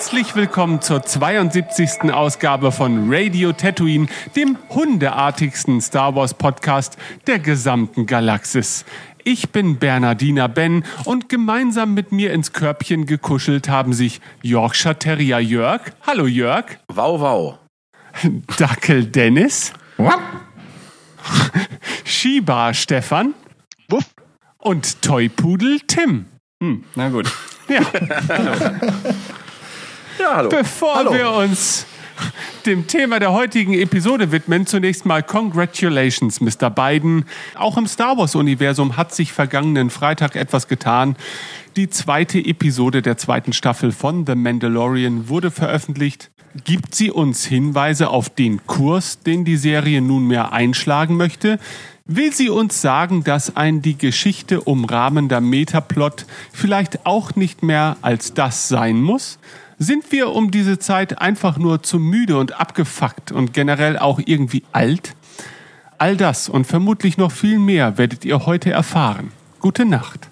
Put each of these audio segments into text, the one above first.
Herzlich willkommen zur 72. Ausgabe von Radio Tatooine, dem hundeartigsten Star Wars Podcast der gesamten Galaxis. Ich bin Bernardina Ben und gemeinsam mit mir ins Körbchen gekuschelt haben sich Yorkshire Terrier Jörg. Hallo Jörg. Wow, wow. Dackel Dennis. Shiba Stefan. Wuff. Und Toypudel Tim. Hm, na gut. Ja. Ja, hallo. Bevor Hallo. wir uns dem Thema der heutigen Episode widmen, zunächst mal Congratulations, Mr. Biden. Auch im Star Wars-Universum hat sich vergangenen Freitag etwas getan. Die zweite Episode der zweiten Staffel von The Mandalorian wurde veröffentlicht. Gibt sie uns Hinweise auf den Kurs, den die Serie nunmehr einschlagen möchte? Will sie uns sagen, dass ein die Geschichte umrahmender Metaplot vielleicht auch nicht mehr als das sein muss? Sind wir um diese Zeit einfach nur zu müde und abgefuckt und generell auch irgendwie alt? All das und vermutlich noch viel mehr werdet ihr heute erfahren. Gute Nacht.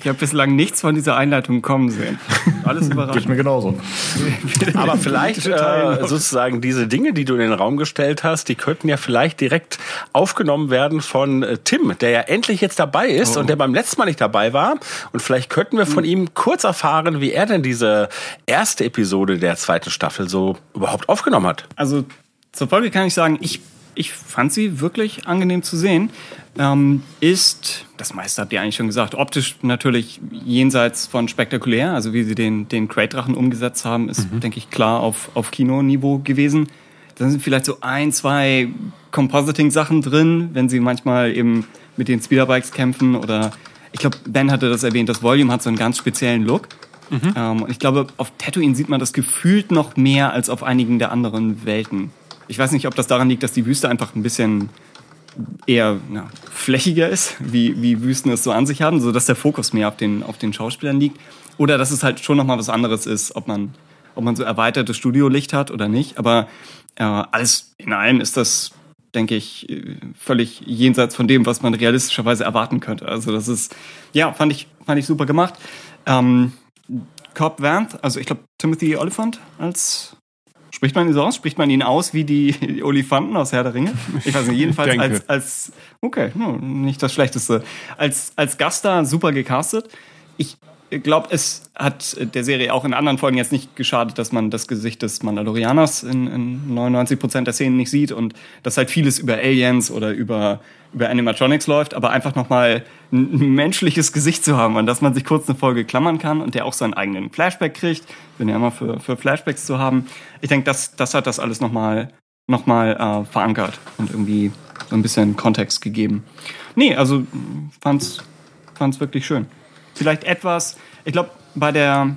Ich habe bislang nichts von dieser Einleitung kommen sehen. Alles Geht überraschend. mir genauso. Aber vielleicht äh, sozusagen diese Dinge, die du in den Raum gestellt hast, die könnten ja vielleicht direkt aufgenommen werden von äh, Tim, der ja endlich jetzt dabei ist und der beim letzten Mal nicht dabei war. Und vielleicht könnten wir von ihm kurz erfahren, wie er denn diese erste Episode der zweiten Staffel so überhaupt aufgenommen hat. Also zur Folge kann ich sagen, ich, ich fand sie wirklich angenehm zu sehen. Ähm, ist, das meiste habt ihr eigentlich schon gesagt, optisch natürlich jenseits von spektakulär. Also wie sie den, den Crate-Drachen umgesetzt haben, ist, denke ich, klar auf, auf Kinoniveau gewesen. Dann sind vielleicht so ein, zwei Compositing-Sachen drin, wenn sie manchmal eben mit den Speederbikes kämpfen oder ich glaube, Ben hatte das erwähnt, das Volume hat so einen ganz speziellen Look. Ähm, und ich glaube, auf Tatooine sieht man das gefühlt noch mehr als auf einigen der anderen Welten. Ich weiß nicht, ob das daran liegt, dass die Wüste einfach ein bisschen eher na, flächiger ist, wie, wie Wüsten es so an sich haben, so dass der Fokus mehr auf den, auf den Schauspielern liegt. Oder dass es halt schon nochmal was anderes ist, ob man, ob man so erweitertes Studiolicht hat oder nicht. Aber äh, alles in allem ist das, denke ich, äh, völlig jenseits von dem, was man realistischerweise erwarten könnte. Also das ist, ja, fand ich, fand ich super gemacht. Ähm, Cobb Vanth, also ich glaube Timothy Oliphant als Spricht man ihn so aus? Spricht man ihn aus wie die Olifanten aus Herr der Ringe? Ich weiß nicht, jedenfalls als, als, okay, no, nicht das Schlechteste. Als, als Gast da super gecastet. Ich glaube, es hat der Serie auch in anderen Folgen jetzt nicht geschadet, dass man das Gesicht des Mandalorianers in, in 99 Prozent der Szenen nicht sieht und dass halt vieles über Aliens oder über, über Animatronics läuft, aber einfach nochmal ein menschliches Gesicht zu haben, an das man sich kurz eine Folge klammern kann und der auch seinen eigenen Flashback kriegt. Bin ja immer für, für Flashbacks zu haben. Ich denke, das, das hat das alles nochmal noch mal, äh, verankert und irgendwie so ein bisschen Kontext gegeben. Nee, also fand's, fand's wirklich schön. Vielleicht etwas, ich glaube, bei der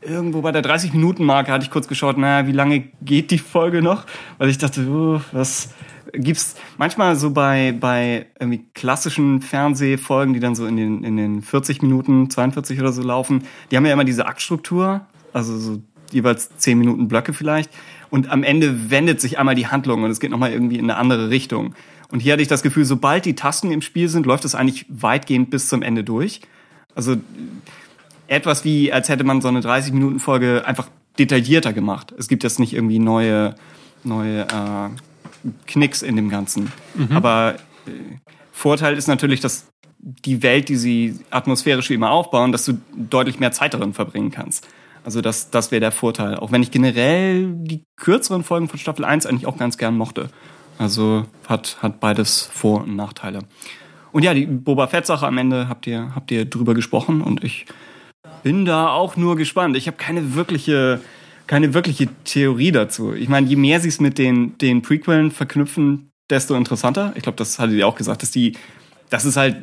irgendwo bei der 30-Minuten-Marke hatte ich kurz geschaut, naja, wie lange geht die Folge noch? Weil ich dachte, uh, was gibt's manchmal so bei, bei irgendwie klassischen Fernsehfolgen, die dann so in den, in den 40 Minuten, 42 oder so laufen, die haben ja immer diese Aktstruktur, also so jeweils 10 Minuten Blöcke vielleicht. Und am Ende wendet sich einmal die Handlung und es geht nochmal irgendwie in eine andere Richtung. Und hier hatte ich das Gefühl, sobald die Tasten im Spiel sind, läuft es eigentlich weitgehend bis zum Ende durch. Also etwas wie, als hätte man so eine 30-Minuten-Folge einfach detaillierter gemacht. Es gibt jetzt nicht irgendwie neue, neue äh, Knicks in dem Ganzen. Aber äh, Vorteil ist natürlich, dass die Welt, die sie atmosphärisch wie immer aufbauen, dass du deutlich mehr Zeit darin verbringen kannst. Also das, das wäre der Vorteil. Auch wenn ich generell die kürzeren Folgen von Staffel 1 eigentlich auch ganz gern mochte. Also hat, hat beides Vor- und Nachteile. Und ja, die Boba Fett-Sache am Ende habt ihr, habt ihr drüber gesprochen und ich bin da auch nur gespannt. Ich habe keine wirkliche, keine wirkliche Theorie dazu. Ich meine, je mehr sie es mit den, den Prequelen verknüpfen, desto interessanter. Ich glaube, das hattet ihr auch gesagt, dass die, das ist halt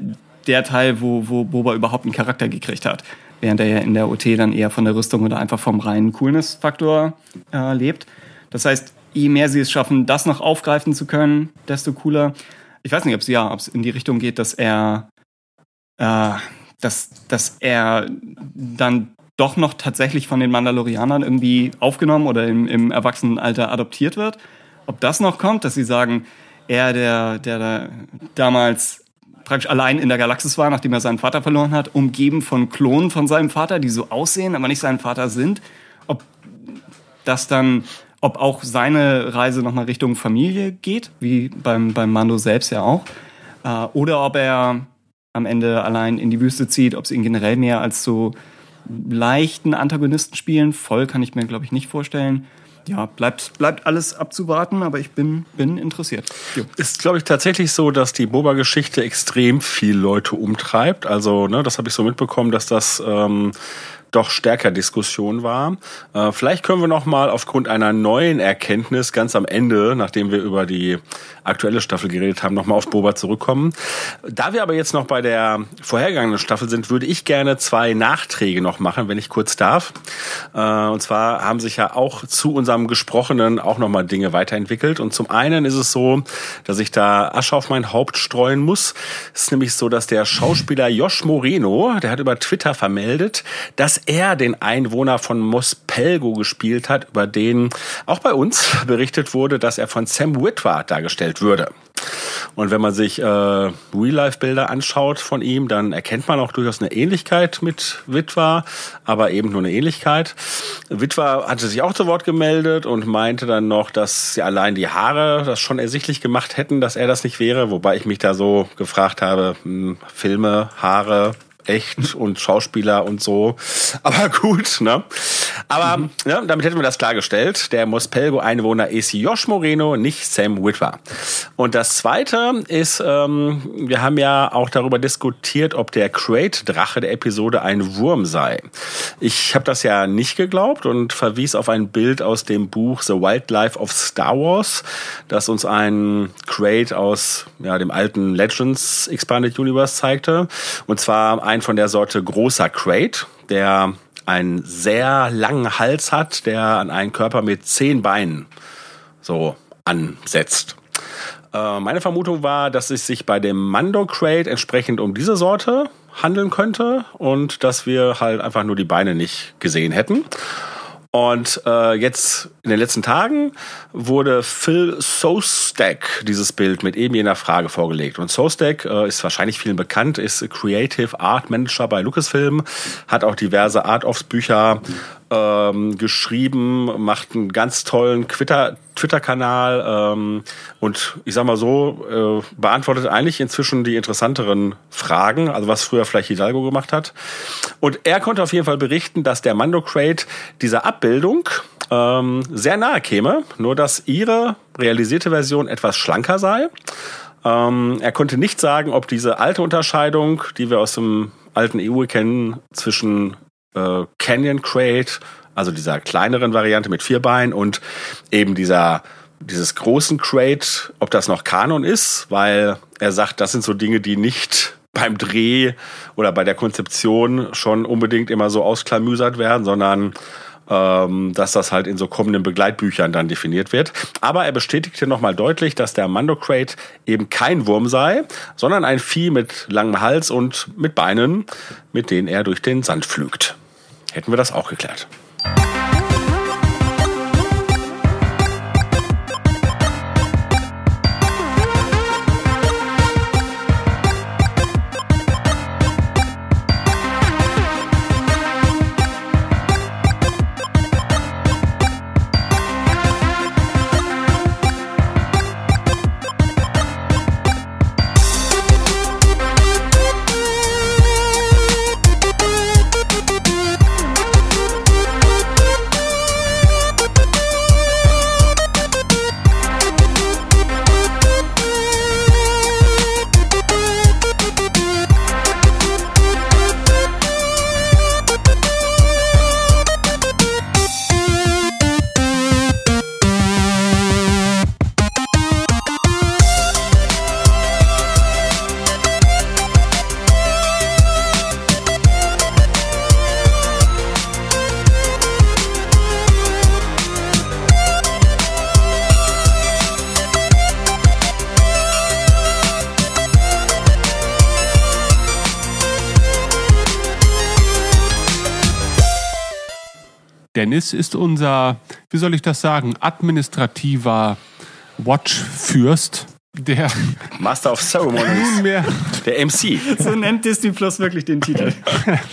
der Teil, wo, wo Boba überhaupt einen Charakter gekriegt hat. Während er ja in der OT dann eher von der Rüstung oder einfach vom reinen Coolness-Faktor äh, lebt. Das heißt, je mehr sie es schaffen, das noch aufgreifen zu können, desto cooler. Ich weiß nicht, ob es ja, ob es in die Richtung geht, dass er, äh, dass, dass er dann doch noch tatsächlich von den Mandalorianern irgendwie aufgenommen oder im, im Erwachsenenalter adoptiert wird. Ob das noch kommt, dass sie sagen, er, der, der da damals praktisch allein in der Galaxis war, nachdem er seinen Vater verloren hat, umgeben von Klonen von seinem Vater, die so aussehen, aber nicht sein Vater sind. Ob das dann, ob auch seine Reise nochmal Richtung Familie geht, wie beim, beim Mando selbst ja auch, äh, oder ob er am Ende allein in die Wüste zieht, ob es ihn generell mehr als so leichten Antagonisten spielen. Voll kann ich mir, glaube ich, nicht vorstellen ja, bleibt, bleibt alles abzuwarten, aber ich bin, bin interessiert. Jo. Ist, glaube ich, tatsächlich so, dass die Boba-Geschichte extrem viel Leute umtreibt. Also, ne, das habe ich so mitbekommen, dass das ähm, doch stärker Diskussion war. Äh, vielleicht können wir noch mal aufgrund einer neuen Erkenntnis ganz am Ende, nachdem wir über die aktuelle Staffel geredet haben, noch mal auf Boba zurückkommen. Da wir aber jetzt noch bei der vorhergegangenen Staffel sind, würde ich gerne zwei Nachträge noch machen, wenn ich kurz darf. Äh, und zwar haben sich ja auch zu unserem Gesprochenen auch noch mal Dinge weiterentwickelt. Und zum einen ist es so, dass ich da Asche auf mein Haupt streuen muss. Es ist nämlich so, dass der Schauspieler Josh Moreno, der hat über Twitter vermeldet, dass er den Einwohner von Mospelgo gespielt hat, über den auch bei uns berichtet wurde, dass er von Sam Witwer dargestellt würde. Und wenn man sich äh, Real-Life-Bilder anschaut von ihm, dann erkennt man auch durchaus eine Ähnlichkeit mit Witwer, aber eben nur eine Ähnlichkeit. Witwer hatte sich auch zu Wort gemeldet und meinte dann noch, dass sie allein die Haare das schon ersichtlich gemacht hätten, dass er das nicht wäre, wobei ich mich da so gefragt habe, hm, Filme, Haare, echt und Schauspieler und so. Aber gut, ne? Aber mhm. ne, damit hätten wir das klargestellt. Der Mospelgo-Einwohner ist Josh Moreno, nicht Sam Witwer. Und das Zweite ist, ähm, wir haben ja auch darüber diskutiert, ob der Crate-Drache der Episode ein Wurm sei. Ich habe das ja nicht geglaubt und verwies auf ein Bild aus dem Buch The Wildlife of Star Wars, das uns ein Crate aus ja, dem alten Legends Expanded Universe zeigte. Und zwar ein von der Sorte großer Crate, der einen sehr langen Hals hat, der an einen Körper mit zehn Beinen so ansetzt. Äh, meine Vermutung war, dass es sich bei dem Mando Crate entsprechend um diese Sorte handeln könnte und dass wir halt einfach nur die Beine nicht gesehen hätten. Und äh, jetzt in den letzten Tagen wurde Phil Sostek dieses Bild mit eben jener Frage vorgelegt. Und Sostek äh, ist wahrscheinlich vielen bekannt, ist Creative Art Manager bei Lucasfilm, hat auch diverse Art-Offs-Bücher ähm, geschrieben, macht einen ganz tollen Twitter, Twitter-Kanal ähm, und ich sag mal so, äh, beantwortet eigentlich inzwischen die interessanteren Fragen, also was früher vielleicht Hidalgo gemacht hat. Und er konnte auf jeden Fall berichten, dass der Mando Crate dieser Abbildung ähm, sehr nahe käme, nur dass ihre realisierte Version etwas schlanker sei. Ähm, er konnte nicht sagen, ob diese alte Unterscheidung, die wir aus dem alten EU kennen, zwischen äh, Canyon Crate, also dieser kleineren Variante mit vier Beinen und eben dieser dieses großen Crate, ob das noch Kanon ist, weil er sagt, das sind so Dinge, die nicht beim Dreh oder bei der Konzeption schon unbedingt immer so ausklamüsert werden, sondern ähm, dass das halt in so kommenden Begleitbüchern dann definiert wird. Aber er bestätigte nochmal deutlich, dass der Mando Crate eben kein Wurm sei, sondern ein Vieh mit langem Hals und mit Beinen, mit denen er durch den Sand pflügt hätten wir das auch geklärt. Dennis ist unser, wie soll ich das sagen, administrativer Watch-Fürst der Master of Ceremonies, nunmehr, der MC. So nennt Disney Plus wirklich den Titel.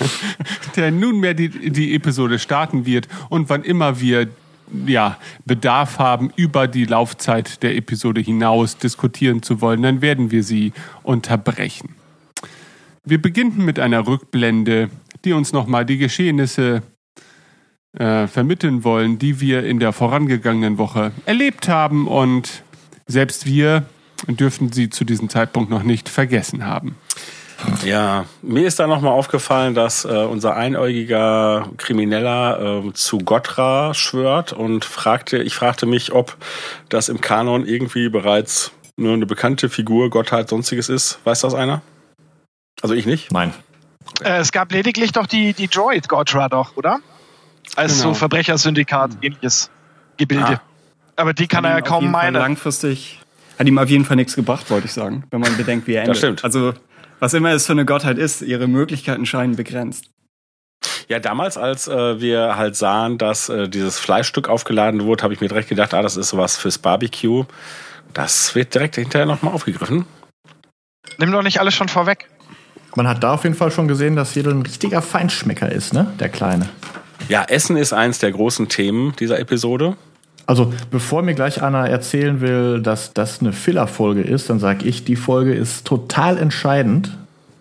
der nunmehr die, die Episode starten wird und wann immer wir ja, Bedarf haben, über die Laufzeit der Episode hinaus diskutieren zu wollen, dann werden wir sie unterbrechen. Wir beginnen mit einer Rückblende, die uns nochmal die Geschehnisse äh, vermitteln wollen, die wir in der vorangegangenen Woche erlebt haben und selbst wir dürften sie zu diesem Zeitpunkt noch nicht vergessen haben. Ja, mir ist da nochmal aufgefallen, dass äh, unser einäugiger Krimineller äh, zu Gottra schwört und fragte, ich fragte mich, ob das im Kanon irgendwie bereits nur eine bekannte Figur, Gottheit, sonstiges ist. Weiß das einer? Also ich nicht? Nein. Äh, es gab lediglich doch die, die Droid Gottra doch, oder? Als Genau. so Verbrechersyndikat, ähnliches Gebilde. Ah. Aber die kann er ja kaum meinen. Langfristig hat ihm auf jeden Fall nichts gebracht, wollte ich sagen, wenn man bedenkt, wie er endet. stimmt. Also, was immer es für eine Gottheit ist, ihre Möglichkeiten scheinen begrenzt. Ja, damals, als äh, wir halt sahen, dass äh, dieses Fleischstück aufgeladen wurde, habe ich mir direkt gedacht, ah, das ist sowas fürs Barbecue. Das wird direkt hinterher nochmal aufgegriffen. Nimm doch nicht alles schon vorweg. Man hat da auf jeden Fall schon gesehen, dass Jedel ein richtiger Feinschmecker ist, ne? Der Kleine. Ja, Essen ist eins der großen Themen dieser Episode. Also, bevor mir gleich einer erzählen will, dass das eine Filler-Folge ist, dann sage ich, die Folge ist total entscheidend.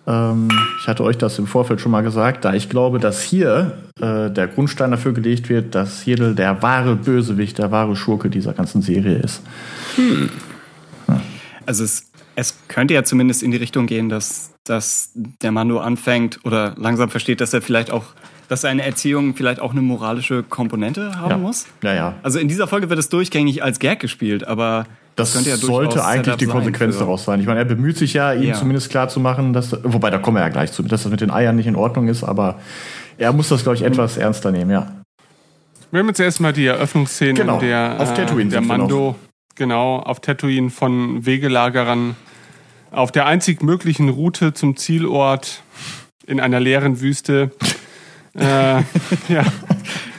Ähm, ich hatte euch das im Vorfeld schon mal gesagt, da ich glaube, dass hier äh, der Grundstein dafür gelegt wird, dass Jedel der wahre Bösewicht, der wahre Schurke dieser ganzen Serie ist. Also es, es könnte ja zumindest in die Richtung gehen, dass, dass der Mando anfängt oder langsam versteht, dass er vielleicht auch, dass seine Erziehung vielleicht auch eine moralische Komponente haben Ja. muss. Ja, ja. Also in dieser Folge wird es durchgängig als Gag gespielt, aber Das könnte ja sollte eigentlich Setup die sein Konsequenz für- daraus sein. Ich meine, er bemüht sich ja, ihm Ja. zumindest klar zu machen, dass, wobei da kommen wir ja gleich zu, dass das mit den Eiern nicht in Ordnung ist, aber er muss das, glaube ich, etwas ernster nehmen, ja. Wir haben jetzt erstmal die Eröffnungsszene, Genau, in der auf Tatooine der Mando genau auf Tatooine von Wegelagerern auf der einzig möglichen Route zum Zielort in einer leeren Wüste äh, ja,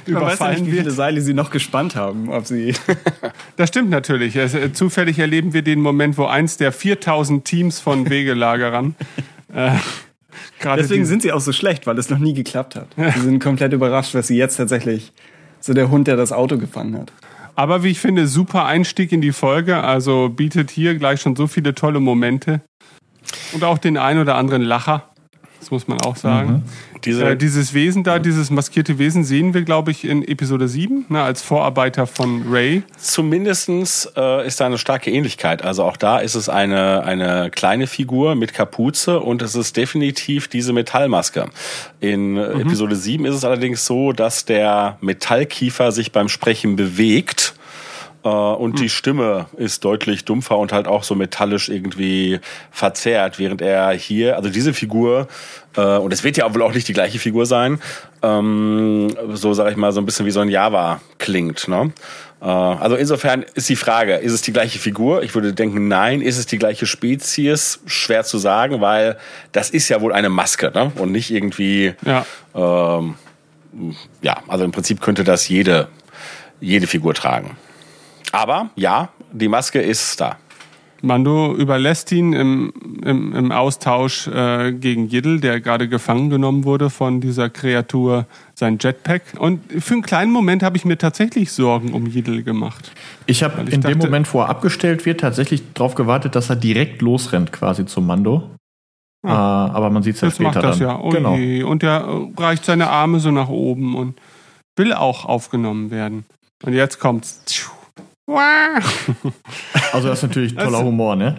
Man weiß ja nicht, wie viele. Seile sie noch gespannt haben, ob sie Das stimmt natürlich. Äh, zufällig erleben wir den Moment, wo eins der 4000 Teams von Wegelagerern äh, Deswegen sind sie auch so schlecht, weil es noch nie geklappt hat. Sie sind komplett überrascht, was sie jetzt tatsächlich so der Hund, der das Auto gefangen hat. Aber wie ich finde, super Einstieg in die Folge. Also bietet hier gleich schon so viele tolle Momente. Und auch den ein oder anderen Lacher. Das muss man auch sagen. Diese, Äh, dieses Wesen da, dieses maskierte Wesen, sehen wir, glaube ich, in Episode 7, ne, als Vorarbeiter von Ray. Zumindestens äh, ist da eine starke Ähnlichkeit. Also auch da ist es eine, eine kleine Figur mit Kapuze und es ist definitiv diese Metallmaske. In äh, Episode 7 ist es allerdings so, dass der Metallkiefer sich beim Sprechen bewegt. Äh, und die Stimme ist deutlich dumpfer und halt auch so metallisch irgendwie verzerrt, während er hier, also diese Figur, äh, und es wird ja wohl auch nicht die gleiche Figur sein, ähm, so sage ich mal, so ein bisschen wie so ein Java klingt. Ne? Äh, also insofern ist die Frage, ist es die gleiche Figur? Ich würde denken, nein. Ist es die gleiche Spezies? Schwer zu sagen, weil das ist ja wohl eine Maske ne? und nicht irgendwie, Ja. ähm, ja, also im Prinzip könnte das jede, jede Figur tragen. Aber ja, die Maske ist da. Mando überlässt ihn im, im, im Austausch äh, gegen Yiddle, der gerade gefangen genommen wurde von dieser Kreatur, sein Jetpack. Und für einen kleinen Moment habe ich mir tatsächlich Sorgen um Yiddle gemacht. Ich habe in dem dachte- Moment, wo er abgestellt wird, tatsächlich darauf gewartet, dass er direkt losrennt quasi zum Mando. Äh, aber man sieht es ja Das später macht das dann. ja. Oh genau. je. Und er reicht seine Arme so nach oben und will auch aufgenommen werden. Und jetzt kommt's. Tschu. Also das ist natürlich toller Also- Humor, ne?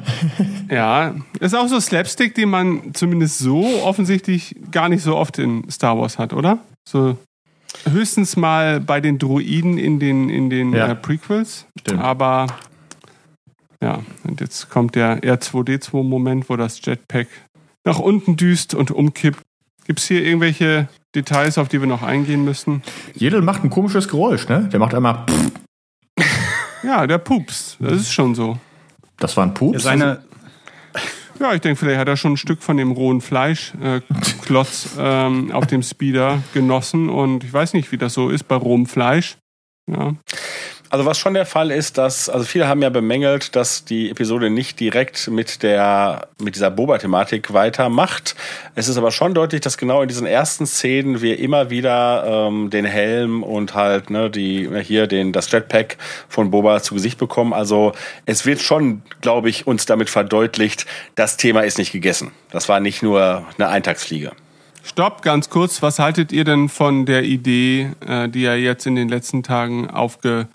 Ja, ist auch so Slapstick, den man zumindest so offensichtlich gar nicht so oft in Star Wars hat, oder? So höchstens mal bei den Droiden in den, in den Ja. äh, Prequels. Stimmt. Aber ja, und jetzt kommt der R2D2-Moment, wo das Jetpack nach unten düst und umkippt. Gibt es hier irgendwelche Details, auf die wir noch eingehen müssen? Jedel macht ein komisches Geräusch, ne? Der macht einmal, pff, Ja, der Pups. Das ist schon so. das war ein Pups. Seine, Ja, ich denke, vielleicht hat er schon ein Stück von dem rohen Fleischklotz äh, Klotz, ähm, auf dem Speeder genossen und ich weiß nicht, wie das so ist bei rohem Fleisch. Ja. Also was schon der Fall ist, dass, also viele haben ja bemängelt, dass die Episode nicht direkt mit der, mit dieser Boba-Thematik weitermacht. Es ist aber schon deutlich, dass genau in diesen ersten Szenen wir immer wieder ähm, den Helm und halt, ne, die, hier den, das Jetpack von Boba zu Gesicht bekommen. Also es wird schon, glaube ich, uns damit verdeutlicht, das Thema ist nicht gegessen. Das war nicht nur eine Eintagsfliege. Stopp, ganz kurz. Was haltet ihr denn von der Idee, äh, die ja jetzt in den letzten Tagen aufge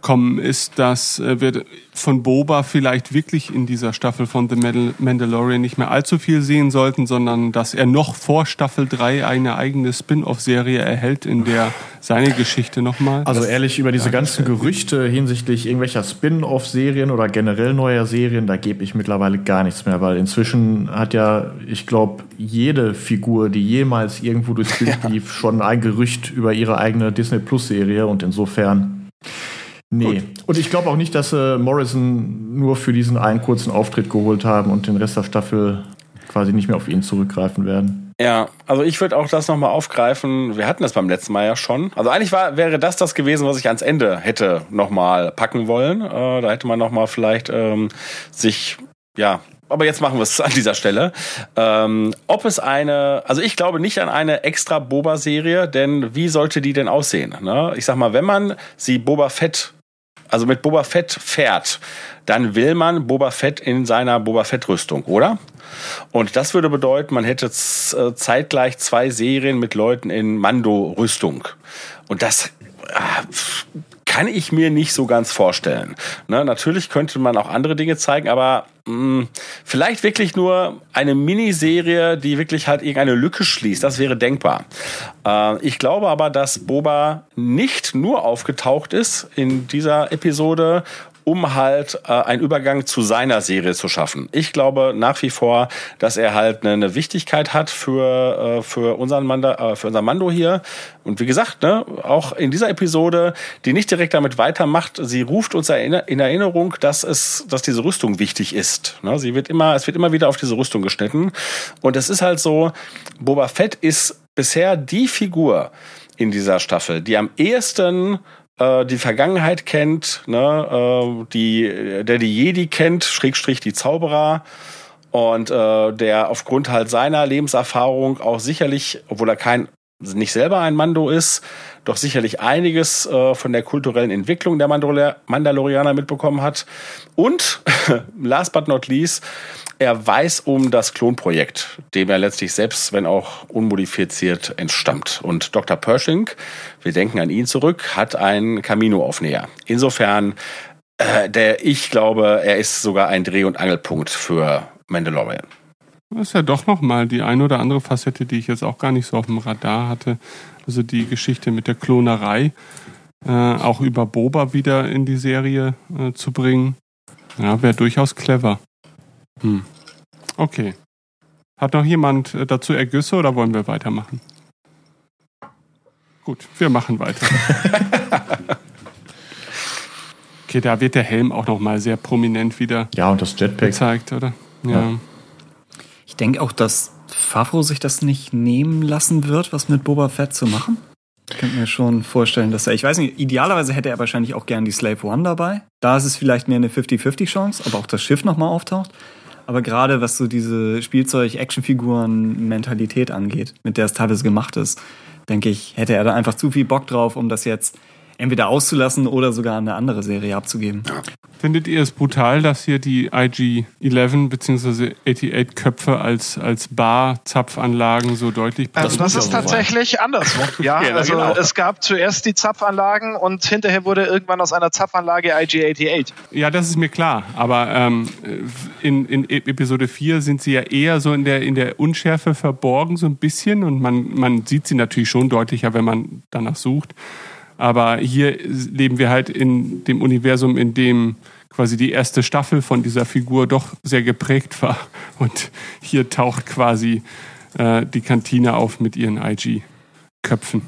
kommen, ist, dass äh, wir von Boba vielleicht wirklich in dieser Staffel von The Mandalorian nicht mehr allzu viel sehen sollten, sondern dass er noch vor Staffel 3 eine eigene Spin-off-Serie erhält, in der seine Geschichte nochmal. Also ehrlich, über diese ganzen Gerüchte hinsichtlich irgendwelcher Spin-off-Serien oder generell neuer Serien, da gebe ich mittlerweile gar nichts mehr, weil inzwischen hat ja, ich glaube, jede Figur, die jemals irgendwo durchs Bild lief, schon ein Gerücht über ihre eigene Disney Plus-Serie und insofern Nee. Gut. Und ich glaube auch nicht, dass äh, Morrison nur für diesen einen kurzen Auftritt geholt haben und den Rest der Staffel quasi nicht mehr auf ihn zurückgreifen werden. Ja, also ich würde auch das nochmal aufgreifen. Wir hatten das beim letzten Mal ja schon. Also eigentlich war, wäre das das gewesen, was ich ans Ende hätte nochmal packen wollen. Äh, da hätte man nochmal vielleicht ähm, sich, ja, aber jetzt machen wir es an dieser Stelle. Ähm, ob es eine, also ich glaube nicht an eine extra Boba-Serie, denn wie sollte die denn aussehen? Ne? Ich sag mal, wenn man sie Boba Fett also mit Boba Fett fährt, dann will man Boba Fett in seiner Boba Fett Rüstung, oder? Und das würde bedeuten, man hätte äh, zeitgleich zwei Serien mit Leuten in Mando Rüstung. Und das ah, kann ich mir nicht so ganz vorstellen. Ne, natürlich könnte man auch andere Dinge zeigen, aber mh, mm, vielleicht wirklich nur eine Miniserie, die wirklich halt irgendeine Lücke schließt. Das wäre denkbar. Äh, ich glaube aber, dass Boba nicht nur aufgetaucht ist in dieser Episode, um halt äh, einen Übergang zu seiner Serie zu schaffen. Ich glaube nach wie vor, dass er halt eine, eine Wichtigkeit hat für, äh, für, unseren Manda, äh, für unser Mando hier. Und wie gesagt, ne, auch in dieser Episode, die nicht direkt damit weitermacht, sie ruft uns in Erinnerung, dass es, dass diese Rüstung wichtig ist. Ne, sie wird immer, es wird immer wieder auf diese Rüstung geschnitten. Und es ist halt so, Boba Fett ist bisher die Figur in dieser Staffel, die am ehesten äh, die Vergangenheit kennt, ne, äh, die, der die Jedi kennt, Schrägstrich die Zauberer. Und äh, der aufgrund halt seiner Lebenserfahrung auch sicherlich, obwohl er kein nicht selber ein Mando ist, doch sicherlich einiges äh, von der kulturellen Entwicklung der Mandalorianer mitbekommen hat. Und last but not least, er weiß um das Klonprojekt, dem er letztlich selbst, wenn auch unmodifiziert, entstammt. Und Dr. Pershing, wir denken an ihn zurück, hat einen Camino-Aufnäher. Insofern, äh, der, ich glaube, er ist sogar ein Dreh- und Angelpunkt für Mandalorian. Das ist ja doch nochmal die eine oder andere Facette, die ich jetzt auch gar nicht so auf dem Radar hatte. Also die Geschichte mit der Klonerei, äh, auch über Boba wieder in die Serie äh, zu bringen. Ja, wäre durchaus clever. Hm. Okay. Hat noch jemand äh, dazu Ergüsse oder wollen wir weitermachen? Gut, wir machen weiter. okay, da wird der Helm auch nochmal sehr prominent wieder ja, und das Jetpack. gezeigt, oder? Ja. ja. Ich denke auch, dass Favreau sich das nicht nehmen lassen wird, was mit Boba Fett zu machen. Ich könnte mir schon vorstellen, dass er, ich weiß nicht, idealerweise hätte er wahrscheinlich auch gern die Slave One dabei. Da ist es vielleicht mehr eine 50-50 Chance, aber auch das Schiff nochmal auftaucht. Aber gerade was so diese Spielzeug-Actionfiguren-Mentalität angeht, mit der es teilweise gemacht ist, denke ich, hätte er da einfach zu viel Bock drauf, um das jetzt entweder auszulassen oder sogar eine andere Serie abzugeben. Findet ihr es brutal, dass hier die IG-11 bzw. 88 Köpfe als, als Bar-Zapfanlagen so deutlich Also das, das ist tatsächlich andersrum. Ja, ja also genau. es gab zuerst die Zapfanlagen und hinterher wurde irgendwann aus einer Zapfanlage IG-88. Ja, das ist mir klar. Aber ähm, in, in e-, Episode 4 sind sie ja eher so in der, in der Unschärfe verborgen, so ein bisschen. Und man, man sieht sie natürlich schon deutlicher, wenn man danach sucht. Aber hier leben wir halt in dem Universum, in dem quasi die erste Staffel von dieser Figur doch sehr geprägt war. Und hier taucht quasi äh, die Kantine auf mit ihren IG-Köpfen.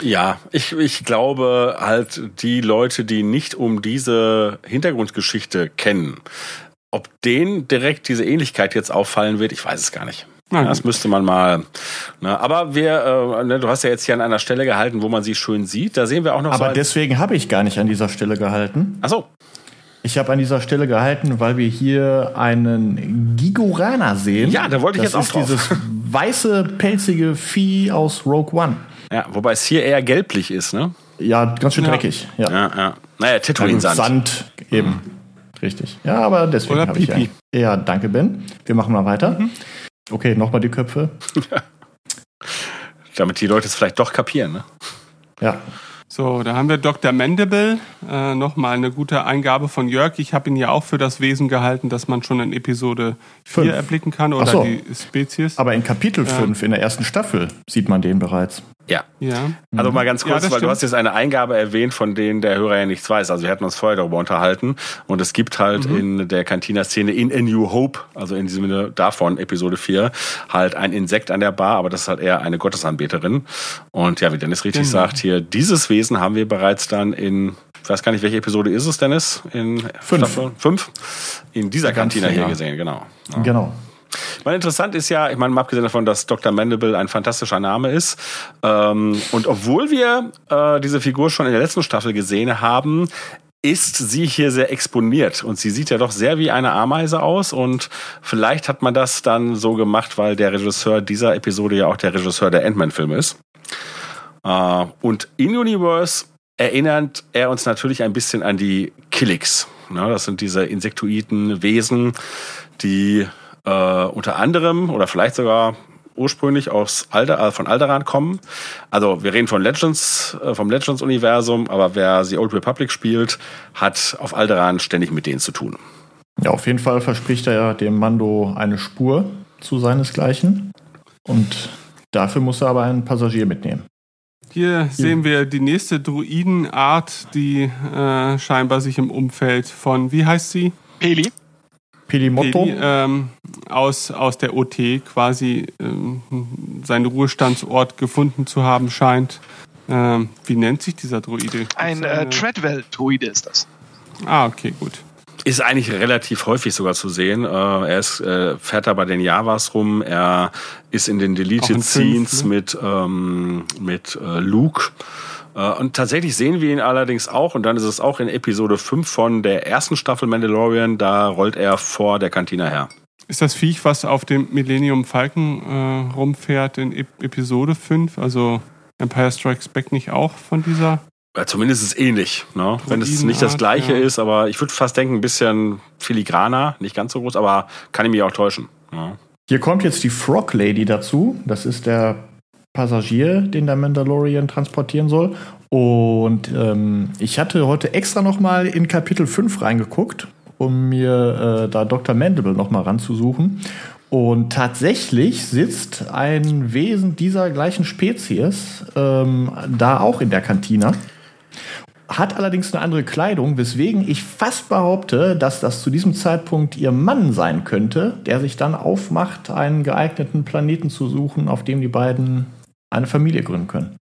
Ja, ich, ich glaube halt, die Leute, die nicht um diese Hintergrundgeschichte kennen, ob denen direkt diese Ähnlichkeit jetzt auffallen wird, ich weiß es gar nicht. Das müsste man mal. Ne? Aber wir, äh, ne, du hast ja jetzt hier an einer Stelle gehalten, wo man sie schön sieht. Da sehen wir auch noch. Aber so deswegen habe ich gar nicht an dieser Stelle gehalten. Ach so. Ich habe an dieser Stelle gehalten, weil wir hier einen Gigorana sehen. Ja, da wollte ich das jetzt auch ist drauf. dieses weiße, pelzige Vieh aus Rogue One. Ja, wobei es hier eher gelblich ist, ne? Ja, ganz schön dreckig. Ja. Ja, ja. Naja, Tatooine-Sand. Sand, eben. Richtig. Ja, aber deswegen habe ich ja. Pipi. Ja, danke, Ben. Wir machen mal weiter. Okay, nochmal die Köpfe. Damit die Leute es vielleicht doch kapieren, ne? Ja. So, da haben wir Dr. Mandible. Äh, Nochmal eine gute Eingabe von Jörg. Ich habe ihn ja auch für das Wesen gehalten, dass man schon in Episode 4 Fünf. erblicken kann oder so. die Spezies. Aber in Kapitel 5 in der ersten Staffel sieht man den bereits. Ja. ja. Also mal ganz Ja, kurz, das weil du stimmt. hast jetzt eine Eingabe erwähnt, von denen der Hörer ja nichts weiß. Also wir hatten uns vorher darüber unterhalten und es gibt halt Mhm. in der Cantina-Szene in A New Hope, also in diesem Sinne davon, Episode 4, halt ein Insekt an der Bar, aber das ist halt eher eine Gottesanbeterin. Und ja, wie Dennis richtig Genau. sagt, hier, dieses Wesen haben wir bereits dann in, ich weiß gar nicht, welche Episode ist es, Dennis? In Fünf. Staffel fünf? In dieser Ganz Cantina hier länger. gesehen, genau. Ja. Genau. Weil interessant ist ja, ich meine, mal abgesehen davon, dass Dr. Mandible ein fantastischer Name ist. Ähm, und obwohl wir äh, diese Figur schon in der letzten Staffel gesehen haben, ist sie hier sehr exponiert und sie sieht ja doch sehr wie eine Ameise aus und vielleicht hat man das dann so gemacht, weil der Regisseur dieser Episode ja auch der Regisseur der Ant-Man-Filme ist. Äh, und in Universe erinnert er uns natürlich ein bisschen an die Killix. Ne, das sind diese insektoiden Wesen, die äh, unter anderem oder vielleicht sogar ursprünglich aus Alder, äh, von Alderaan kommen. Also wir reden von Legends, äh, vom Legends-Universum, aber wer The Old Republic spielt, hat auf Alderaan ständig mit denen zu tun. Ja, auf jeden Fall verspricht er ja dem Mando eine Spur zu seinesgleichen. Und dafür muss er aber einen Passagier mitnehmen. Hier sehen wir die nächste Druidenart, die äh, scheinbar sich im Umfeld von, wie heißt sie? Peli. Pelimotto. Peli, ähm, aus, aus der OT quasi ähm, seinen Ruhestandsort gefunden zu haben scheint. Ähm, wie nennt sich dieser Druide? Ein äh, Treadwell-Druide ist das. Ah, okay, gut. Ist eigentlich relativ häufig sogar zu sehen. Äh, er ist, äh, fährt da bei den Javas rum. Er ist in den Deleted Scenes ne? mit, ähm, mit äh, Luke. Äh, und tatsächlich sehen wir ihn allerdings auch, und dann ist es auch in Episode 5 von der ersten Staffel Mandalorian, da rollt er vor der Kantina her. Ist das Viech, was auf dem Millennium Falcon äh, rumfährt in Ep Episode 5? Also Empire Strikes Back nicht auch von dieser? Ja, zumindest ist es ähnlich, ne? wenn es nicht das gleiche ja. ist, aber ich würde fast denken, ein bisschen filigraner, nicht ganz so groß, aber kann ich mich auch täuschen. Ja. Hier kommt jetzt die Frog Lady dazu. Das ist der Passagier, den der Mandalorian transportieren soll. Und ähm, ich hatte heute extra noch mal in Kapitel 5 reingeguckt, um mir äh, da Dr. Mandible noch mal ranzusuchen. Und tatsächlich sitzt ein Wesen dieser gleichen Spezies ähm, da auch in der Kantina. Hat allerdings eine andere Kleidung, weswegen ich fast behaupte, dass das zu diesem Zeitpunkt ihr Mann sein könnte, der sich dann aufmacht, einen geeigneten Planeten zu suchen, auf dem die beiden eine Familie gründen können.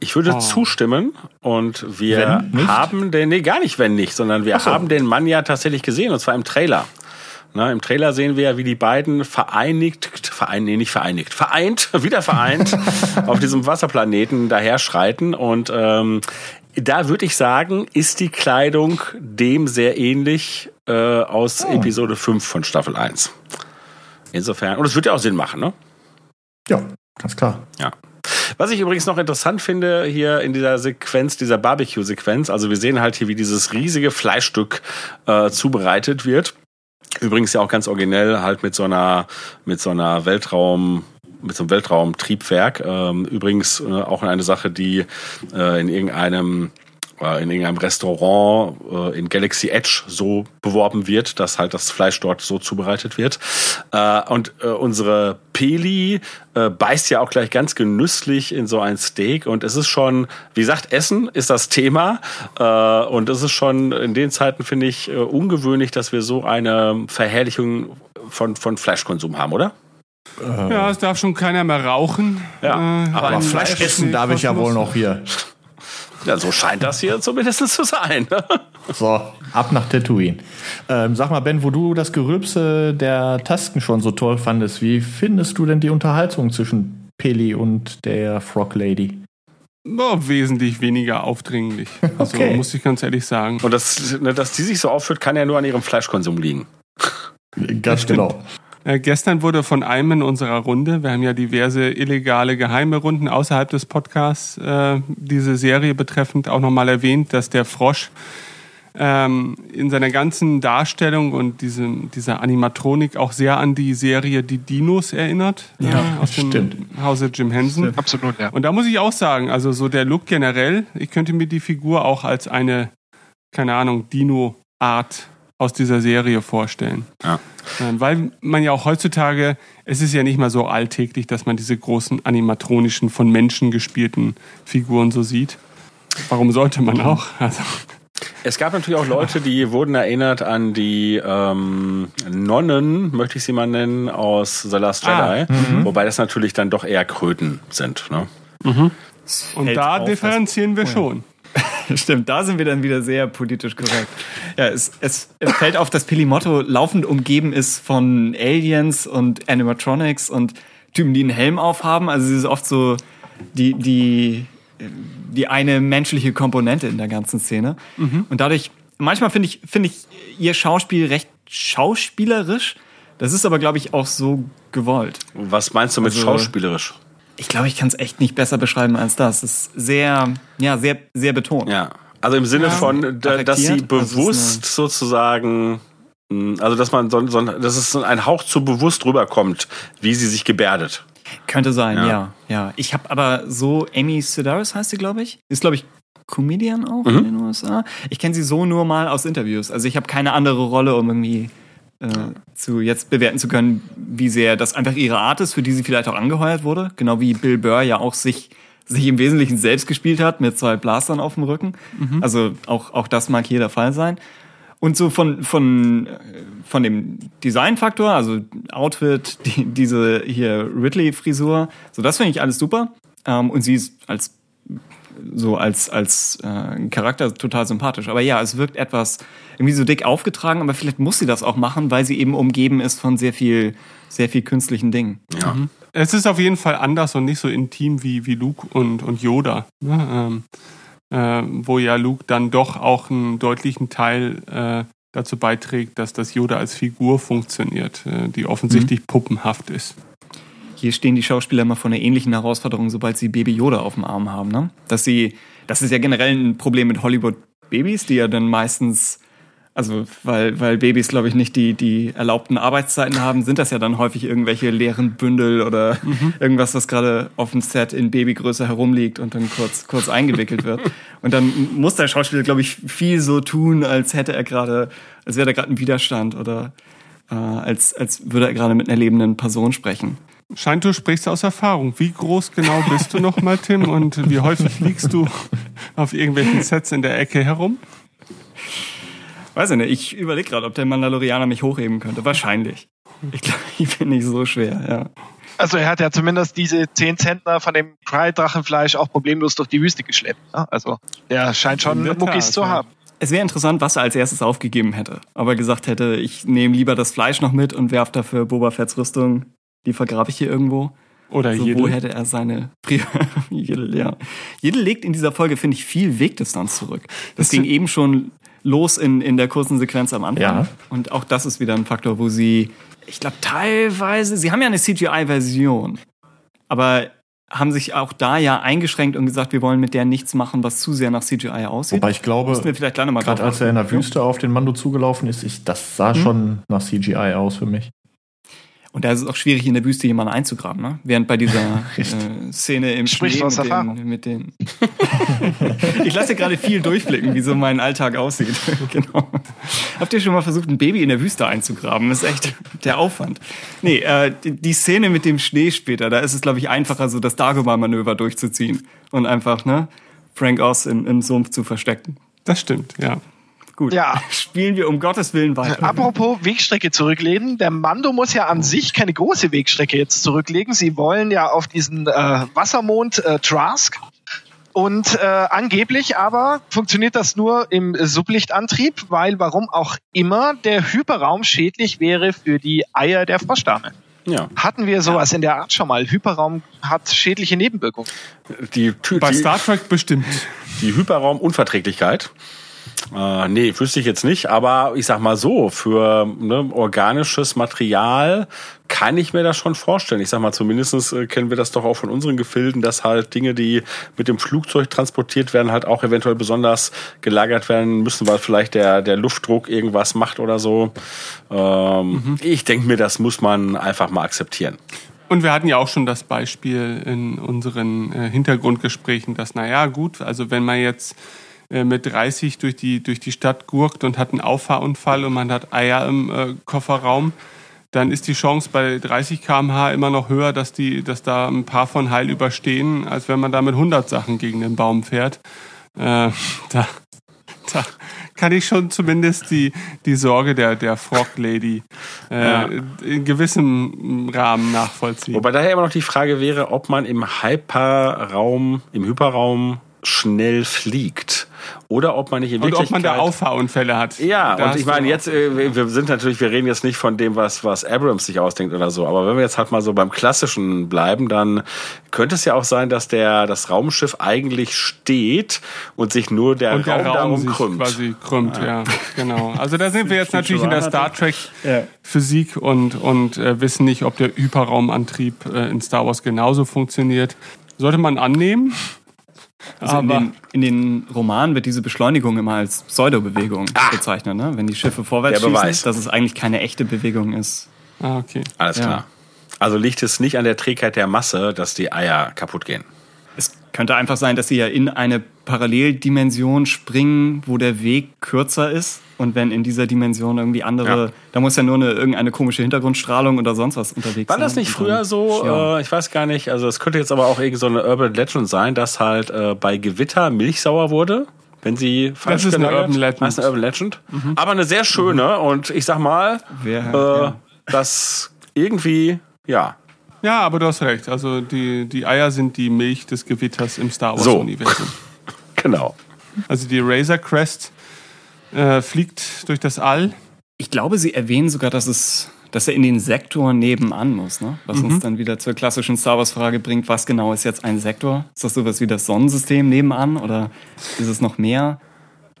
Ich würde Oh. zustimmen und wir haben den, nee, gar nicht wenn nicht, sondern wir so. haben den Mann ja tatsächlich gesehen und zwar im Trailer. Na, Im Trailer sehen wir ja, wie die beiden vereinigt, verein, nee, nicht vereinigt, vereint, wieder vereint, auf diesem Wasserplaneten daher schreiten und ähm, da würde ich sagen, ist die Kleidung dem sehr ähnlich äh, aus Oh. Episode 5 von Staffel 1. Insofern, und es wird ja auch Sinn machen, ne? Ja, ganz klar. Ja. Was ich übrigens noch interessant finde hier in dieser Sequenz, dieser Barbecue-Sequenz, also wir sehen halt hier, wie dieses riesige Fleischstück äh, zubereitet wird. Übrigens ja auch ganz originell halt mit so einer mit so einer Weltraum mit so einem Weltraumtriebwerk. Ähm, übrigens äh, auch eine Sache, die äh, in irgendeinem in irgendeinem Restaurant äh, in Galaxy Edge so beworben wird, dass halt das Fleisch dort so zubereitet wird. Äh, und äh, unsere Peli äh, beißt ja auch gleich ganz genüsslich in so ein Steak und es ist schon, wie gesagt, Essen ist das Thema äh, und es ist schon in den Zeiten, finde ich, äh, ungewöhnlich, dass wir so eine Verherrlichung von, von Fleischkonsum haben, oder? Ja, es darf schon keiner mehr rauchen. Ja, Äh, aber Fleisch essen darf ich ja wohl noch hier. Ja, so scheint das hier zumindest zu sein. So, ab nach Tatooine. Ähm, sag mal, Ben, wo du das Gerülpse der Tasken schon so toll fandest, wie findest du denn die Unterhaltung zwischen Peli und der Frog Lady? Oh, wesentlich weniger aufdringlich. Also okay. muss ich ganz ehrlich sagen. Und das, ne, dass die sich so aufführt, kann ja nur an ihrem Fleischkonsum liegen. Ganz genau. Äh, gestern wurde von einem in unserer Runde, wir haben ja diverse illegale geheime Runden außerhalb des Podcasts, äh, diese Serie betreffend auch nochmal erwähnt, dass der Frosch ähm, in seiner ganzen Darstellung und diesem, dieser Animatronik auch sehr an die Serie Die Dinos erinnert. Ja, äh, aus dem stimmt. Hause Jim Henson. Stimmt. Absolut, ja. Und da muss ich auch sagen, also so der Look generell, ich könnte mir die Figur auch als eine, keine Ahnung, Dino-Art aus dieser Serie vorstellen. Ja. Ähm, weil man ja auch heutzutage, es ist ja nicht mal so alltäglich, dass man diese großen animatronischen, von Menschen gespielten Figuren so sieht. Warum sollte man auch? Also, es gab natürlich auch Leute, die wurden erinnert an die ähm, Nonnen, möchte ich sie mal nennen, aus The Last ah, Jedi. Ah, wobei das natürlich dann doch eher Kröten sind. Ne? Mhm. Und da differenzieren wir oh schon. Stimmt, da sind wir dann wieder sehr politisch korrekt. Ja, es, es, es fällt auf, dass Pelimotto laufend umgeben ist von Aliens und Animatronics und Typen, die einen Helm aufhaben. Also es ist oft so die, die, die eine menschliche Komponente in der ganzen Szene. Mhm. Und dadurch, manchmal finde ich, finde ich ihr Schauspiel recht schauspielerisch. Das ist aber, glaube ich, auch so gewollt. Was meinst du mit also, schauspielerisch? Ich glaube, ich kann es echt nicht besser beschreiben als das. Es ist sehr, ja, sehr, sehr betont. Ja. Also im Sinne ja, von, dass sie bewusst also sozusagen, hm, also dass man so, so, dass es ein Hauch zu bewusst rüberkommt, wie sie sich gebärdet. Könnte sein, ja. Ja. ja. Ich habe aber so, Amy Sedaris heißt sie, glaube ich. Ist, glaube ich, Comedian auch mhm. in den USA. Ich kenne sie so nur mal aus Interviews. Also ich habe keine andere Rolle, um irgendwie äh, zu jetzt bewerten zu können, wie sehr das einfach ihre Art ist, für die sie vielleicht auch angeheuert wurde. Genau wie Bill Burr ja auch sich sich im Wesentlichen selbst gespielt hat mit zwei Blastern auf dem Rücken. Mhm. Also auch auch das mag hier der Fall sein. Und so von von von dem Designfaktor, also Outfit, die, diese hier Ridley Frisur, so das finde ich alles super. Ähm, und sie ist als so als als äh, Charakter total sympathisch. Aber ja, es wirkt etwas irgendwie so dick aufgetragen, aber vielleicht muss sie das auch machen, weil sie eben umgeben ist von sehr viel, sehr viel künstlichen Dingen. Ja. Mhm. Es ist auf jeden Fall anders und nicht so intim wie, wie Luke und, und Yoda. Ne? Ähm, äh, wo ja Luke dann doch auch einen deutlichen Teil äh, dazu beiträgt, dass das Yoda als Figur funktioniert, äh, die offensichtlich mhm. puppenhaft ist. Hier stehen die Schauspieler immer vor einer ähnlichen Herausforderung, sobald sie Baby Yoda auf dem Arm haben. Ne? Dass sie, das ist ja generell ein Problem mit Hollywood-Babys, die ja dann meistens also weil, weil Babys, glaube ich, nicht die, die erlaubten Arbeitszeiten haben, sind das ja dann häufig irgendwelche leeren Bündel oder mhm. irgendwas, was gerade auf dem Set in Babygröße herumliegt und dann kurz, kurz eingewickelt wird. Und dann muss der Schauspieler, glaube ich, viel so tun, als hätte er gerade, als wäre da gerade ein Widerstand oder äh, als, als würde er gerade mit einer lebenden Person sprechen. Scheint, du sprichst aus Erfahrung. Wie groß genau bist du nochmal, Tim? Und wie häufig liegst du auf irgendwelchen Sets in der Ecke herum? Weiß ich nicht, ich überlege gerade, ob der Mandalorianer mich hochheben könnte. Wahrscheinlich. Ich glaube, ich bin nicht so schwer, ja. Also er hat ja zumindest diese 10 Zentner von dem Pride-Drachenfleisch auch problemlos durch die Wüste geschleppt. Ne? Also er scheint schon Muckis zu haben. Es wäre interessant, was er als erstes aufgegeben hätte. Aber gesagt hätte, ich nehme lieber das Fleisch noch mit und werfe dafür Boba Fetts Rüstung. Die vergrabe ich hier irgendwo. Oder so, Wo hätte er seine Jedel, ja. Jedel legt in dieser Folge, finde ich, viel Wegdistanz zurück. Das, das ging eben schon los in, in der kurzen Sequenz am Anfang. Ja. Und auch das ist wieder ein Faktor, wo sie, ich glaube, teilweise, sie haben ja eine CGI-Version, aber haben sich auch da ja eingeschränkt und gesagt, wir wollen mit der nichts machen, was zu sehr nach CGI aussieht. Wobei ich glaube, gerade als er in der Wüste auf den Mando zugelaufen ist, ich, das sah hm? schon nach CGI aus für mich. Und da ist es auch schwierig, in der Wüste jemanden einzugraben, ne? Während bei dieser äh, Szene im Sprich Schnee mit den, mit den Ich lasse gerade viel durchblicken, wie so mein Alltag aussieht. genau. Habt ihr schon mal versucht, ein Baby in der Wüste einzugraben? Das ist echt der Aufwand. Nee, äh, die, die Szene mit dem Schnee später, da ist es, glaube ich, einfacher, so das Dagobah-Manöver durchzuziehen und einfach, ne, Frank Oz im, im Sumpf zu verstecken. Das stimmt, ja. Gut. Ja. Spielen wir um Gottes Willen weiter. Apropos Wegstrecke zurücklegen. Der Mando muss ja an sich keine große Wegstrecke jetzt zurücklegen. Sie wollen ja auf diesen äh, Wassermond äh, Trask Und äh, angeblich aber funktioniert das nur im Sublichtantrieb, weil warum auch immer der Hyperraum schädlich wäre für die Eier der Froschdame. Ja. Hatten wir sowas ja. in der Art schon mal? Hyperraum hat schädliche Nebenwirkungen. Die, die, Bei Star Trek bestimmt. Die Hyperraumunverträglichkeit äh, nee, wüsste ich jetzt nicht, aber ich sag mal so, für ne, organisches Material kann ich mir das schon vorstellen. Ich sag mal, zumindestens äh, kennen wir das doch auch von unseren Gefilden, dass halt Dinge, die mit dem Flugzeug transportiert werden, halt auch eventuell besonders gelagert werden müssen, weil vielleicht der, der Luftdruck irgendwas macht oder so. Ähm, mhm. Ich denke mir, das muss man einfach mal akzeptieren. Und wir hatten ja auch schon das Beispiel in unseren äh, Hintergrundgesprächen, dass, naja, gut, also wenn man jetzt mit 30 durch die, durch die Stadt gurkt und hat einen Auffahrunfall und man hat Eier im äh, Kofferraum, dann ist die Chance bei 30 km/h immer noch höher, dass, die, dass da ein paar von heil überstehen, als wenn man da mit 100 Sachen gegen den Baum fährt. Äh, da, da kann ich schon zumindest die, die Sorge der, der Frog Lady äh, ja. in gewissem Rahmen nachvollziehen. Wobei daher immer noch die Frage wäre, ob man im Hyperraum, im Hyperraum schnell fliegt oder ob man nicht in Wirklichkeit... Und ob man da Auffahrunfälle hat. Ja, da und ich meine, jetzt, äh, wir sind natürlich, wir reden jetzt nicht von dem, was, was Abrams sich ausdenkt oder so, aber wenn wir jetzt halt mal so beim Klassischen bleiben, dann könnte es ja auch sein, dass der, das Raumschiff eigentlich steht und sich nur der, und der Raum, Raum darum krümmt. quasi krümmt, ja. ja. genau. Also da sind wir jetzt natürlich in der Star Trek Physik und, und äh, wissen nicht, ob der Hyperraumantrieb äh, in Star Wars genauso funktioniert. Sollte man annehmen, also in den, in den, Romanen wird diese Beschleunigung immer als Pseudobewegung ah. bezeichnet, ne? wenn die Schiffe vorwärts schießen, dass es eigentlich keine echte Bewegung ist. Ah, okay. Alles ja. klar. Also liegt es nicht an der Trägheit der Masse, dass die Eier kaputt gehen. Könnte einfach sein, dass sie ja in eine Paralleldimension springen, wo der Weg kürzer ist. Und wenn in dieser Dimension irgendwie andere, ja. da muss ja nur eine, irgendeine komische Hintergrundstrahlung oder sonst was unterwegs sein. War das nicht früher so? Äh, ich weiß gar nicht. Also es könnte jetzt aber auch irgendwie so eine Urban Legend sein, dass halt äh, bei Gewitter Milch sauer wurde wenn sie falsch das ist eine Urban Legend. Das ist eine Urban Legend. Mhm. Aber eine sehr schöne mhm. und ich sag mal, Wer, äh, ja. das irgendwie, ja, ja, aber du hast recht. Also die, die Eier sind die Milch des Gewitters im Star Wars-Universum. So. genau. Also die Razor Crest äh, fliegt durch das All. Ich glaube, sie erwähnen sogar, dass es dass er in den Sektor nebenan muss, ne? Was mhm. uns dann wieder zur klassischen Star Wars-Frage bringt, was genau ist jetzt ein Sektor? Ist das sowas wie das Sonnensystem nebenan oder ist es noch mehr?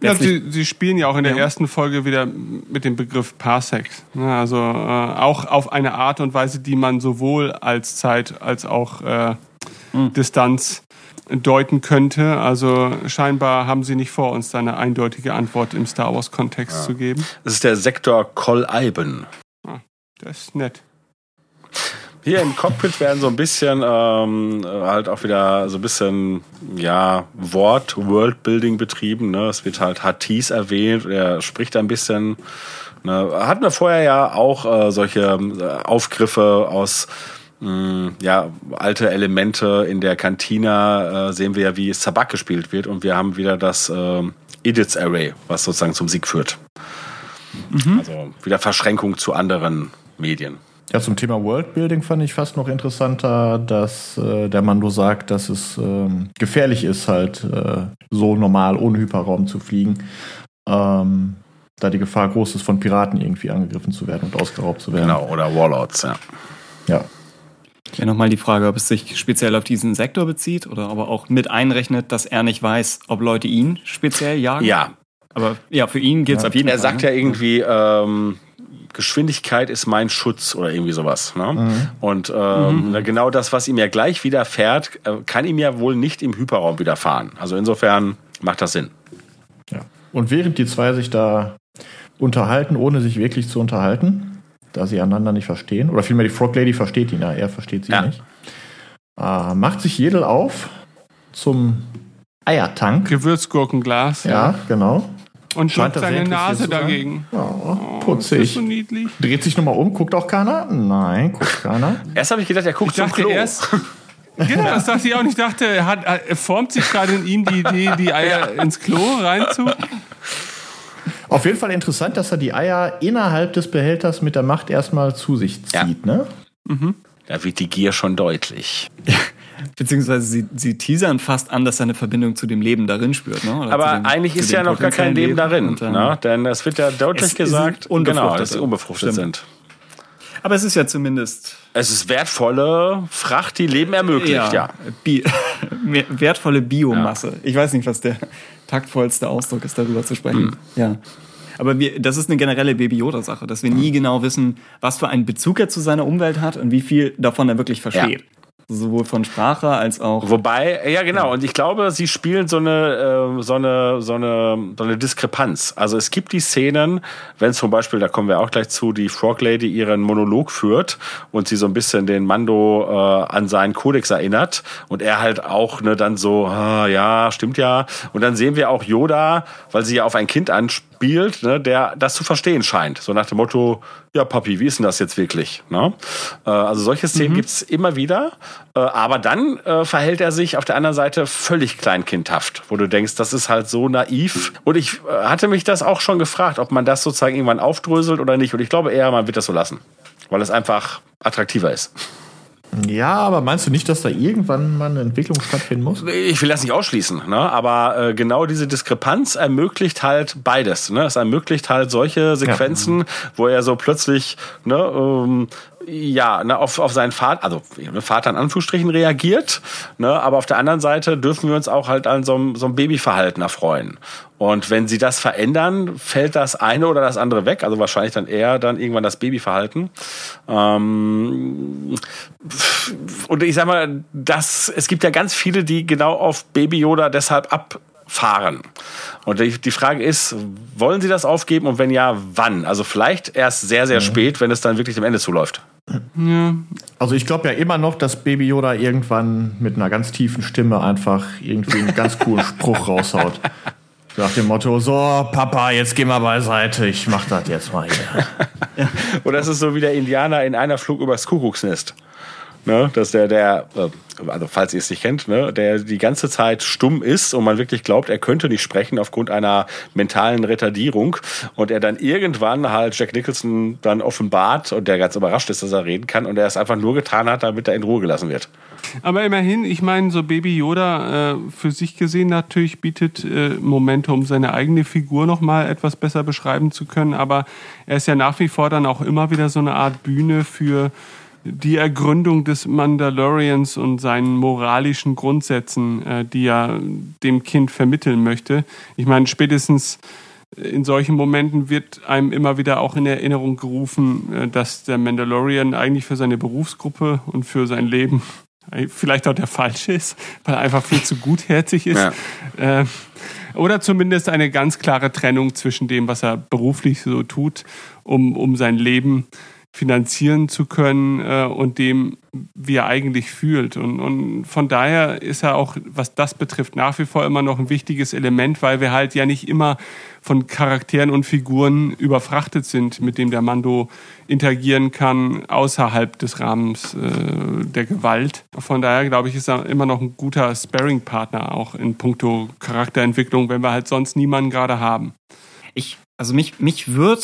Ja, sie, sie spielen ja auch in der ja. ersten Folge wieder mit dem Begriff Parsec. Ne, also äh, auch auf eine Art und Weise, die man sowohl als Zeit als auch äh, mhm. Distanz deuten könnte. Also scheinbar haben sie nicht vor, uns da eine eindeutige Antwort im Star Wars-Kontext ja. zu geben. Das ist der Sektor Koll-Eiben. Ah, das ist nett. Hier im Cockpit werden so ein bisschen ähm, halt auch wieder so ein bisschen ja Wort Worldbuilding betrieben. Ne? Es wird halt Hatis erwähnt. Er spricht ein bisschen. Ne? Hatten wir vorher ja auch äh, solche äh, Aufgriffe aus mh, hm, ja alte Elemente in der Kantina. Äh, sehen wir ja, wie Sabak gespielt wird und wir haben wieder das äh, Edits Array, was sozusagen zum Sieg führt. Mhm. Also wieder Verschränkung zu anderen Medien. Ja, zum Thema Worldbuilding fand ich fast noch interessanter, dass äh, der Mando sagt, dass es ähm, gefährlich ist, halt äh, so normal ohne Hyperraum zu fliegen. Ähm, da die Gefahr groß ist, von Piraten irgendwie angegriffen zu werden und ausgeraubt zu werden. Genau, oder Warlords, ja. Ja. Ja, nochmal die Frage, ob es sich speziell auf diesen Sektor bezieht oder aber auch mit einrechnet, dass er nicht weiß, ob Leute ihn speziell jagen. Ja. Aber ja, für ihn gilt es ja. auf jeden er Fall. Er sagt ne? ja irgendwie, ähm, Geschwindigkeit ist mein Schutz oder irgendwie sowas. Ne? Mhm. Und ähm, mhm. genau das, was ihm ja gleich widerfährt, äh, kann ihm ja wohl nicht im Hyperraum widerfahren. Also insofern macht das Sinn. Ja. Und während die zwei sich da unterhalten, ohne sich wirklich zu unterhalten, da sie einander nicht verstehen, oder vielmehr die Frog Lady versteht ihn ja, er versteht sie ja. nicht, äh, macht sich Jedel auf zum Eiertank. Gewürzgurkenglas. Ja, ja. genau. Und drückt seine Nase dagegen. Ja, oh, putzig. So niedlich. Dreht sich nochmal um, guckt auch keiner? Nein, guckt keiner. Erst habe ich gedacht, er guckt ich zum Klo. Erst, genau, das dachte ich auch nicht. Ich dachte, er, hat, er formt sich gerade in ihm die Idee, die Eier ja. ins Klo reinzu. Auf jeden Fall interessant, dass er die Eier innerhalb des Behälters mit der Macht erstmal zu sich zieht, ja. ne? Mhm. Da wird die Gier schon deutlich. Beziehungsweise sie, sie teasern fast an, dass er eine Verbindung zu dem Leben darin spürt. Ne? Aber dem, eigentlich ist ja noch gar kein Leben, darin. Und, ne? Denn es wird ja deutlich gesagt, genau, dass sie unbefruchtet Stimmt. sind. Aber es ist ja zumindest. Es ist wertvolle Fracht, die Leben ermöglicht, ja. ja. Bi wertvolle Biomasse. Ja. Ich weiß nicht, was der taktvollste Ausdruck ist, darüber zu sprechen. Hm. Ja. Aber wir, das ist eine generelle Baby-Yoda-Sache, dass wir nie genau wissen, was für einen Bezug er zu seiner Umwelt hat und wie viel davon er wirklich versteht. Ja sowohl von Sprache als auch. Wobei, ja genau, und ich glaube, sie spielen so eine, äh, so eine, so eine, so eine Diskrepanz. Also es gibt die Szenen, wenn zum Beispiel, da kommen wir auch gleich zu, die Frog Lady ihren Monolog führt und sie so ein bisschen den Mando äh, an seinen Kodex erinnert und er halt auch ne, dann so, ah, ja, stimmt ja. Und dann sehen wir auch Yoda, weil sie ja auf ein Kind anspielt, ne, der das zu verstehen scheint. So nach dem Motto, ja, Papi, wie ist denn das jetzt wirklich? Ne? Äh, also solche Szenen mhm. gibt's immer wieder. Äh, aber dann äh, verhält er sich auf der anderen Seite völlig kleinkindhaft, wo du denkst, das ist halt so naiv. Und ich äh, hatte mich das auch schon gefragt, ob man das sozusagen irgendwann aufdröselt oder nicht. Und ich glaube eher, man wird das so lassen, weil es einfach attraktiver ist. Ja, aber meinst du nicht, dass da irgendwann mal eine Entwicklung stattfinden muss? Ich will das nicht ausschließen, ne? aber äh, genau diese Diskrepanz ermöglicht halt beides. Ne? Es ermöglicht halt solche Sequenzen, ja. wo er so plötzlich ne, ähm, ja, ne, auf, auf seinen Vater, also Vater in Anführungsstrichen reagiert, ne, aber auf der anderen Seite dürfen wir uns auch halt an so einem, so einem Babyverhalten erfreuen. Und wenn sie das verändern, fällt das eine oder das andere weg, also wahrscheinlich dann eher dann irgendwann das Babyverhalten. Ähm, und ich sag mal, das, es gibt ja ganz viele, die genau auf Baby Yoda deshalb ab fahren. Und die, die Frage ist, wollen Sie das aufgeben und wenn ja, wann? Also vielleicht erst sehr, sehr mhm. spät, wenn es dann wirklich dem Ende zuläuft. Ja. Also ich glaube ja immer noch, dass Baby Yoda irgendwann mit einer ganz tiefen Stimme einfach irgendwie einen ganz coolen Spruch raushaut. Nach dem Motto, so, Papa, jetzt geh mal beiseite, ich mach das jetzt mal hier. Oder es ist so wie der Indianer in einer Flug übers Kuckucksnest. Ne? Dass der, der, äh, also falls ihr es nicht kennt, ne, der die ganze Zeit stumm ist und man wirklich glaubt, er könnte nicht sprechen aufgrund einer mentalen Retardierung und er dann irgendwann halt Jack Nicholson dann offenbart und der ganz überrascht ist, dass er reden kann und er es einfach nur getan hat, damit er in Ruhe gelassen wird. Aber immerhin, ich meine, so Baby Yoda äh, für sich gesehen natürlich bietet äh, Momente, um seine eigene Figur nochmal etwas besser beschreiben zu können, aber er ist ja nach wie vor dann auch immer wieder so eine Art Bühne für die Ergründung des Mandalorians und seinen moralischen Grundsätzen, äh, die er dem Kind vermitteln möchte. Ich meine, spätestens in solchen Momenten wird einem immer wieder auch in Erinnerung gerufen, äh, dass der Mandalorian eigentlich für seine Berufsgruppe und für sein Leben vielleicht auch der falsche ist, weil er einfach viel zu gutherzig ist. Ja. Äh, oder zumindest eine ganz klare Trennung zwischen dem, was er beruflich so tut, um, um sein Leben finanzieren zu können äh, und dem, wie er eigentlich fühlt. Und, und von daher ist er auch, was das betrifft, nach wie vor immer noch ein wichtiges Element, weil wir halt ja nicht immer von Charakteren und Figuren überfrachtet sind, mit dem der Mando interagieren kann, außerhalb des Rahmens äh, der Gewalt. Von daher, glaube ich, ist er immer noch ein guter Sparring-Partner, auch in puncto Charakterentwicklung, wenn wir halt sonst niemanden gerade haben. Ich also mich, mich würde,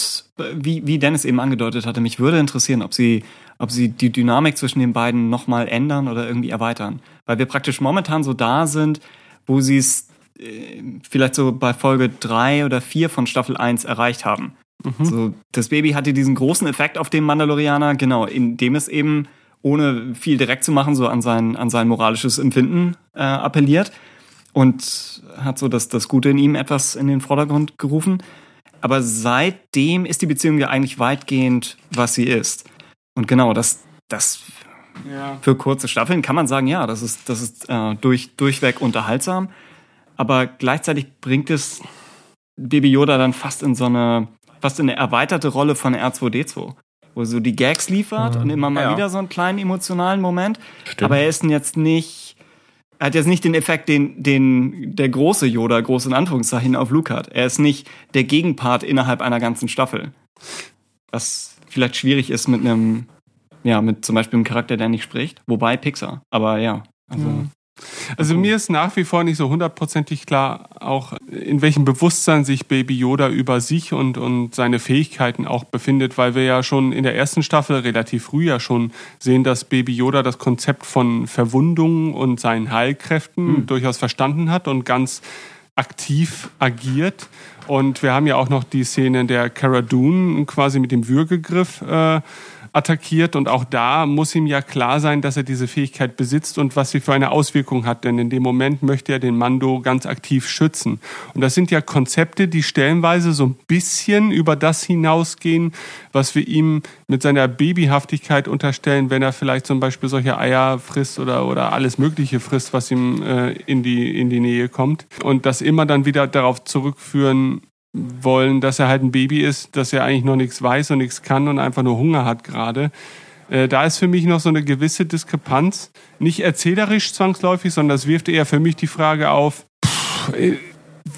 wie, wie Dennis eben angedeutet hatte, mich würde interessieren, ob sie, ob sie die Dynamik zwischen den beiden nochmal ändern oder irgendwie erweitern. Weil wir praktisch momentan so da sind, wo sie es äh, vielleicht so bei Folge drei oder vier von Staffel 1 erreicht haben. Mhm. So, das Baby hatte diesen großen Effekt auf den Mandalorianer, genau, indem es eben, ohne viel direkt zu machen, so an sein, an sein moralisches Empfinden äh, appelliert und hat so das, das Gute in ihm etwas in den Vordergrund gerufen. Aber seitdem ist die Beziehung ja eigentlich weitgehend, was sie ist. Und genau, das, das ja. für kurze Staffeln kann man sagen, ja, das ist, das ist äh, durch, durchweg unterhaltsam. Aber gleichzeitig bringt es Baby Yoda dann fast in so eine, fast in eine erweiterte Rolle von R2D2 wo so die Gags liefert mhm. und immer mal ja. wieder so einen kleinen emotionalen Moment. Stimmt. Aber er ist jetzt nicht hat jetzt nicht den Effekt, den, den der große Yoda, groß in Anführungszeichen, auf Luke hat. Er ist nicht der Gegenpart innerhalb einer ganzen Staffel. Was vielleicht schwierig ist mit einem, ja, mit zum Beispiel einem Charakter, der nicht spricht. Wobei Pixar. Aber ja, also. Mhm. Also mir ist nach wie vor nicht so hundertprozentig klar, auch in welchem Bewusstsein sich Baby Yoda über sich und, und seine Fähigkeiten auch befindet, weil wir ja schon in der ersten Staffel relativ früh ja schon sehen, dass Baby Yoda das Konzept von Verwundungen und seinen Heilkräften mhm. durchaus verstanden hat und ganz aktiv agiert. Und wir haben ja auch noch die Szene, in der Cara Dune quasi mit dem Würgegriff äh, attackiert und auch da muss ihm ja klar sein, dass er diese Fähigkeit besitzt und was sie für eine Auswirkung hat, denn in dem Moment möchte er den Mando ganz aktiv schützen. Und das sind ja Konzepte, die stellenweise so ein bisschen über das hinausgehen, was wir ihm mit seiner Babyhaftigkeit unterstellen, wenn er vielleicht zum Beispiel solche Eier frisst oder, oder alles Mögliche frisst, was ihm äh, in, die, in die Nähe kommt. Und das immer dann wieder darauf zurückführen, wollen, dass er halt ein Baby ist, dass er eigentlich noch nichts weiß und nichts kann und einfach nur Hunger hat gerade. Äh, da ist für mich noch so eine gewisse Diskrepanz. Nicht erzählerisch zwangsläufig, sondern das wirft eher für mich die Frage auf, äh,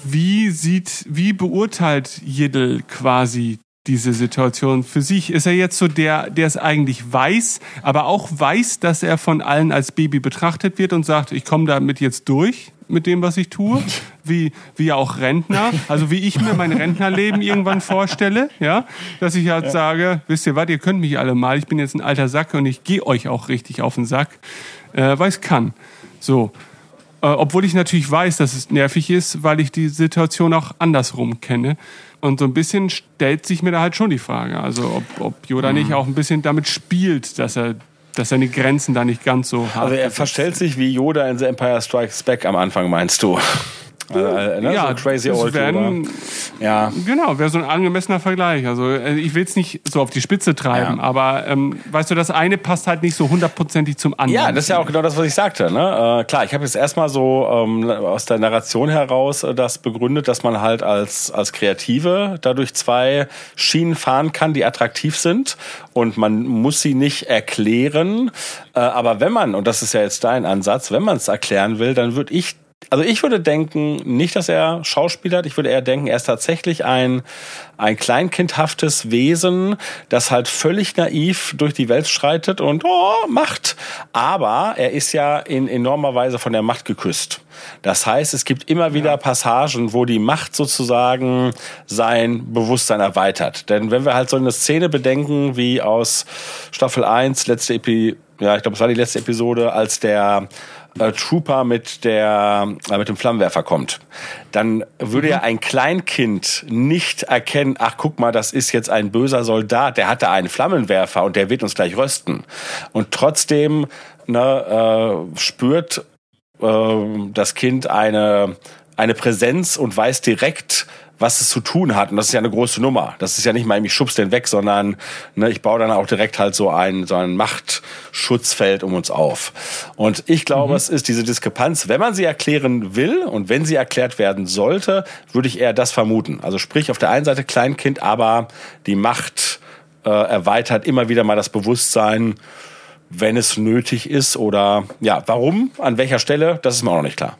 wie sieht, wie beurteilt Jiddel quasi diese Situation für sich? Ist er jetzt so der, der es eigentlich weiß, aber auch weiß, dass er von allen als Baby betrachtet wird und sagt, ich komme damit jetzt durch? Mit dem, was ich tue, wie, wie auch Rentner, also wie ich mir mein Rentnerleben irgendwann vorstelle, ja, dass ich halt ja. sage, wisst ihr was, ihr könnt mich alle mal, ich bin jetzt ein alter Sack und ich gehe euch auch richtig auf den Sack, äh, weil ich kann. So. Äh, obwohl ich natürlich weiß, dass es nervig ist, weil ich die Situation auch andersrum kenne. Und so ein bisschen stellt sich mir da halt schon die Frage, also ob, ob Yoda mhm. nicht auch ein bisschen damit spielt, dass er dass seine Grenzen da nicht ganz so hart Also er verstellt sich wie Yoda in The Empire Strikes Back am Anfang, meinst du? Also, ne? ja, so crazy old werden, Ja. Genau, wäre so ein angemessener Vergleich. Also äh, ich will es nicht so auf die Spitze treiben, ja. aber ähm, weißt du, das eine passt halt nicht so hundertprozentig zum anderen. Ja, das ist ja auch genau das, was ich sagte. Ne? Äh, klar, ich habe jetzt erstmal so ähm, aus der Narration heraus äh, das begründet, dass man halt als, als Kreative dadurch zwei Schienen fahren kann, die attraktiv sind und man muss sie nicht erklären. Äh, aber wenn man, und das ist ja jetzt dein Ansatz, wenn man es erklären will, dann würde ich also ich würde denken, nicht, dass er Schauspieler hat. Ich würde eher denken, er ist tatsächlich ein, ein kleinkindhaftes Wesen, das halt völlig naiv durch die Welt schreitet und oh, Macht. Aber er ist ja in enormer Weise von der Macht geküsst. Das heißt, es gibt immer wieder ja. Passagen, wo die Macht sozusagen sein Bewusstsein erweitert. Denn wenn wir halt so eine Szene bedenken, wie aus Staffel 1, letzte Epi ja, ich glaube, es war die letzte Episode, als der äh, Trooper mit der äh, mit dem Flammenwerfer kommt, dann würde mhm. ja ein Kleinkind nicht erkennen, ach guck mal, das ist jetzt ein böser Soldat, der hat da einen Flammenwerfer und der wird uns gleich rösten. Und trotzdem ne, äh, spürt äh, das Kind eine eine Präsenz und weiß direkt, was es zu tun hat. Und das ist ja eine große Nummer. Das ist ja nicht mal, ich schub's den weg, sondern ne, ich baue dann auch direkt halt so ein, so ein Machtschutzfeld um uns auf. Und ich glaube, mhm. es ist diese Diskrepanz, wenn man sie erklären will und wenn sie erklärt werden sollte, würde ich eher das vermuten. Also sprich, auf der einen Seite Kleinkind, aber die Macht äh, erweitert immer wieder mal das Bewusstsein, wenn es nötig ist oder ja, warum, an welcher Stelle, das ist mir auch noch nicht klar.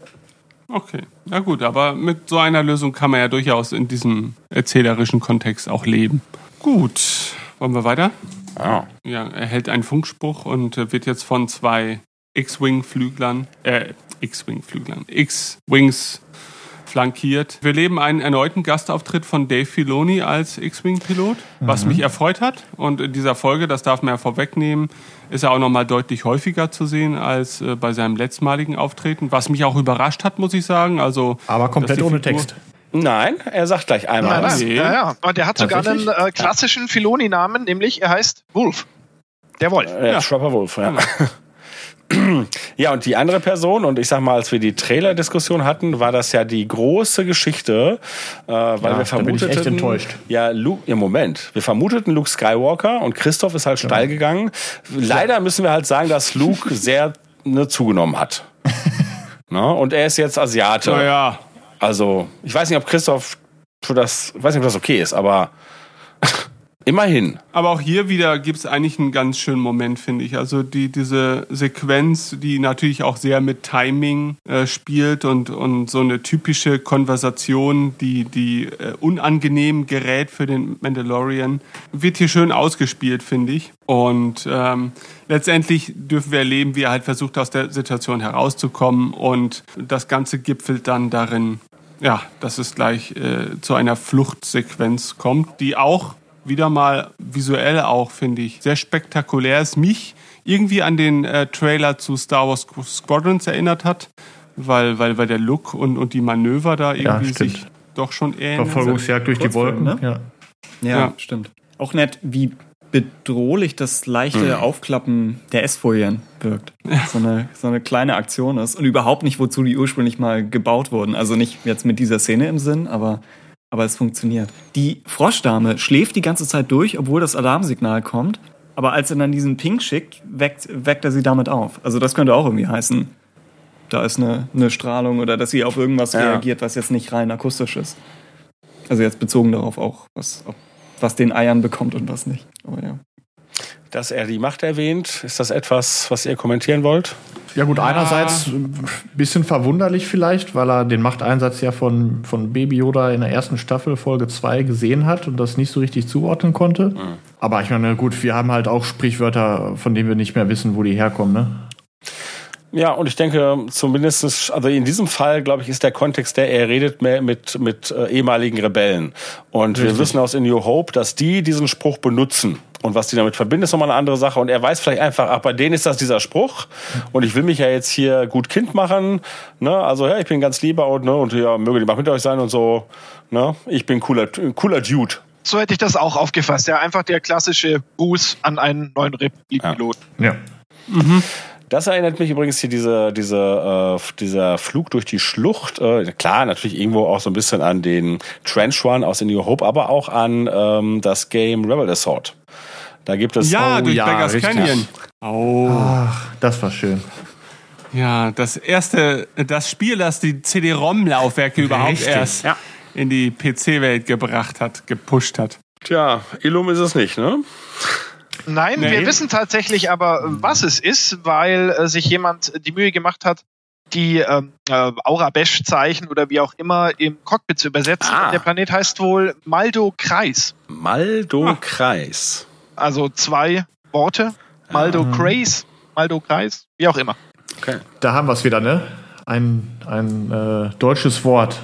Okay, na gut, aber mit so einer Lösung kann man ja durchaus in diesem erzählerischen Kontext auch leben. Gut, wollen wir weiter? Ah. Ja, er hält einen Funkspruch und wird jetzt von zwei X-Wing-Flüglern, äh, X-Wing-Flüglern, X-Wings flankiert. Wir leben einen erneuten Gastauftritt von Dave Filoni als X-Wing-Pilot, was mhm. mich erfreut hat. Und in dieser Folge, das darf man ja vorwegnehmen, ist er auch nochmal deutlich häufiger zu sehen als äh, bei seinem letztmaligen Auftreten, was mich auch überrascht hat, muss ich sagen. Also, Aber komplett ohne Text. Nein, er sagt gleich einmal. Nein, nein. Ja, ja. Und er hat sogar einen äh, klassischen Filoni-Namen, nämlich er heißt Wolf. Der Wolf. Äh, ja, Trapper Wolf, ja. Ja, und die andere Person, und ich sag mal, als wir die Trailer-Diskussion hatten, war das ja die große Geschichte, äh, weil ja, wir vermuteten. echt enttäuscht. Ja, Luke, im Moment. Wir vermuteten Luke Skywalker und Christoph ist halt ja. steil gegangen. Leider müssen wir halt sagen, dass Luke sehr ne, zugenommen hat. ne? Und er ist jetzt Asiate. Naja. Also, ich weiß nicht, ob Christoph für das, ich weiß nicht, ob das okay ist, aber Immerhin. Aber auch hier wieder gibt es eigentlich einen ganz schönen Moment, finde ich. Also die, diese Sequenz, die natürlich auch sehr mit Timing äh, spielt und, und so eine typische Konversation, die, die äh, unangenehm gerät für den Mandalorian, wird hier schön ausgespielt, finde ich. Und ähm, letztendlich dürfen wir erleben, wie er halt versucht, aus der Situation herauszukommen. Und das Ganze gipfelt dann darin, ja, dass es gleich äh, zu einer Fluchtsequenz kommt, die auch wieder mal visuell auch, finde ich, sehr spektakulär ist. Mich irgendwie an den äh, Trailer zu Star Wars Squadrons erinnert hat, weil, weil, weil der Look und, und die Manöver da irgendwie ja, sich doch schon ähneln. Verfolgungsjagd durch die Wolken, ne? Ja. ja. ja, stimmt. Auch nett, wie bedrohlich das leichte mhm. Aufklappen der S-Folien wirkt. So, eine, so eine kleine Aktion ist und überhaupt nicht, wozu die ursprünglich mal gebaut wurden. Also nicht jetzt mit dieser Szene im Sinn, aber aber es funktioniert. Die Froschdame schläft die ganze Zeit durch, obwohl das Alarmsignal kommt. Aber als er dann diesen Ping schickt, weckt, weckt er sie damit auf. Also das könnte auch irgendwie heißen, da ist eine, eine Strahlung oder dass sie auf irgendwas ja. reagiert, was jetzt nicht rein akustisch ist. Also jetzt bezogen darauf auch, was, was den Eiern bekommt und was nicht. Aber ja dass er die Macht erwähnt. Ist das etwas, was ihr kommentieren wollt? Ja gut, einerseits ein bisschen verwunderlich vielleicht, weil er den Machteinsatz ja von, von Baby Yoda in der ersten Staffel Folge 2 gesehen hat und das nicht so richtig zuordnen konnte. Mhm. Aber ich meine, gut, wir haben halt auch Sprichwörter, von denen wir nicht mehr wissen, wo die herkommen, ne? Ja, und ich denke zumindest, also in diesem Fall, glaube ich, ist der Kontext der, er redet mehr mit, mit äh, ehemaligen Rebellen. Und Richtig. wir wissen aus In New Hope, dass die diesen Spruch benutzen. Und was die damit verbinden, ist nochmal eine andere Sache. Und er weiß vielleicht einfach, ach, bei denen ist das dieser Spruch. Und ich will mich ja jetzt hier gut Kind machen. Ne? Also, ja, ich bin ganz lieber und, ne, und ja, möge die Macht mit euch sein und so. Ne? Ich bin cooler, cooler Dude. So hätte ich das auch aufgefasst. Ja, einfach der klassische Buß an einen neuen Republik-Pilot. Ja. ja. Mhm. Das erinnert mich übrigens hier diese, diese, äh, dieser Flug durch die Schlucht. Äh, klar, natürlich irgendwo auch so ein bisschen an den Trench Run aus In New Hope, aber auch an ähm, das Game Rebel Assault. Da gibt es ja oh, durch ja, Beggars richtig. Canyon. Oh. Ach, das war schön. Ja, das erste, das Spiel, das die CD-ROM-Laufwerke überhaupt erst ja. in die PC-Welt gebracht hat, gepusht hat. Tja, Illum ist es nicht, ne? Nein, nee. wir wissen tatsächlich aber, was es ist, weil äh, sich jemand die Mühe gemacht hat, die ähm, äh, Aura-Bash-Zeichen oder wie auch immer im Cockpit zu übersetzen. Ah. Der Planet heißt wohl Maldo-Kreis. Maldo-Kreis. Ah. Also zwei Worte. Maldo-Kreis, Maldo-Kreis, wie auch immer. Okay. Da haben wir es wieder, ne? Ein, ein äh, deutsches Wort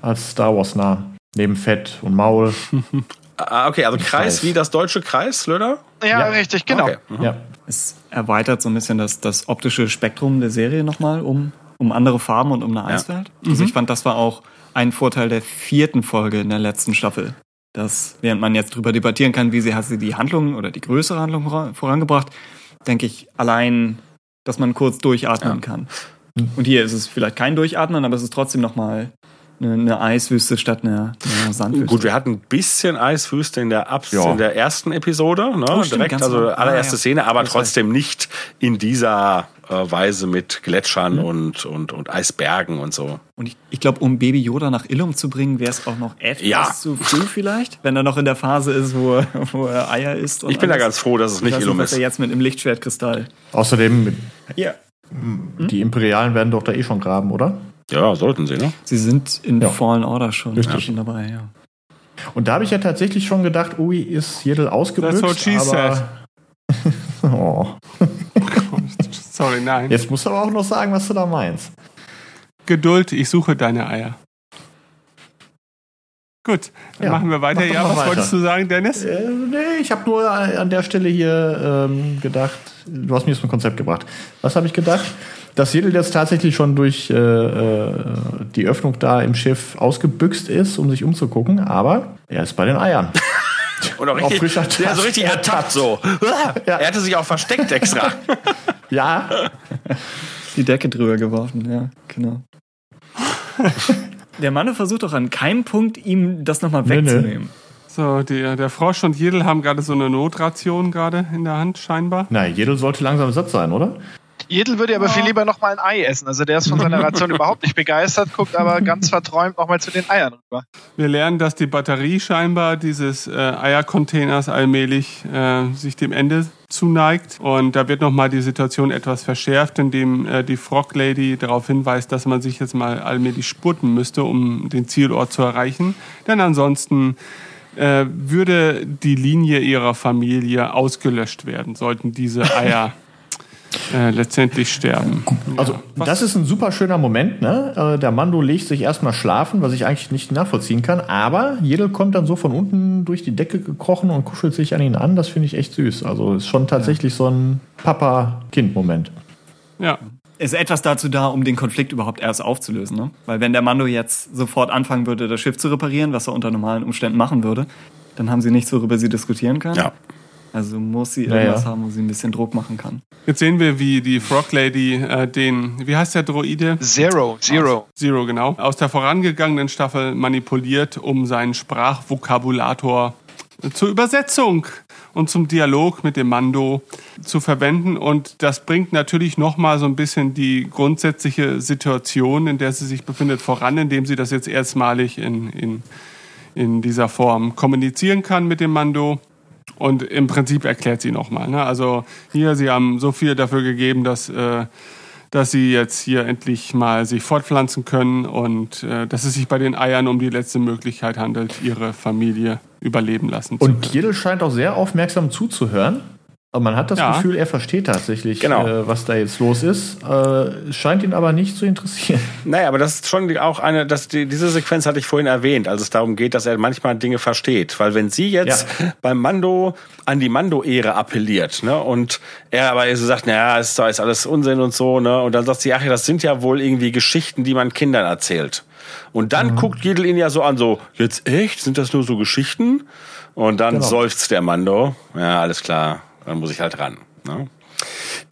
als Star Wars-Namen. Neben Fett und Maul. Ah, okay, also Kreis, wie das deutsche Kreis, Löder? Ja, ja. richtig, genau. Okay. Mhm. Ja. Es erweitert so ein bisschen das, das optische Spektrum der Serie nochmal um, um andere Farben und um eine Eiswelt. Ja. Also mhm. ich fand, das war auch ein Vorteil der vierten Folge in der letzten Staffel. Dass, während man jetzt drüber debattieren kann, wie sie hat sie die Handlung oder die größere Handlung vorangebracht, denke ich allein, dass man kurz durchatmen ja. kann. Und hier ist es vielleicht kein Durchatmen, aber es ist trotzdem nochmal eine, eine Eiswüste statt einer, einer, Sandwüste. Gut, wir hatten ein bisschen Eiswüste in der, Abs ja. in der ersten Episode, ne? Oh, stimmt, direkt, also allererste ah, ja. Szene, aber trotzdem nicht in dieser äh, Weise mit Gletschern mhm. und, und, und Eisbergen und so. Und ich, ich glaube, um Baby Yoda nach Illum zu bringen, wäre es auch noch etwas ja. zu früh vielleicht, wenn er noch in der Phase ist, wo, wo er Eier isst. ich bin alles. da ganz froh, dass es nicht Illum ist. Er jetzt mit einem Lichtschwertkristall. Außerdem, ja. die Imperialen werden doch da eh schon graben, oder? Ja, sollten sie, ne? Sie sind in ja. Fallen Order schon, ja. schon dabei, ja. Und da habe ich ja tatsächlich schon gedacht, Ui ist Jedel ausgebüxt, That's what she aber... oh. Sorry, nein. Jetzt musst du aber auch noch sagen, was du da meinst. Geduld, ich suche deine Eier. Gut, dann ja, machen wir weiter. Mach ja, was weiter. wolltest du sagen, Dennis? Äh, nee, ich habe nur an der Stelle hier ähm, gedacht, du hast mir jetzt ein Konzept gebracht. Was habe ich gedacht? Dass Jedel jetzt tatsächlich schon durch äh, äh, die Öffnung da im Schiff ausgebüxt ist, um sich umzugucken, aber er ist bei den Eiern. Auch richtig, der so richtig ertappt so. Ja. Er hatte sich auch versteckt extra. ja. Die Decke drüber geworfen, ja, genau. Der Mann versucht doch an keinem Punkt, ihm das nochmal wegzunehmen. Nee, So, der, der Frosch und Jedel haben gerade so eine Notration gerade in der Hand, scheinbar. Nein, Jedel sollte langsam satt sein, oder? Jedel würde aber viel lieber noch mal ein Ei essen. Also der ist von seiner Ration überhaupt nicht begeistert, guckt aber ganz verträumt noch mal zu den Eiern rüber. Wir lernen, dass die Batterie scheinbar dieses äh, Eiercontainers allmählich äh, sich dem Ende zuneigt. Und da wird nochmal die Situation etwas verschärft, indem äh, die Frog Lady darauf hinweist, dass man sich jetzt mal allmählich spurten müsste, um den Zielort zu erreichen. Denn ansonsten äh, würde die Linie ihrer Familie ausgelöscht werden, sollten diese Eier äh, letztendlich sterben. Also, ja. das ist ein super schöner Moment. Ne? Äh, der Mando legt sich erstmal schlafen, was ich eigentlich nicht nachvollziehen kann. Aber Jedel kommt dann so von unten durch die Decke gekrochen und kuschelt sich an ihn an. Das finde ich echt süß. Also, ist schon tatsächlich so ein Papa-Kind-Moment. Ja. Ist etwas dazu da, um den Konflikt überhaupt erst aufzulösen. Ne? Weil, wenn der Mando jetzt sofort anfangen würde, das Schiff zu reparieren, was er unter normalen Umständen machen würde, dann haben sie nichts, worüber sie diskutieren können. Ja. Also muss sie irgendwas ja, haben, wo sie ein bisschen Druck machen kann. Jetzt sehen wir, wie die Frog Lady äh, den, wie heißt der Droide? Zero, Zero. Aus, Zero, genau. Aus der vorangegangenen Staffel manipuliert, um seinen Sprachvokabulator zur Übersetzung und zum Dialog mit dem Mando zu verwenden. Und das bringt natürlich nochmal so ein bisschen die grundsätzliche Situation, in der sie sich befindet, voran, indem sie das jetzt erstmalig in, in, in dieser Form kommunizieren kann mit dem Mando. Und im Prinzip erklärt sie nochmal. Ne? Also hier, sie haben so viel dafür gegeben, dass, äh, dass sie jetzt hier endlich mal sich fortpflanzen können und äh, dass es sich bei den Eiern um die letzte Möglichkeit handelt, ihre Familie überleben lassen zu können. Und Jedel scheint auch sehr aufmerksam zuzuhören. Aber man hat das ja. Gefühl, er versteht tatsächlich, genau. äh, was da jetzt los ist. Äh, scheint ihn aber nicht zu interessieren. Naja, aber das ist schon auch eine, dass die, diese Sequenz hatte ich vorhin erwähnt, als es darum geht, dass er manchmal Dinge versteht. Weil wenn sie jetzt ja. beim Mando an die Mando-Ehre appelliert, ne, und er aber so sagt, naja, ist, ist alles Unsinn und so, ne, und dann sagt sie, ach ja, das sind ja wohl irgendwie Geschichten, die man Kindern erzählt. Und dann mhm. guckt Giedel ihn ja so an, so, jetzt echt? Sind das nur so Geschichten? Und dann genau. seufzt der Mando. Ja, alles klar dann muss ich halt ran. Ne?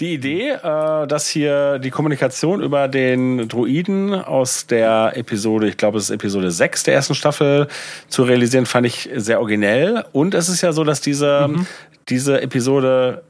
Die Idee, äh, dass hier die Kommunikation über den Druiden aus der Episode, ich glaube es ist Episode 6 der ersten Staffel, zu realisieren, fand ich sehr originell. Und es ist ja so, dass diese, mhm. diese Episode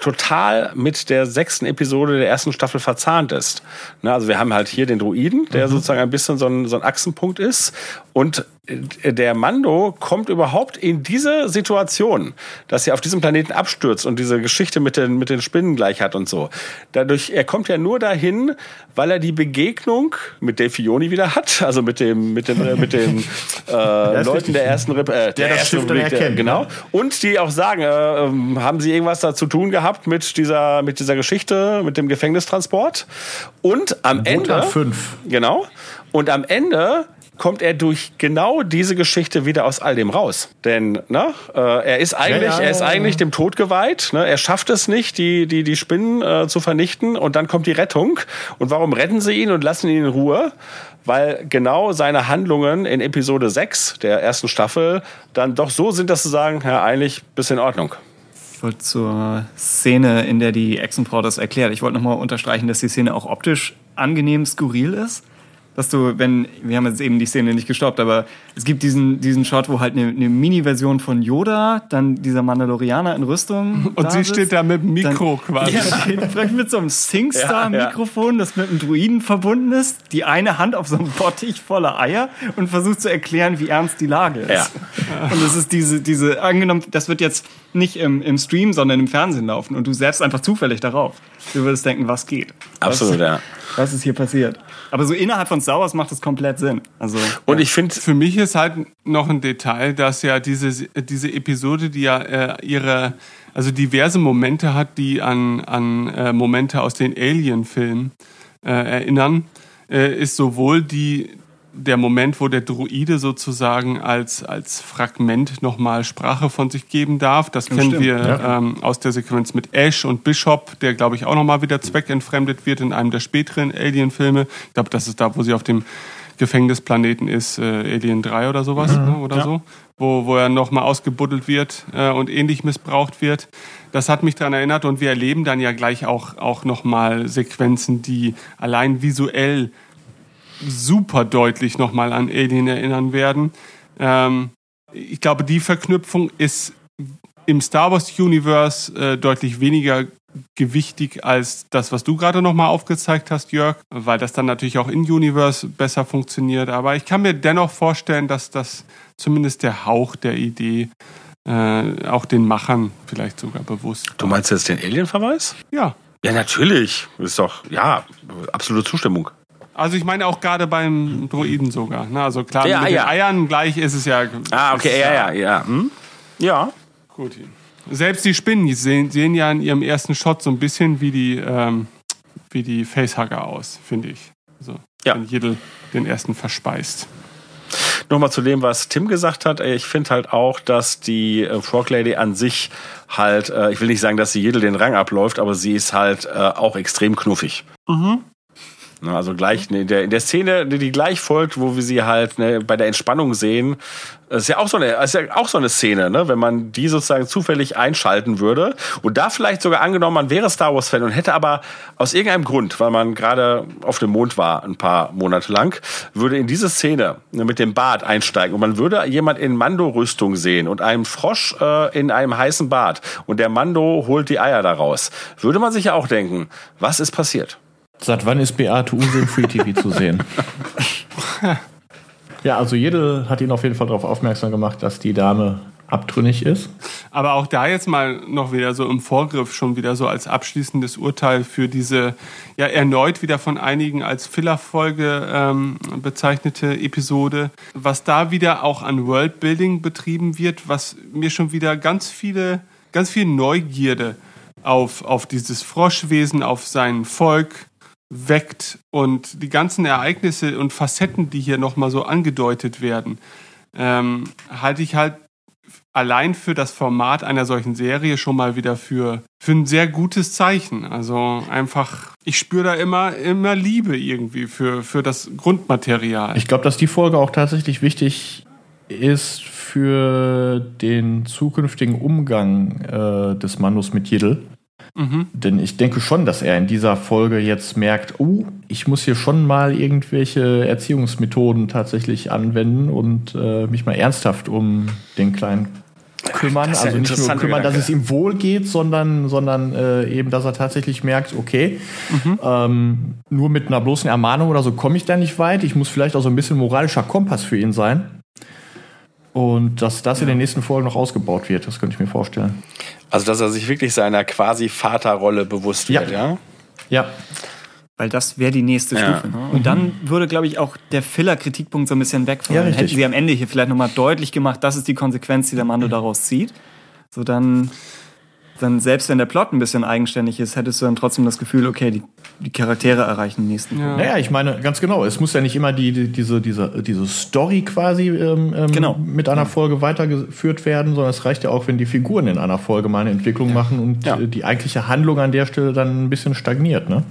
total mit der sechsten Episode der ersten Staffel verzahnt ist. Ne, also wir haben halt hier den Druiden, der mhm. sozusagen ein bisschen so ein, so ein Achsenpunkt ist. Und äh, der Mando kommt überhaupt in diese Situation, dass er auf diesem Planeten abstürzt und diese Geschichte mit den, mit den Spinnen gleich hat und so. Dadurch, er kommt ja nur dahin, weil er die Begegnung mit Dave Filoni wieder hat, also mit dem, mit dem, mit den äh, Leuten der ersten Rep äh, der, der das ersten Republik, erkennt, genau. Ne? Und die auch sagen, äh, ähm, haben sie irgendwas da zu tun gehabt mit dieser, mit dieser Geschichte, mit dem Gefängnistransport? Und am Ende. Fünf. Genau. Und am Ende kommt er durch genau diese Geschichte wieder aus all dem raus. Denn ne, äh, er ist eigentlich, ja, ja, er ist eigentlich dem Tod geweiht. Ne? Er schafft es nicht, die die die Spinnen äh, zu vernichten. Und dann kommt die Rettung. Und warum retten sie ihn und lassen ihn in Ruhe? Weil genau seine Handlungen in Episode 6 der ersten Staffel dann doch so sind, dass sie sagen, ja, eigentlich bis in Ordnung. Ich wollte zur Szene, in der die Echsenfrau das erklärt. Ich wollte nochmal unterstreichen, dass die Szene auch optisch angenehm skurril ist dass du, wenn, wir haben jetzt eben die Szene nicht gestoppt, aber es gibt diesen, diesen Shot, wo halt eine, eine Mini-Version von Yoda, dann dieser Mandalorianer in Rüstung. Und sie sitzt, steht da mit dem Mikro dann, quasi. Ja, steht mit so einem SingStar-Mikrofon, ja, ja. das mit einem Druiden verbunden ist, die eine Hand auf so einem Bottich voller Eier und versucht zu erklären, wie ernst die Lage ist. Ja. Und das ist diese, diese, angenommen, das wird jetzt nicht im, im Stream, sondern im Fernsehen laufen und du selbst einfach zufällig darauf. Du würdest denken, was geht. Absolut, was, ja. Was ist hier passiert? Aber so innerhalb von Star Wars macht das komplett Sinn. Also, und ja. ich finde, für mich ist halt noch ein Detail, dass ja diese, diese Episode, die ja äh, ihre, also diverse Momente hat, die an, an äh, Momente aus den Alien-Filmen äh, erinnern, äh, ist sowohl die, der Moment, wo der Druide sozusagen als, als Fragment nochmal Sprache von sich geben darf. Das kennen stimmt, wir ja. ähm, aus der Sequenz mit Ash und Bishop, der, glaube ich, auch nochmal wieder zweckentfremdet wird in einem der späteren Alien-Filme. Ich glaube, das ist da, wo sie auf dem Gefängnisplaneten ist, äh, Alien 3 oder sowas, mhm, ne, oder ja. so, wo, wo er nochmal ausgebuddelt wird äh, und ähnlich missbraucht wird. Das hat mich daran erinnert und wir erleben dann ja gleich auch, auch nochmal Sequenzen, die allein visuell super deutlich nochmal an Alien erinnern werden. Ähm, ich glaube, die Verknüpfung ist im Star Wars Universe äh, deutlich weniger gewichtig als das, was du gerade nochmal aufgezeigt hast, Jörg, weil das dann natürlich auch in Universe besser funktioniert. Aber ich kann mir dennoch vorstellen, dass das zumindest der Hauch der Idee äh, auch den Machern vielleicht sogar bewusst. Du meinst jetzt den Alien-Verweis? Ja. Ja, natürlich. Ist doch, ja, absolute Zustimmung. Also ich meine auch gerade beim Droiden sogar. Ne? Also klar, ja, mit ja. den Eiern gleich ist es ja. Ah, okay, ja, ja, ja. Hm? Ja. Gut. Selbst die Spinnen, die sehen, sehen ja in ihrem ersten Shot so ein bisschen wie die, ähm, wie die Facehugger aus, finde ich. Also, ja. wenn Jiddel den ersten verspeist. Nochmal zu dem, was Tim gesagt hat. Ich finde halt auch, dass die äh, Frog Lady an sich halt, äh, ich will nicht sagen, dass sie Jiddel den Rang abläuft, aber sie ist halt äh, auch extrem knuffig. Mhm. Ne, also gleich in der, in der Szene, die, gleich folgt, wo wir sie halt ne, bei der Entspannung sehen, ist ja auch so eine, ist ja auch so eine Szene, ne? wenn man die sozusagen zufällig einschalten würde und da vielleicht sogar angenommen, man wäre Star Wars Fan und hätte aber aus irgendeinem Grund, weil man gerade auf dem Mond war ein paar Monate lang, würde in diese Szene ne, mit dem Bad einsteigen und man würde jemand in Mando-Rüstung sehen und einen Frosch äh, in einem heißen Bad und der Mando holt die Eier daraus, würde man sich ja auch denken, was ist passiert? Seit wann ist Beate Use im Free TV zu sehen? ja, also jede hat ihn auf jeden Fall darauf aufmerksam gemacht, dass die Dame abtrünnig ist. Aber auch da jetzt mal noch wieder so im Vorgriff schon wieder so als abschließendes Urteil für diese ja erneut wieder von einigen als Fillerfolge ähm, bezeichnete Episode, was da wieder auch an Worldbuilding betrieben wird, was mir schon wieder ganz viele, ganz viel Neugierde auf, auf dieses Froschwesen, auf sein Volk, weckt und die ganzen Ereignisse und Facetten, die hier nochmal so angedeutet werden, ähm, halte ich halt allein für das Format einer solchen Serie schon mal wieder für, für ein sehr gutes Zeichen. Also einfach, ich spüre da immer, immer Liebe irgendwie für, für das Grundmaterial. Ich glaube, dass die Folge auch tatsächlich wichtig ist für den zukünftigen Umgang äh, des Manus mit Jiddel. Mhm. Denn ich denke schon, dass er in dieser Folge jetzt merkt, oh, ich muss hier schon mal irgendwelche Erziehungsmethoden tatsächlich anwenden und äh, mich mal ernsthaft um den kleinen kümmern. Ja also nicht nur kümmern, dass es ihm wohl geht, sondern, sondern äh, eben, dass er tatsächlich merkt, okay, mhm. ähm, nur mit einer bloßen Ermahnung oder so komme ich da nicht weit. Ich muss vielleicht auch so ein bisschen moralischer Kompass für ihn sein. Und dass das in den nächsten Folgen noch ausgebaut wird, das könnte ich mir vorstellen. Also, dass er sich wirklich seiner quasi Vaterrolle bewusst wird, ja? Ja. Weil das wäre die nächste ja. Stufe. Ne? Und mhm. dann würde, glaube ich, auch der Filler-Kritikpunkt so ein bisschen wegfallen. Ja, Hätten sie am Ende hier vielleicht nochmal deutlich gemacht, das ist die Konsequenz, die der Mando daraus zieht. So dann dann selbst wenn der Plot ein bisschen eigenständig ist, hättest du dann trotzdem das Gefühl, okay, die, die Charaktere erreichen den nächsten ja. Naja, ich meine, ganz genau, es muss ja nicht immer die, die diese, diese, diese Story quasi ähm, ähm genau. mit einer Folge weitergeführt werden, sondern es reicht ja auch, wenn die Figuren in einer Folge mal eine Entwicklung ja. machen und ja. die eigentliche Handlung an der Stelle dann ein bisschen stagniert, ne?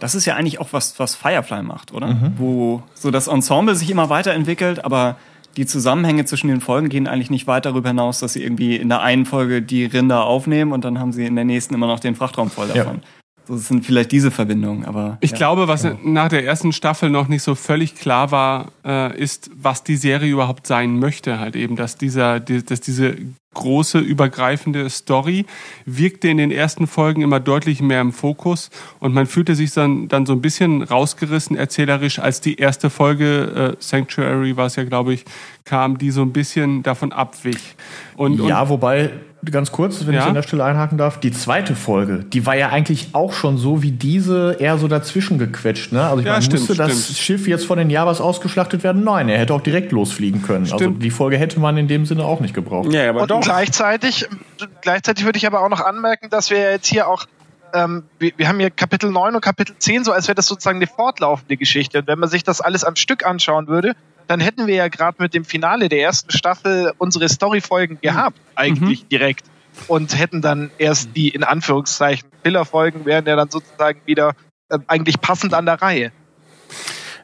Das ist ja eigentlich auch was, was Firefly macht, oder? Mhm. Wo so das Ensemble sich immer weiterentwickelt, aber die Zusammenhänge zwischen den Folgen gehen eigentlich nicht weit darüber hinaus, dass sie irgendwie in der einen Folge die Rinder aufnehmen und dann haben sie in der nächsten immer noch den Frachtraum voll davon. Ja. So das sind vielleicht diese Verbindungen, aber. Ich ja. glaube, was ja. nach der ersten Staffel noch nicht so völlig klar war, äh, ist, was die Serie überhaupt sein möchte. Halt eben, dass dieser, die, dass diese große, übergreifende Story wirkte in den ersten Folgen immer deutlich mehr im Fokus und man fühlte sich dann, dann so ein bisschen rausgerissen erzählerisch, als die erste Folge, äh, Sanctuary war es ja, glaube ich, kam, die so ein bisschen davon abwich. Und, ja, und wobei ganz kurz, wenn ja? ich an der Stelle einhaken darf, die zweite Folge, die war ja eigentlich auch schon so wie diese eher so dazwischen gequetscht. Ne? Also ich ja, meine, stimmt, musste stimmt. das Schiff jetzt von den Javas ausgeschlachtet werden? Nein, er hätte auch direkt losfliegen können. Also stimmt. Also die Folge hätte man in dem Sinne auch nicht gebraucht. Ja, aber Und doch. Gleichzeitig, gleichzeitig würde ich aber auch noch anmerken, dass wir jetzt hier auch ähm, wir, wir, haben hier Kapitel 9 und Kapitel 10 so, als wäre das sozusagen eine fortlaufende Geschichte. Und wenn man sich das alles am Stück anschauen würde, dann hätten wir ja gerade mit dem Finale der ersten Staffel unsere Storyfolgen gehabt, eigentlich mhm. direkt. Und hätten dann erst die in Anführungszeichen Pillerfolgen wären ja dann sozusagen wieder äh, eigentlich passend an der Reihe.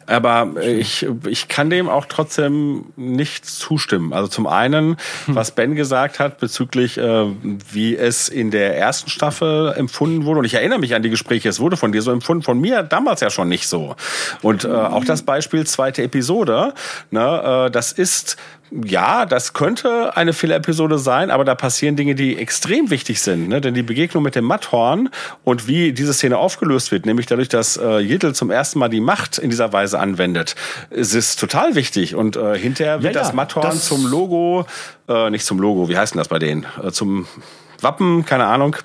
Aber ich, ich kann dem auch trotzdem nicht zustimmen. Also zum einen, hm. was Ben gesagt hat bezüglich, äh, wie es in der ersten Staffel empfunden wurde. Und ich erinnere mich an die Gespräche, es wurde von dir so empfunden, von mir damals ja schon nicht so. Und äh, auch das Beispiel zweite Episode, ne, äh, das ist ja, das könnte eine Fehlerepisode sein, aber da passieren Dinge, die extrem wichtig sind. Ne? Denn die Begegnung mit dem Matthorn und wie diese Szene aufgelöst wird, nämlich dadurch, dass äh, Jiddel zum ersten Mal die Macht in dieser Weise anwendet, es ist total wichtig. Und äh, hinterher wird ja, das Matthorn das zum Logo, äh, nicht zum Logo, wie heißt denn das bei denen? Äh, zum Wappen, keine Ahnung,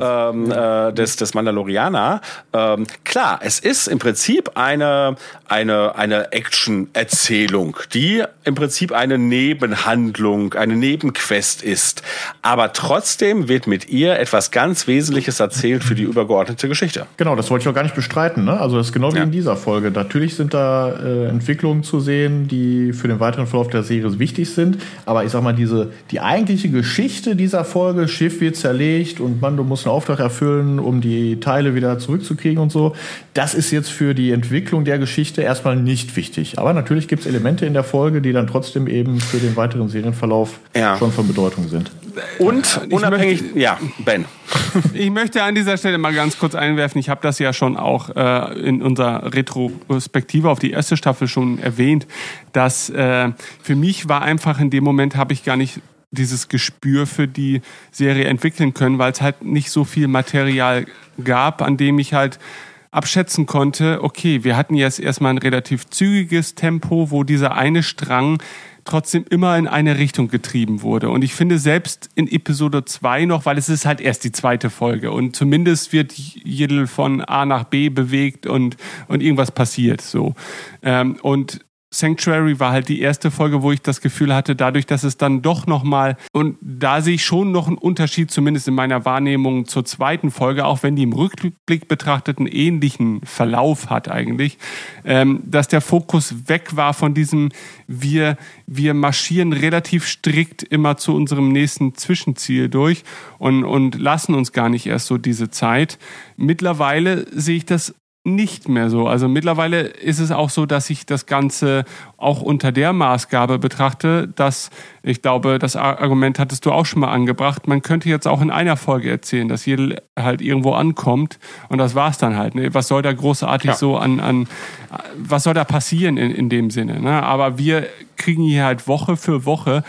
ähm, äh, des, des Mandalorianer. Ähm, klar, es ist im Prinzip eine, eine, eine Action-Erzählung, die im Prinzip eine Nebenhandlung, eine Nebenquest ist. Aber trotzdem wird mit ihr etwas ganz Wesentliches erzählt für die übergeordnete Geschichte. Genau, das wollte ich auch gar nicht bestreiten. Ne? Also das ist genau wie ja. in dieser Folge. Natürlich sind da äh, Entwicklungen zu sehen, die für den weiteren Verlauf der Serie wichtig sind. Aber ich sag mal, diese, die eigentliche Geschichte dieser Folge, Schiff wird zerlegt und Mando muss einen Auftrag erfüllen, um die Teile wieder zurückzukriegen und so. Das ist jetzt für die Entwicklung der Geschichte erstmal nicht wichtig. Aber natürlich gibt es Elemente in der Folge, die dann trotzdem eben für den weiteren Serienverlauf ja. schon von Bedeutung sind. Und unabhängig, möchte, ja, Ben. Ich möchte an dieser Stelle mal ganz kurz einwerfen. Ich habe das ja schon auch äh, in unserer Retrospektive auf die erste Staffel schon erwähnt, dass äh, für mich war einfach in dem Moment habe ich gar nicht dieses Gespür für die Serie entwickeln können, weil es halt nicht so viel Material gab, an dem ich halt abschätzen konnte, okay, wir hatten jetzt erstmal ein relativ zügiges Tempo, wo dieser eine Strang trotzdem immer in eine Richtung getrieben wurde. Und ich finde selbst in Episode 2 noch, weil es ist halt erst die zweite Folge und zumindest wird Jiddel von A nach B bewegt und, und irgendwas passiert, so. Ähm, und Sanctuary war halt die erste Folge, wo ich das Gefühl hatte, dadurch, dass es dann doch nochmal, und da sehe ich schon noch einen Unterschied, zumindest in meiner Wahrnehmung zur zweiten Folge, auch wenn die im Rückblick betrachtet einen ähnlichen Verlauf hat eigentlich, ähm, dass der Fokus weg war von diesem, wir, wir marschieren relativ strikt immer zu unserem nächsten Zwischenziel durch und, und lassen uns gar nicht erst so diese Zeit. Mittlerweile sehe ich das nicht mehr so. Also mittlerweile ist es auch so, dass ich das Ganze auch unter der Maßgabe betrachte, dass ich glaube, das Argument hattest du auch schon mal angebracht. Man könnte jetzt auch in einer Folge erzählen, dass jeder halt irgendwo ankommt und das war's dann halt. Ne? Was soll da großartig ja. so an, an, was soll da passieren in, in dem Sinne? Ne? Aber wir kriegen hier halt Woche für Woche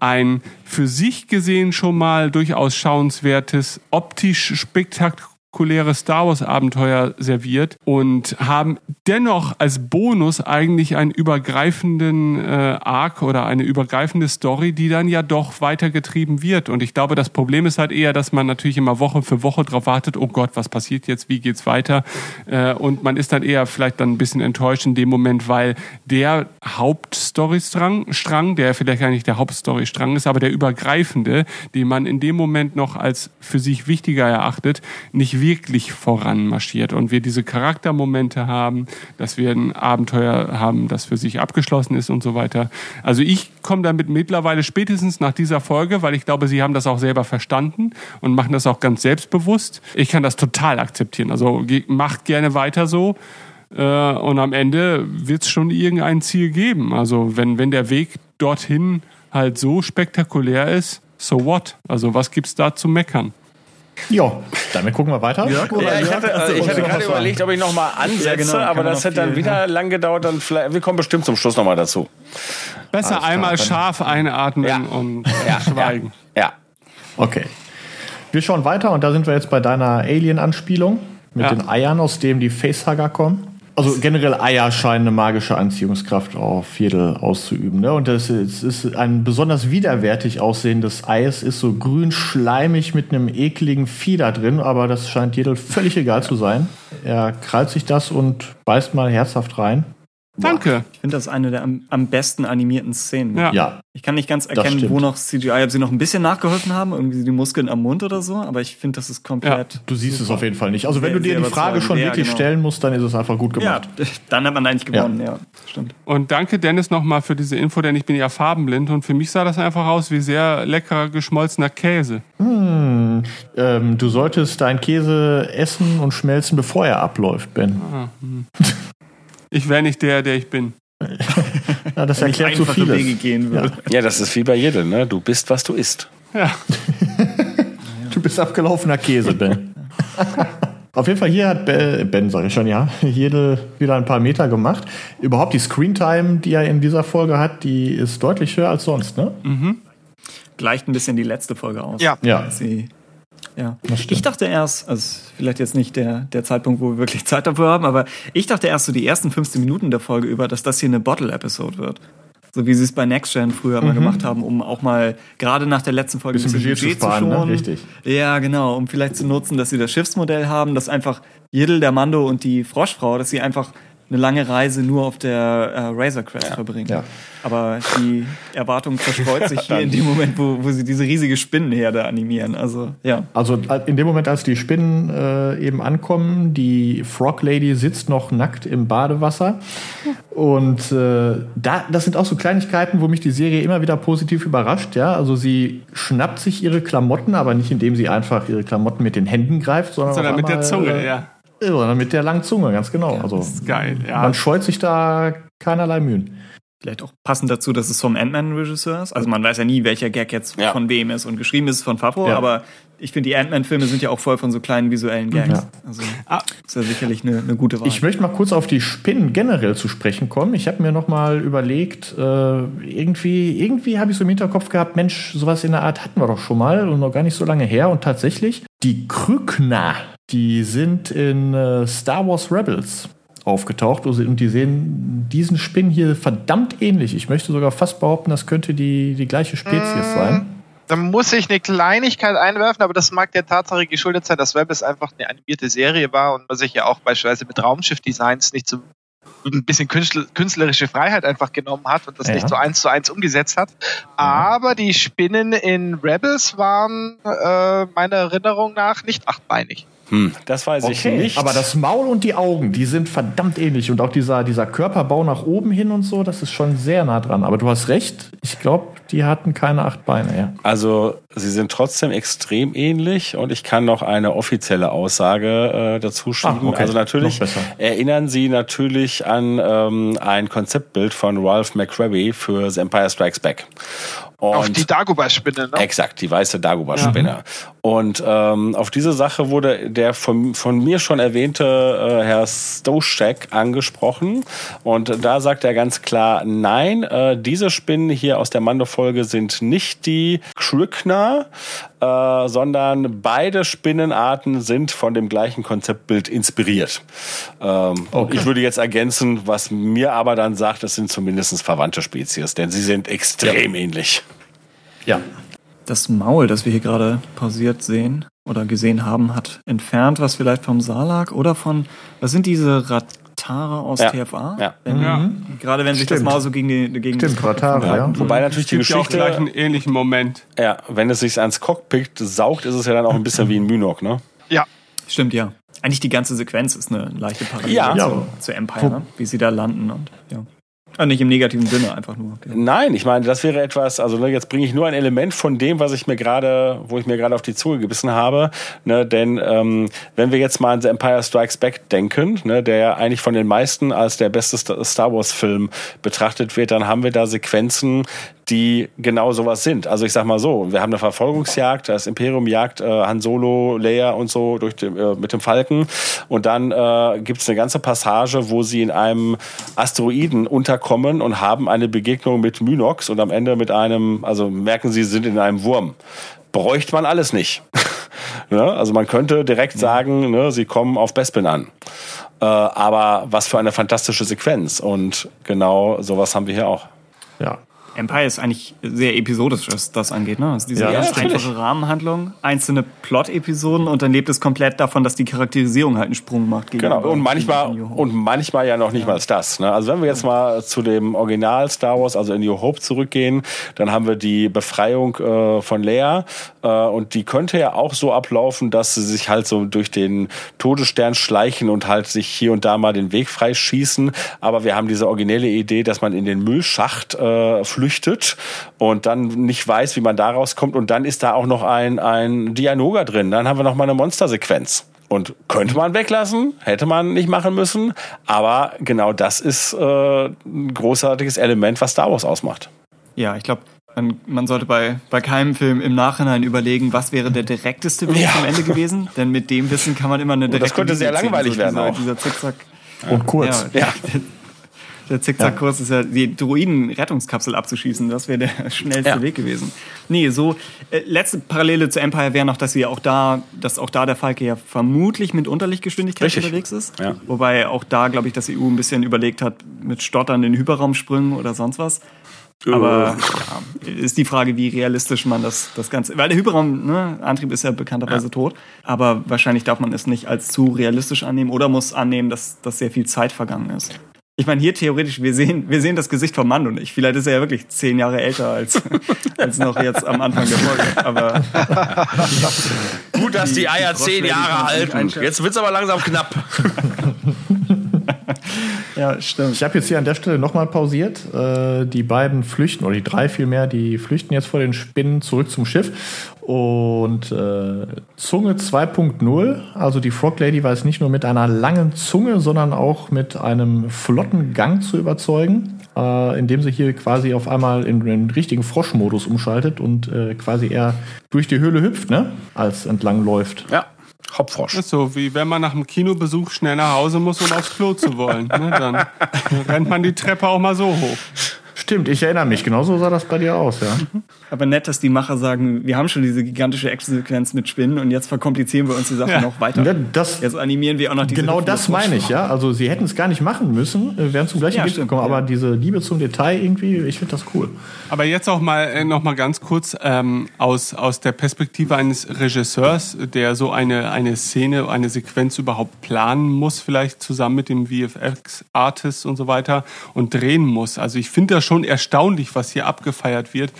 ein für sich gesehen schon mal durchaus schauenswertes, optisch spektakuläres spektakuläre Star Wars Abenteuer serviert und haben dennoch als Bonus eigentlich einen übergreifenden äh, Arc oder eine übergreifende Story, die dann ja doch weitergetrieben wird. Und ich glaube, das Problem ist halt eher, dass man natürlich immer Woche für Woche darauf wartet, oh Gott, was passiert jetzt, wie geht's weiter? Äh, und man ist dann eher vielleicht dann ein bisschen enttäuscht in dem Moment, weil der Hauptstorystrang, Strang, der vielleicht nicht der Hauptstorystrang ist, aber der übergreifende, den man in dem Moment noch als für sich wichtiger erachtet, nicht wirklich voranmarschiert und wir diese Charaktermomente haben, dass wir ein Abenteuer haben, das für sich abgeschlossen ist und so weiter. Also ich komme damit mittlerweile spätestens nach dieser Folge, weil ich glaube, Sie haben das auch selber verstanden und machen das auch ganz selbstbewusst. Ich kann das total akzeptieren. Also macht gerne weiter so. Äh, und am Ende wird es schon irgendein Ziel geben. Also wenn, wenn der Weg dorthin halt so spektakulär ist, so what? Also was gibt's da zu meckern? Ja, damit gucken wir weiter. Ja, ja ich hatte, also ich hatte gerade überlegt, ob ich nochmal ansetze, ja, genau, aber das hätte dann wieder lang gedauert. Dann vielleicht, wir kommen bestimmt zum Schluss nochmal dazu. Besser einmal scharf einatmen ja. und schweigen. Ja. Okay. Wir schauen weiter und da sind wir jetzt bei deiner Alien-Anspielung mit den Eiern, aus dem die Facehugger kommen. Also generell Eier scheinen eine magische Anziehungskraft auf Jedel auszuüben. Ne? Und das ist, ein besonders widerwärtig aussehendes Eis, ist so grün schleimig mit einem ekligen da drin, aber das scheint Jedel völlig egal zu sein. Er krallt sich das und beißt mal herzhaft rein. Danke. Ich finde das eine der am, am, besten animierten Szenen. Ja. ja. Ich kann nicht ganz erkennen, wo noch CGI, ob sie noch ein bisschen nachgeholfen haben, irgendwie die Muskeln am Mund oder so, aber ich finde, das ist komplett. Ja, du siehst super. es auf jeden Fall nicht. Also wenn sehr, du dir die Frage schon wirklich genau. stellen musst, dann ist es einfach gut gemacht. Ja, dann hat man eigentlich gewonnen, ja, ja stimmt. Und danke Dennis nochmal für diese Info, denn ich bin ja farbenblind und für mich sah das einfach aus wie sehr leckerer geschmolzener Käse. Hm, ähm, du solltest deinen Käse essen und schmelzen, bevor er abläuft, Ben. Ah, hm. Ich wäre nicht der, der ich bin. ja, das erklärt so vieles. Wege gehen würde. Ja. ja, das ist wie bei jedem, ne? Du bist, was du isst. Ja. du bist abgelaufener Käse, Ben. Auf jeden Fall hier hat Ben, ben sage ich schon, ja, Jedel wieder ein paar Meter gemacht. Überhaupt die Screentime, die er in dieser Folge hat, die ist deutlich höher als sonst, ne? Mhm. Gleicht ein bisschen die letzte Folge aus. Ja. ja. Sie, ja. Ich dachte erst, also vielleicht jetzt nicht der, der Zeitpunkt, wo wir wirklich Zeit dafür haben, aber ich dachte erst so die ersten 15 Minuten der Folge über, dass das hier eine Bottle-Episode wird. So wie sie es bei Next Gen früher mhm. mal gemacht haben, um auch mal gerade nach der letzten Folge bisschen, bisschen Budget, Budget zu, sparen, zu schonen. Ne? Richtig. Ja, genau, um vielleicht zu nutzen, dass sie das Schiffsmodell haben, dass einfach Jiddel, der Mando und die Froschfrau, dass sie einfach eine lange Reise nur auf der äh, Razor Crest ja. verbringen. Ja. Aber die Erwartung verstreut sich hier in dem Moment, wo, wo sie diese riesige Spinnenherde animieren. Also, ja. Also in dem Moment, als die Spinnen äh, eben ankommen, die Frog Lady sitzt noch nackt im Badewasser. Und äh, da, das sind auch so Kleinigkeiten, wo mich die Serie immer wieder positiv überrascht. Ja? Also sie schnappt sich ihre Klamotten, aber nicht indem sie einfach ihre Klamotten mit den Händen greift, sondern, sondern mit einmal, der Zunge, äh, ja. Sondern mit der langen Zunge, ganz genau. Ja, also, das ist geil, ja. Man scheut sich da keinerlei Mühen. Vielleicht auch passend dazu, dass es vom Ant-Man-Regisseur ist. Also man weiß ja nie, welcher Gag jetzt ja. von wem ist. Und geschrieben ist von Favreau, ja. aber ich finde, die Ant-Man-Filme sind ja auch voll von so kleinen visuellen Gags. Ja. Also ah. ist ja sicherlich eine, eine gute Wahl. Ich möchte mal kurz auf die Spinnen generell zu sprechen kommen. Ich habe mir noch mal überlegt, äh, irgendwie, irgendwie habe ich so im Hinterkopf gehabt, Mensch, sowas in der Art hatten wir doch schon mal und noch gar nicht so lange her. Und tatsächlich, die Krückner, die sind in äh, Star Wars Rebels aufgetaucht und die sehen diesen Spinn hier verdammt ähnlich. Ich möchte sogar fast behaupten, das könnte die, die gleiche Spezies mmh, sein. Da muss ich eine Kleinigkeit einwerfen, aber das mag der Tatsache geschuldet sein, dass Rebels einfach eine animierte Serie war und man sich ja auch beispielsweise mit Raumschiff-Designs nicht so ein bisschen künstlerische Freiheit einfach genommen hat und das ja. nicht so eins zu eins umgesetzt hat. Aber die Spinnen in Rebels waren äh, meiner Erinnerung nach nicht achtbeinig. Hm, das weiß okay. ich nicht. Aber das Maul und die Augen, die sind verdammt ähnlich. Und auch dieser, dieser Körperbau nach oben hin und so, das ist schon sehr nah dran. Aber du hast recht, ich glaube, die hatten keine acht Beine. Ja. Also sie sind trotzdem extrem ähnlich und ich kann noch eine offizielle Aussage äh, dazu schieben. Ah, okay. Also natürlich erinnern sie natürlich an ähm, ein Konzeptbild von Ralph McCrary für The Empire Strikes Back. Und auf die Dagobah-Spinne, ne? Exakt, die weiße Dagobah-Spinne. Ja. Und ähm, auf diese Sache wurde der von, von mir schon erwähnte äh, Herr Stoschek angesprochen. Und da sagt er ganz klar, nein, äh, diese Spinnen hier aus der Mando-Folge sind nicht die Krückner, äh, sondern beide Spinnenarten sind von dem gleichen Konzeptbild inspiriert. Ähm, okay. Ich würde jetzt ergänzen, was mir aber dann sagt, es sind zumindest verwandte Spezies, denn sie sind extrem ja. ähnlich. Ja. Das Maul, das wir hier gerade pausiert sehen oder gesehen haben, hat entfernt, was vielleicht vom Saar oder von, was sind diese Ratare aus ja. TFA? Ja. Wenn, ja. Gerade wenn sich Stimmt. das Maul so gegen die gegen Stimmt, Ratare, ja. ja. Wobei natürlich die Geschichte ja auch gleich einen ähnlichen Moment. Ja, wenn es sich ans Cockpit saugt, ist es ja dann auch ein bisschen wie ein Mynok, ne? Ja. Stimmt, ja. Eigentlich die ganze Sequenz ist eine leichte Parallele ja. zu, zu Empire, ne? wie sie da landen und ja. Ah, nicht im negativen Sinne, einfach nur. Nein, ich meine, das wäre etwas, also ne, jetzt bringe ich nur ein Element von dem, was ich mir gerade, wo ich mir gerade auf die Zunge gebissen habe. Ne, denn ähm, wenn wir jetzt mal an The Empire Strikes Back denken, ne, der ja eigentlich von den meisten als der beste Star Wars-Film betrachtet wird, dann haben wir da Sequenzen, die genau sowas sind. Also ich sag mal so, wir haben eine Verfolgungsjagd, das Imperium jagt äh, Han Solo, Leia und so durch den, äh, mit dem Falken und dann äh, gibt es eine ganze Passage, wo sie in einem Asteroiden unterkommen und haben eine Begegnung mit Mynox und am Ende mit einem, also merken sie, sind in einem Wurm. Bräuchte man alles nicht. ne? Also man könnte direkt sagen, ne, sie kommen auf Bespin an. Äh, aber was für eine fantastische Sequenz und genau sowas haben wir hier auch. Ja, Empire ist eigentlich sehr episodisch, was das angeht. Ne? Also diese ja, ganz einfache Rahmenhandlung, einzelne Plot-Episoden und dann lebt es komplett davon, dass die Charakterisierung halt einen Sprung macht. Genau, und manchmal, und manchmal ja noch nicht ja. mal das. Ne? Also wenn wir jetzt mal zu dem Original Star Wars, also in New Hope zurückgehen, dann haben wir die Befreiung äh, von Leia und die könnte ja auch so ablaufen, dass sie sich halt so durch den Todesstern schleichen und halt sich hier und da mal den Weg freischießen. Aber wir haben diese originelle Idee, dass man in den Müllschacht äh, flüchtet und dann nicht weiß, wie man da rauskommt. Und dann ist da auch noch ein, ein Dianoga drin. Dann haben wir noch mal eine Monstersequenz. Und könnte man weglassen, hätte man nicht machen müssen. Aber genau das ist äh, ein großartiges Element, was Star Wars ausmacht. Ja, ich glaube, man, man sollte bei, bei keinem Film im Nachhinein überlegen, was wäre der direkteste Weg ja. zum Ende gewesen. Denn mit dem Wissen kann man immer eine direkte Das könnte sehr langweilig so werden dieser, auch. Dieser Zickzack. Und kurz. Ja, ja. Der Zickzackkurs ja. ist ja, die Druiden-Rettungskapsel abzuschießen. Das wäre der schnellste ja. Weg gewesen. Nee, so, äh, letzte Parallele zu Empire wäre noch, dass wir auch da, dass auch da der Falke ja vermutlich mit Unterlichtgeschwindigkeit Richtig. unterwegs ist. Ja. Wobei auch da, glaube ich, dass die EU ein bisschen überlegt hat, mit stotternden Hyperraumsprüngen oder sonst was. Aber ja, ist die Frage, wie realistisch man das, das Ganze. Weil der Hyperraumantrieb ne, ist ja bekannterweise ja. tot. Aber wahrscheinlich darf man es nicht als zu realistisch annehmen oder muss annehmen, dass, dass sehr viel Zeit vergangen ist. Ich meine, hier theoretisch, wir sehen, wir sehen das Gesicht vom Mann und nicht. Vielleicht ist er ja wirklich zehn Jahre älter als, als noch jetzt am Anfang der Folge. Aber gut, dass die, die Eier die zehn Jahre halten. Jetzt wird's aber langsam knapp. ja, stimmt. Ich habe jetzt hier an der Stelle nochmal pausiert. Äh, die beiden flüchten, oder die drei vielmehr, die flüchten jetzt vor den Spinnen zurück zum Schiff. Und äh, Zunge 2.0, also die Frog Lady weiß nicht nur mit einer langen Zunge, sondern auch mit einem flotten Gang zu überzeugen, äh, indem sie hier quasi auf einmal in den richtigen Froschmodus umschaltet und äh, quasi eher durch die Höhle hüpft, ne? als entlang läuft. Ja. Hopfrosch. Ist so, wie wenn man nach einem Kinobesuch schnell nach Hause muss, um aufs Klo zu wollen. Ne? Dann rennt man die Treppe auch mal so hoch. Stimmt, ich erinnere mich. Genauso sah das bei dir aus, ja. Aber nett, dass die Macher sagen, wir haben schon diese gigantische Action-Sequenz mit Spinnen und jetzt verkomplizieren wir uns die Sache ja. noch weiter. Ja, das, jetzt animieren wir auch noch diese Genau das meine ich, ja. Also sie hätten es gar nicht machen müssen, äh, wären zum gleichen ja, Ergebnis gekommen. Aber diese Liebe zum Detail irgendwie, ich finde das cool. Aber jetzt auch mal äh, noch mal ganz kurz ähm, aus aus der Perspektive eines Regisseurs, der so eine eine Szene, eine Sequenz überhaupt planen muss, vielleicht zusammen mit dem VFX-Artist und so weiter und drehen muss. Also ich finde das schon erstaunlich, was hier abgefeiert wird.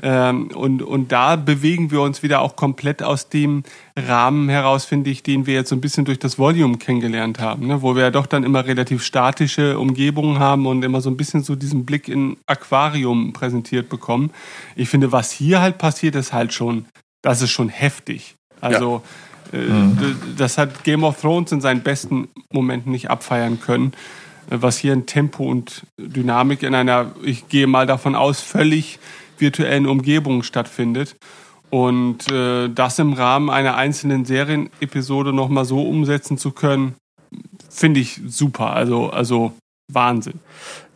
Ähm, und, und da bewegen wir uns wieder auch komplett aus dem Rahmen heraus, finde ich, den wir jetzt so ein bisschen durch das Volume kennengelernt haben, ne? wo wir ja doch dann immer relativ statische Umgebungen haben und immer so ein bisschen so diesen Blick in Aquarium präsentiert bekommen. Ich finde, was hier halt passiert, ist halt schon, das ist schon heftig. Also ja. äh, mhm. das hat Game of Thrones in seinen besten Momenten nicht abfeiern können was hier in Tempo und Dynamik in einer, ich gehe mal davon aus, völlig virtuellen Umgebung stattfindet. Und äh, das im Rahmen einer einzelnen Serienepisode nochmal so umsetzen zu können, finde ich super. Also, also Wahnsinn.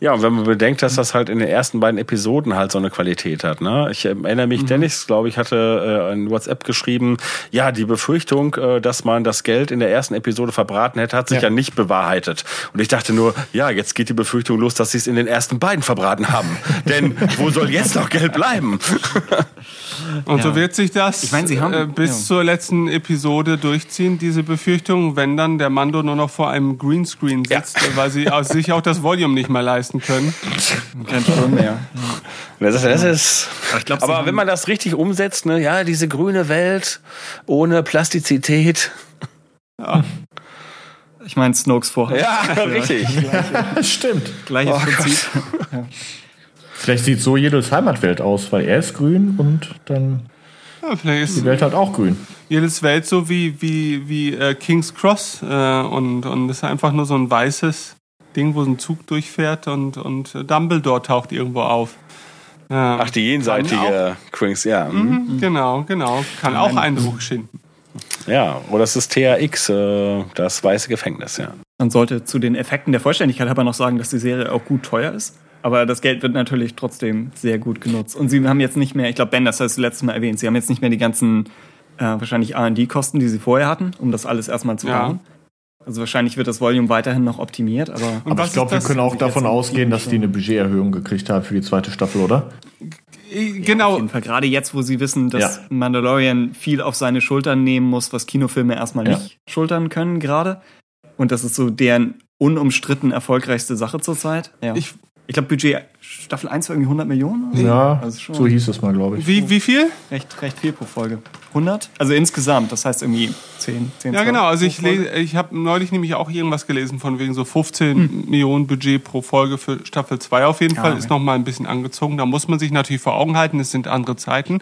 Ja, und wenn man bedenkt, dass das halt in den ersten beiden Episoden halt so eine Qualität hat. Ne? Ich erinnere mich, mhm. Dennis, glaube ich, hatte äh, in WhatsApp geschrieben, ja, die Befürchtung, äh, dass man das Geld in der ersten Episode verbraten hätte, hat sich ja. ja nicht bewahrheitet. Und ich dachte nur, ja, jetzt geht die Befürchtung los, dass sie es in den ersten beiden verbraten haben. Denn wo soll jetzt noch Geld bleiben? und ja. so wird sich das ich mein, Sie haben, äh, bis ja. zur letzten Episode durchziehen, diese Befürchtung, wenn dann der Mando nur noch vor einem Greenscreen sitzt, weil sie aus sich auch das Volume nicht mehr leisten können. Kein Strom mehr. Das, das ist, glaub, aber wenn man das richtig umsetzt, ne, ja, diese grüne Welt ohne Plastizität. Ja. Ich meine Snokes vorher. Ja, richtig. Ja, stimmt. Gleiches oh, Prinzip. Ja. Vielleicht sieht so jedes Heimatwelt aus, weil er ist grün und dann ja, vielleicht ist die Welt halt auch grün. Jedes Welt so wie, wie, wie äh, King's Cross äh, und, und ist einfach nur so ein weißes Ding, wo ein Zug durchfährt und, und Dumbledore taucht irgendwo auf. Ja. Ach, die jenseitige Queens, ja. Mhm. Mhm. Genau, genau. Kann auch Eindruck schinden. Ja, oder es ist THX, äh, das weiße Gefängnis, ja. Man sollte zu den Effekten der Vollständigkeit aber noch sagen, dass die Serie auch gut teuer ist. Aber das Geld wird natürlich trotzdem sehr gut genutzt. Und sie haben jetzt nicht mehr, ich glaube, Ben, das hast du letztes Mal erwähnt, sie haben jetzt nicht mehr die ganzen äh, wahrscheinlich RD-Kosten, die sie vorher hatten, um das alles erstmal zu bauen. Ja. Also wahrscheinlich wird das Volume weiterhin noch optimiert, aber. aber ich glaube, wir können auch davon ausgehen, dass die eine Budgeterhöhung gekriegt haben für die zweite Staffel, oder? Genau. Ja, auf jeden Fall. Gerade jetzt, wo sie wissen, dass ja. Mandalorian viel auf seine Schultern nehmen muss, was Kinofilme erstmal ja. nicht schultern können gerade. Und das ist so deren unumstritten erfolgreichste Sache zurzeit. Ja. Ich, ich glaube, Budget Staffel 1 war irgendwie 100 Millionen? Ja, also so hieß es mal, glaube ich. Wie, wie viel? Recht, recht viel pro Folge. 100? Also insgesamt, das heißt irgendwie 10, 10 Ja, genau. Also ich, ich habe neulich nämlich auch irgendwas gelesen von wegen so 15 hm. Millionen Budget pro Folge für Staffel 2 auf jeden ja, Fall. Okay. Ist nochmal ein bisschen angezogen. Da muss man sich natürlich vor Augen halten, es sind andere Zeiten.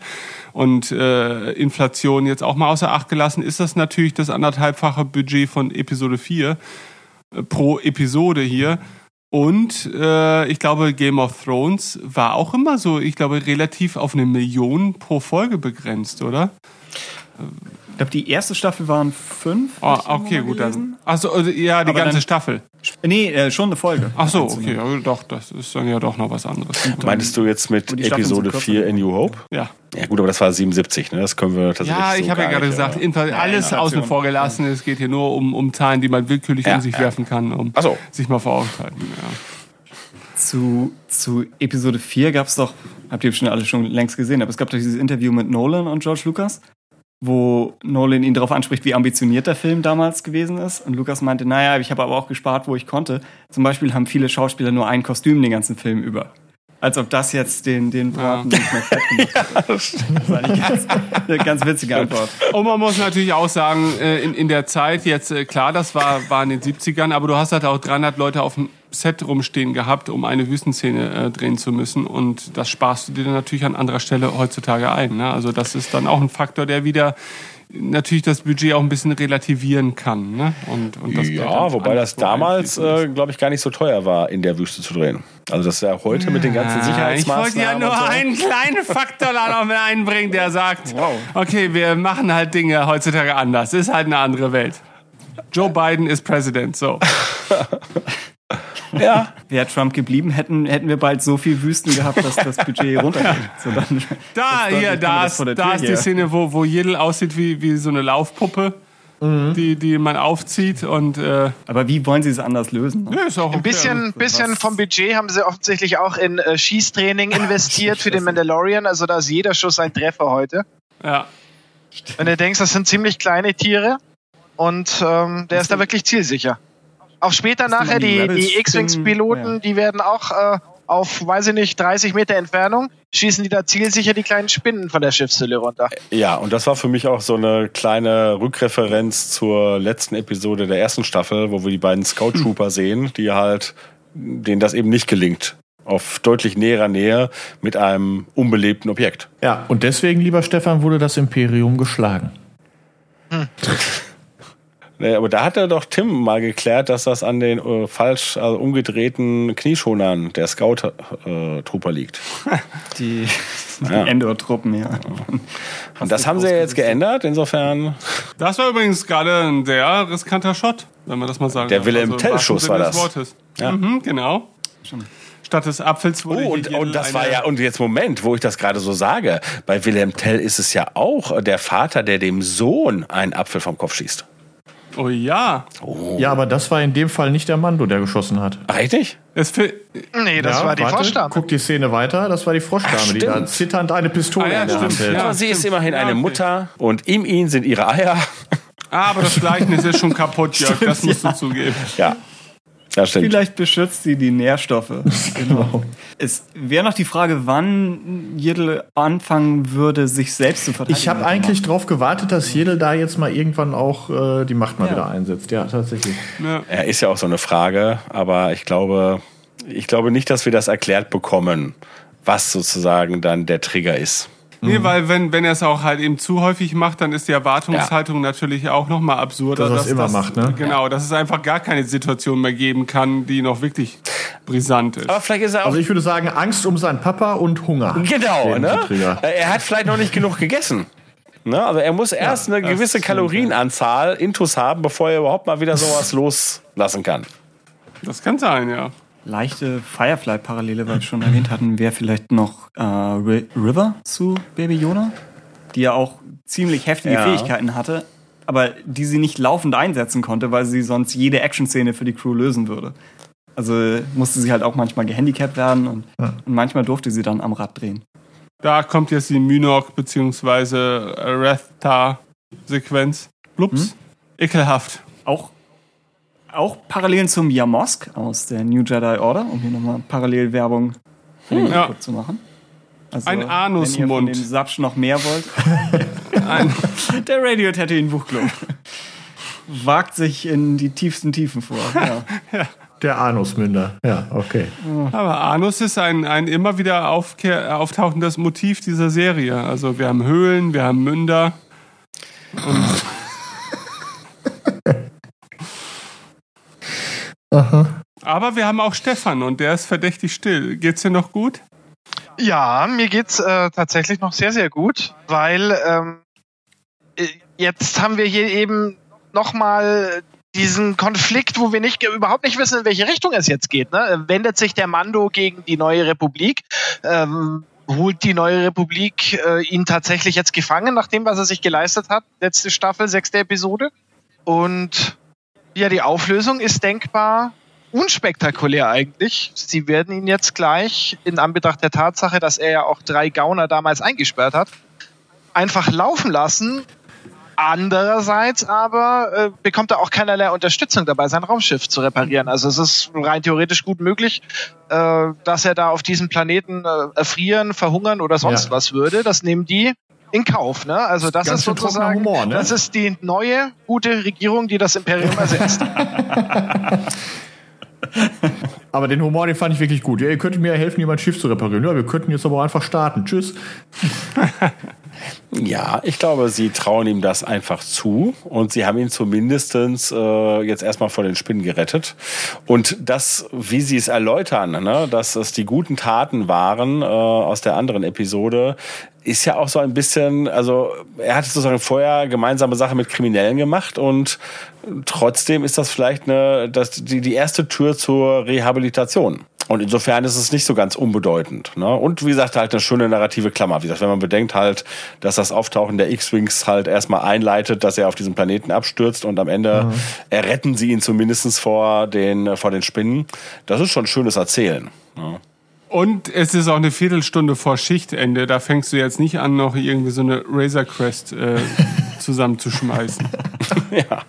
Und äh, Inflation jetzt auch mal außer Acht gelassen, ist das natürlich das anderthalbfache Budget von Episode 4 äh, pro Episode hier. Und äh, ich glaube, Game of Thrones war auch immer so, ich glaube, relativ auf eine Million pro Folge begrenzt, oder? Ich glaube, die erste Staffel waren fünf. Oh, okay, gut. Dann. Achso, also, ja, die Aber ganze Staffel. Nee, äh, schon eine Folge. Ach so, okay, ja, doch, das ist dann ja doch noch was anderes. Meintest du jetzt mit Episode 4 in New Hope? Ja. Ja gut, aber das war 77, ne? Das können wir tatsächlich Ja, ich so habe ja gerade gesagt, aber. alles Nein, außen vor gelassen. Es geht hier nur um, um Zahlen, die man willkürlich ja, um sich ja. werfen kann, um so. sich mal vor Augen zu halten. Ja. Zu, zu Episode 4 gab es doch, habt ihr bestimmt alle schon längst gesehen, aber es gab doch dieses Interview mit Nolan und George Lucas wo Nolan ihn darauf anspricht, wie ambitioniert der Film damals gewesen ist. Und Lukas meinte, naja, ich habe aber auch gespart, wo ich konnte. Zum Beispiel haben viele Schauspieler nur ein Kostüm den ganzen Film über. Als ob das jetzt den, den Braten ja. nicht mehr fett gemacht das war eine ganz, eine ganz witzige Antwort. Und man muss natürlich auch sagen, äh, in, in der Zeit jetzt, äh, klar, das war, war in den 70ern, aber du hast halt auch 300 Leute auf dem Set rumstehen gehabt, um eine Wüstenszene äh, drehen zu müssen. Und das sparst du dir dann natürlich an anderer Stelle heutzutage ein. Ne? Also das ist dann auch ein Faktor, der wieder natürlich das Budget auch ein bisschen relativieren kann. Ne? Und, und das ja, wobei das damals, äh, glaube ich, gar nicht so teuer war, in der Wüste zu drehen. Also das ist ja heute mit den ganzen Sicherheitsmaßnahmen. Ich wollte ja nur so. einen kleinen Faktor da noch mit einbringen, der sagt, wow. okay, wir machen halt Dinge heutzutage anders. Ist halt eine andere Welt. Joe Biden ist Präsident, so. Ja. Wäre Trump geblieben, hätten, hätten wir bald so viel Wüsten gehabt, dass das Budget runtergeht. So, dann, da, hier, da ist, da ist die Szene, wo, wo Jedel aussieht wie, wie so eine Laufpuppe. Mhm. Die, die man aufzieht und äh aber wie wollen sie es anders lösen? Ja, ist auch okay. Ein bisschen, also, bisschen vom Budget haben sie offensichtlich auch in äh, Schießtraining investiert für den Mandalorian. Also da ist jeder Schuss ein Treffer heute. Ja. Wenn du denkst, das sind ziemlich kleine Tiere und ähm, der ist da wirklich zielsicher. Auch später nachher, die, die X-Wings-Piloten, ja. die werden auch äh, auf, weiß ich nicht, 30 Meter Entfernung, schießen die da zielsicher die kleinen Spinnen von der Schiffshülle runter. Ja, und das war für mich auch so eine kleine Rückreferenz zur letzten Episode der ersten Staffel, wo wir die beiden Scout Trooper hm. sehen, die halt, denen das eben nicht gelingt auf deutlich näherer Nähe mit einem unbelebten Objekt. Ja, und deswegen, lieber Stefan, wurde das Imperium geschlagen. Hm. Nee, aber da hat er doch Tim mal geklärt, dass das an den äh, falsch also umgedrehten Knieschonern der Scout-Trooper äh, liegt. Die, die ja. Endor-Truppen, ja. Und das haben sie ja jetzt geändert, insofern. Das war übrigens gerade ein sehr riskanter Shot, wenn man das mal sagen Der Wilhelm also, Tell-Schuss war das. Wortes. Ja. Mhm, genau. Statt des Apfels wurde Oh, und, und das war ja, und jetzt Moment, wo ich das gerade so sage. Bei Wilhelm Tell ist es ja auch der Vater, der dem Sohn einen Apfel vom Kopf schießt. Oh ja. Oh. Ja, aber das war in dem Fall nicht der Mando, der geschossen hat. Richtig? Es nee, das ja, war die warte, Froschdame. Guck die Szene weiter, das war die Froschdame, Ach, die da zitternd eine Pistole ah, ja, in der Hand hält. Ja, aber sie ist immerhin eine Mutter und in ihnen sind ihre Eier. Ah, aber das Gleichnis ist schon kaputt, Jörg, das musst du zugeben. Ja. Ja, Vielleicht beschützt sie die Nährstoffe. genau. Es wäre noch die Frage, wann Jedel anfangen würde, sich selbst zu verteidigen. Ich habe eigentlich darauf gewartet, dass Jedel da jetzt mal irgendwann auch äh, die Macht mal ja. wieder einsetzt. Ja, tatsächlich. Ja. Er ist ja auch so eine Frage, aber ich glaube, ich glaube nicht, dass wir das erklärt bekommen, was sozusagen dann der Trigger ist. Nee, mhm. weil wenn, wenn er es auch halt eben zu häufig macht, dann ist die Erwartungshaltung ja. natürlich auch nochmal absurder. Dass, dass er es immer das, macht, ne? Genau, dass es einfach gar keine Situation mehr geben kann, die noch wirklich brisant ist. Aber vielleicht ist er auch also ich würde sagen, Angst um seinen Papa und Hunger. Genau, ne? Er hat vielleicht noch nicht genug gegessen. Ne? Also er muss erst ja, eine gewisse Kalorienanzahl Intus haben, bevor er überhaupt mal wieder sowas loslassen kann. Das kann sein, ja leichte Firefly-Parallele, weil wir schon erwähnt hatten, wäre vielleicht noch äh, River zu Baby Yoda, die ja auch ziemlich heftige ja. Fähigkeiten hatte, aber die sie nicht laufend einsetzen konnte, weil sie sonst jede Action-Szene für die Crew lösen würde. Also musste sie halt auch manchmal gehandicapt werden und, ja. und manchmal durfte sie dann am Rad drehen. Da kommt jetzt die Mynok bzw. Rethta-Sequenz. Blups. Hm? Ekelhaft. Auch auch Parallelen zum Yamosk aus der New Jedi Order, um hier nochmal Parallelwerbung hm. ja. zu machen. Also, ein Anusmund. Wenn ihr von dem Sapsch noch mehr wollt. der Radio Tatooine Buchclub wagt sich in die tiefsten Tiefen vor. Ja. ja. Der Anusmünder, ja, okay. Aber Anus ist ein, ein immer wieder auftauchendes Motiv dieser Serie. Also wir haben Höhlen, wir haben Münder. Und Aha. Aber wir haben auch Stefan und der ist verdächtig still. Geht's dir noch gut? Ja, mir geht's äh, tatsächlich noch sehr, sehr gut, weil ähm, äh, jetzt haben wir hier eben nochmal diesen Konflikt, wo wir nicht überhaupt nicht wissen, in welche Richtung es jetzt geht. Ne? Wendet sich der Mando gegen die neue Republik? Ähm, holt die neue Republik äh, ihn tatsächlich jetzt gefangen, nach dem, was er sich geleistet hat? Letzte Staffel, sechste Episode. Und ja, die Auflösung ist denkbar unspektakulär eigentlich. Sie werden ihn jetzt gleich in Anbetracht der Tatsache, dass er ja auch drei Gauner damals eingesperrt hat, einfach laufen lassen Andererseits aber äh, bekommt er auch keinerlei Unterstützung dabei, sein Raumschiff zu reparieren. Also es ist rein theoretisch gut möglich, äh, dass er da auf diesem Planeten äh, erfrieren, verhungern oder sonst ja. was würde. Das nehmen die in Kauf. Ne? Also das Ganz ist sozusagen, Humor, ne? das ist die neue gute Regierung, die das Imperium ersetzt. aber den Humor, den fand ich wirklich gut. Ja, ihr könnt mir helfen, mein Schiff zu reparieren. Ja, wir könnten jetzt aber auch einfach starten. Tschüss. Ja, ich glaube, sie trauen ihm das einfach zu und sie haben ihn zumindestens äh, jetzt erstmal vor den Spinnen gerettet. Und das, wie sie es erläutern, ne, dass es die guten Taten waren äh, aus der anderen Episode, ist ja auch so ein bisschen, also er hatte sozusagen vorher gemeinsame Sache mit Kriminellen gemacht und trotzdem ist das vielleicht eine, das, die, die erste Tür zur Rehabilitation. Und insofern ist es nicht so ganz unbedeutend. Ne? Und wie gesagt, halt eine schöne narrative Klammer. Wie gesagt, wenn man bedenkt halt, dass das Auftauchen der X-Wings halt erstmal einleitet, dass er auf diesem Planeten abstürzt und am Ende mhm. erretten sie ihn zumindest vor den, vor den Spinnen. Das ist schon ein schönes Erzählen. Ne? Und es ist auch eine Viertelstunde vor Schichtende. Da fängst du jetzt nicht an, noch irgendwie so eine Razor Crest äh, zusammenzuschmeißen. ja. ja.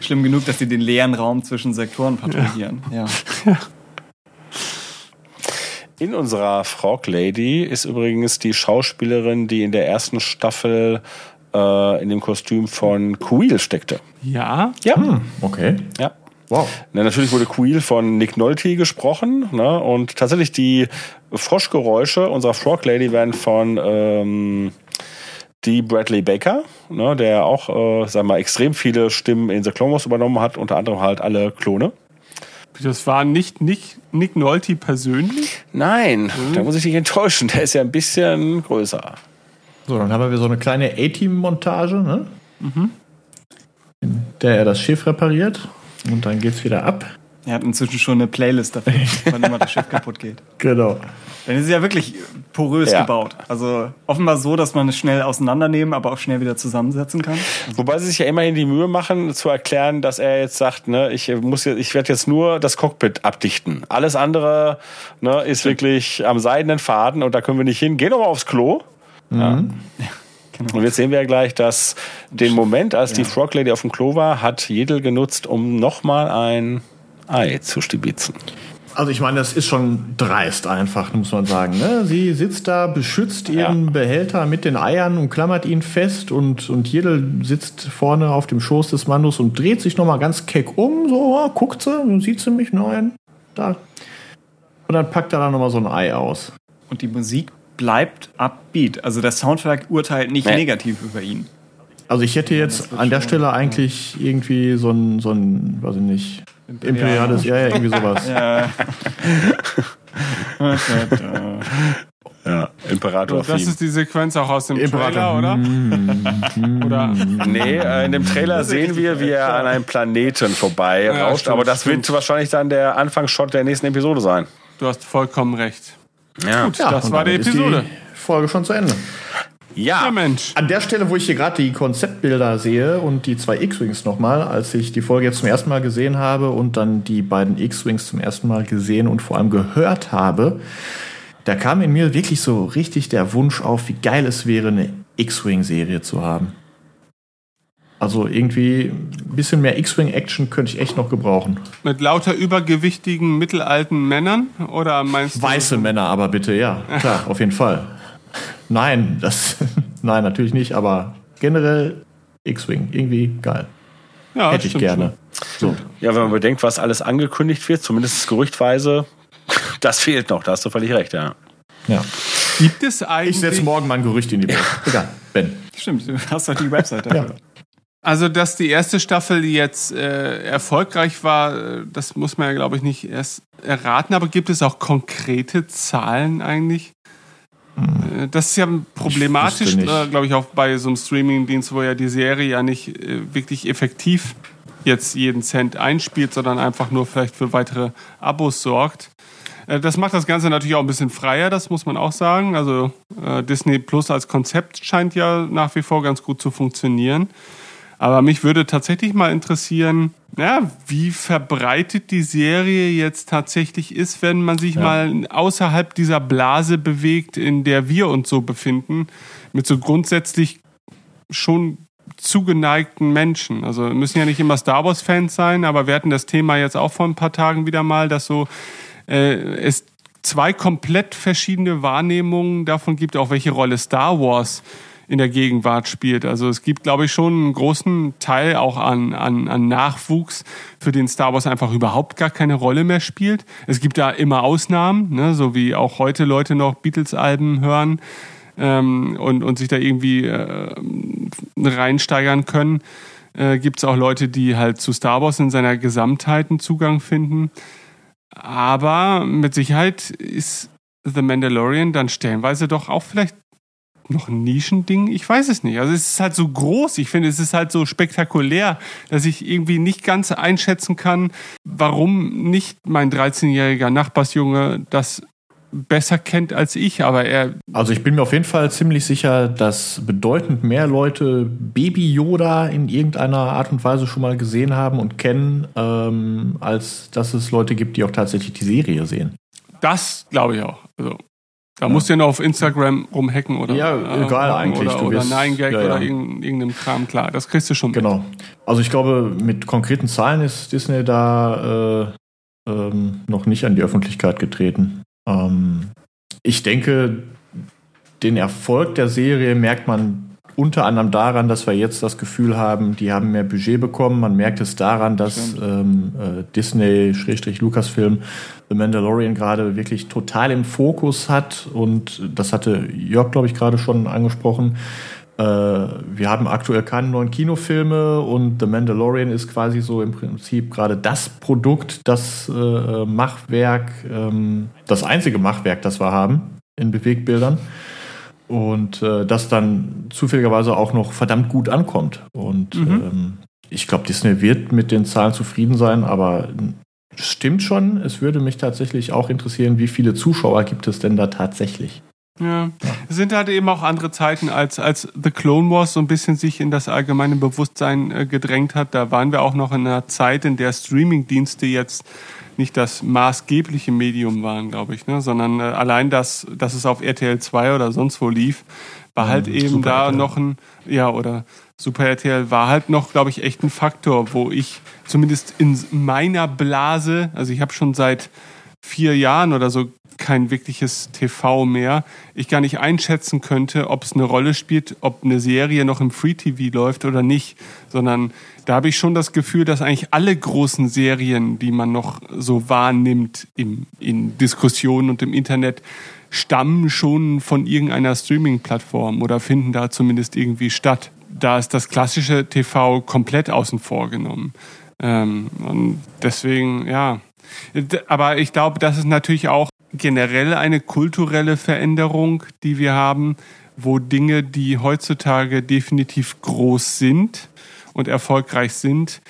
Schlimm genug, dass sie den leeren Raum zwischen Sektoren patrouillieren. Ja. ja. In unserer Frog Lady ist übrigens die Schauspielerin, die in der ersten Staffel äh, in dem Kostüm von Quill steckte. Ja? Ja. Hm, okay. Ja. Wow. Na, natürlich wurde Quill von Nick Nolte gesprochen. Ne? Und tatsächlich die Froschgeräusche unserer Frog Lady werden von ähm, die Bradley Baker, ne, der auch, äh, sagen wir mal, extrem viele Stimmen in The Clone Wars übernommen hat, unter anderem halt alle Klone. Das war nicht, nicht Nick Nolte persönlich? Nein, mhm. da muss ich dich enttäuschen. Der ist ja ein bisschen größer. So, dann haben wir so eine kleine A-Team-Montage, ne? Mhm. In der er das Schiff repariert. Und dann geht's wieder ab. Er hat inzwischen schon eine Playlist dafür, wann immer das Schiff kaputt geht. Genau. Dann ist es ja wirklich porös ja. gebaut. Also offenbar so, dass man es schnell auseinandernehmen, aber auch schnell wieder zusammensetzen kann. Also Wobei sie sich ja immerhin die Mühe machen, zu erklären, dass er jetzt sagt, ne, ich muss jetzt, ich werde jetzt nur das Cockpit abdichten. Alles andere ne, ist wirklich am seidenen Faden und da können wir nicht hin. Geh doch mal aufs Klo. Mhm. Ja. Genau. Und jetzt sehen wir ja gleich, dass den Moment, als ja. die Frog Lady auf dem Klo war, hat Jedel genutzt, um nochmal ein Ei zu stibitzen. Also ich meine, das ist schon dreist einfach, muss man sagen. Ne? Sie sitzt da, beschützt ihren ja. Behälter mit den Eiern und klammert ihn fest und, und Jedel sitzt vorne auf dem Schoß des Mandos und dreht sich nochmal ganz keck um, so, oh, guckt sie, und sieht sie mich, nein, da. Und dann packt er da nochmal so ein Ei aus. Und die Musik bleibt upbeat. Also der Soundtrack urteilt nicht nee. negativ über ihn. Also ich hätte jetzt an der Stelle eigentlich irgendwie so ein, so ein, weiß ich nicht, Imperiales, ja, ja, irgendwie sowas. ja. ja, Imperator. Das ist die Sequenz auch aus dem Imperator. Trailer, oder? Mm. oder? Nee, äh, in dem Trailer sehen wir, wie er an einem Planeten vorbei ja, rauscht, stimmt, aber das stimmt. wird wahrscheinlich dann der Anfangsshot der nächsten Episode sein. Du hast vollkommen recht. Ja, Gut, ja, das war die Episode. Die Folge schon zu Ende. Ja. ja, Mensch. An der Stelle, wo ich hier gerade die Konzeptbilder sehe und die zwei X-Wings nochmal, als ich die Folge jetzt zum ersten Mal gesehen habe und dann die beiden X-Wings zum ersten Mal gesehen und vor allem gehört habe, da kam in mir wirklich so richtig der Wunsch auf, wie geil es wäre, eine X-Wing-Serie zu haben. Also irgendwie ein bisschen mehr X-Wing-Action könnte ich echt noch gebrauchen. Mit lauter übergewichtigen mittelalten Männern oder meinst du? Weiße Männer aber bitte, ja. Klar, auf jeden Fall. Nein, das, nein, natürlich nicht, aber generell X-Wing, irgendwie geil. Ja, Hätte ich gerne. So. Ja, wenn man bedenkt, was alles angekündigt wird, zumindest gerüchtweise, das fehlt noch, da hast du völlig recht, ja. Ja. Gibt es eigentlich. Ich setze morgen mal ein Gerücht in die Welt. Egal, Ben. Stimmt, du hast doch die Website dafür. Ja. Also, dass die erste Staffel jetzt äh, erfolgreich war, äh, das muss man ja, glaube ich, nicht erst erraten. Aber gibt es auch konkrete Zahlen eigentlich? Hm. Das ist ja problematisch, äh, glaube ich, auch bei so einem Streaming-Dienst, wo ja die Serie ja nicht äh, wirklich effektiv jetzt jeden Cent einspielt, sondern einfach nur vielleicht für weitere Abos sorgt. Äh, das macht das Ganze natürlich auch ein bisschen freier, das muss man auch sagen. Also äh, Disney Plus als Konzept scheint ja nach wie vor ganz gut zu funktionieren. Aber mich würde tatsächlich mal interessieren, ja, wie verbreitet die Serie jetzt tatsächlich ist, wenn man sich ja. mal außerhalb dieser Blase bewegt, in der wir uns so befinden, mit so grundsätzlich schon zugeneigten Menschen. Also müssen ja nicht immer Star Wars-Fans sein, aber wir hatten das Thema jetzt auch vor ein paar Tagen wieder mal, dass so äh, es zwei komplett verschiedene Wahrnehmungen davon gibt, auch welche Rolle Star Wars in der Gegenwart spielt. Also es gibt, glaube ich, schon einen großen Teil auch an, an, an Nachwuchs, für den Star Wars einfach überhaupt gar keine Rolle mehr spielt. Es gibt da immer Ausnahmen, ne? so wie auch heute Leute noch Beatles-Alben hören ähm, und, und sich da irgendwie äh, reinsteigern können. Äh, gibt es auch Leute, die halt zu Star Wars in seiner Gesamtheit einen Zugang finden. Aber mit Sicherheit ist The Mandalorian dann stellenweise doch auch vielleicht noch ein Nischending? Ich weiß es nicht. Also es ist halt so groß. Ich finde, es ist halt so spektakulär, dass ich irgendwie nicht ganz einschätzen kann, warum nicht mein 13-jähriger Nachbarsjunge das besser kennt als ich, aber er. Also ich bin mir auf jeden Fall ziemlich sicher, dass bedeutend mehr Leute Baby Yoda in irgendeiner Art und Weise schon mal gesehen haben und kennen, ähm, als dass es Leute gibt, die auch tatsächlich die Serie sehen. Das glaube ich auch. Also da ja. musst du ja noch auf Instagram rumhacken oder ja, egal äh, eigentlich. Oder, oder Nine Gag ja, ja. oder irgendeinem Kram, klar. Das kriegst du schon. Genau. Mit. Also ich glaube, mit konkreten Zahlen ist Disney da äh, ähm, noch nicht an die Öffentlichkeit getreten. Ähm, ich denke, den Erfolg der Serie merkt man unter anderem daran, dass wir jetzt das Gefühl haben, die haben mehr Budget bekommen. Man merkt es daran, dass ähm, äh, Disney, Schrägstrich Lucasfilm, The Mandalorian gerade wirklich total im Fokus hat. Und das hatte Jörg, glaube ich, gerade schon angesprochen. Äh, wir haben aktuell keine neuen Kinofilme und The Mandalorian ist quasi so im Prinzip gerade das Produkt, das äh, Machwerk, ähm, das einzige Machwerk, das wir haben in Bewegbildern und äh, das dann zufälligerweise auch noch verdammt gut ankommt. Und mhm. ähm, ich glaube, Disney wird mit den Zahlen zufrieden sein, aber stimmt schon. Es würde mich tatsächlich auch interessieren, wie viele Zuschauer gibt es denn da tatsächlich? Ja. Es sind halt eben auch andere Zeiten, als, als The Clone Wars so ein bisschen sich in das allgemeine Bewusstsein äh, gedrängt hat. Da waren wir auch noch in einer Zeit, in der Streaming-Dienste jetzt nicht das maßgebliche Medium waren, glaube ich, ne? sondern äh, allein das, dass es auf RTL 2 oder sonst wo lief, war mhm, halt eben da RTL. noch ein, ja, oder Super RTL war halt noch, glaube ich, echt ein Faktor, wo ich zumindest in meiner Blase, also ich habe schon seit vier Jahren oder so kein wirkliches TV mehr, ich gar nicht einschätzen könnte, ob es eine Rolle spielt, ob eine Serie noch im Free TV läuft oder nicht, sondern da habe ich schon das Gefühl, dass eigentlich alle großen Serien, die man noch so wahrnimmt im, in Diskussionen und im Internet, stammen schon von irgendeiner Streaming-Plattform oder finden da zumindest irgendwie statt. Da ist das klassische TV komplett außen vor genommen. Ähm, und deswegen, ja. Aber ich glaube, das ist natürlich auch generell eine kulturelle Veränderung, die wir haben, wo Dinge, die heutzutage definitiv groß sind, und erfolgreich sind,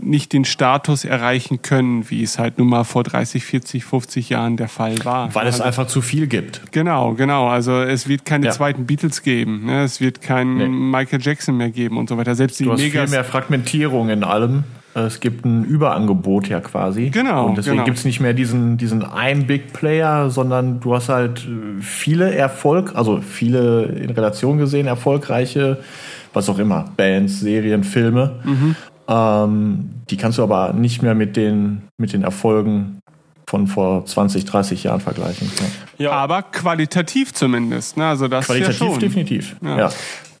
nicht den Status erreichen können, wie es halt nun mal vor 30, 40, 50 Jahren der Fall war. Weil es also, einfach zu viel gibt. Genau, genau. Also es wird keine ja. zweiten Beatles geben, ne? es wird keinen nee. Michael Jackson mehr geben und so weiter. Selbst die du hast Megas viel mehr Fragmentierung in allem. Es gibt ein Überangebot ja quasi. Genau. Und deswegen genau. gibt es nicht mehr diesen, diesen einen Big Player, sondern du hast halt viele Erfolg, also viele in Relation gesehen erfolgreiche was auch immer, Bands, Serien, Filme. Mhm. Ähm, die kannst du aber nicht mehr mit den, mit den Erfolgen von vor 20, 30 Jahren vergleichen. Ja, ja aber qualitativ zumindest. Ne? Also das qualitativ ja schon. definitiv. Ja. ja.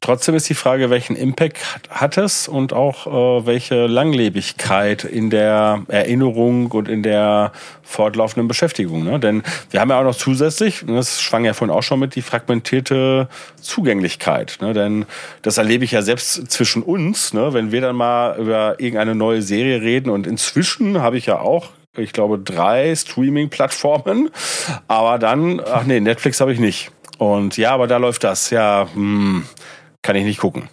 Trotzdem ist die Frage, welchen Impact hat es und auch äh, welche Langlebigkeit in der Erinnerung und in der fortlaufenden Beschäftigung. Ne? Denn wir haben ja auch noch zusätzlich, und das schwang ja vorhin auch schon mit, die fragmentierte Zugänglichkeit. Ne? Denn das erlebe ich ja selbst zwischen uns, ne? wenn wir dann mal über irgendeine neue Serie reden und inzwischen habe ich ja auch ich glaube, drei Streaming-Plattformen. Aber dann, ach nee, Netflix habe ich nicht. Und ja, aber da läuft das. Ja, hm, kann ich nicht gucken.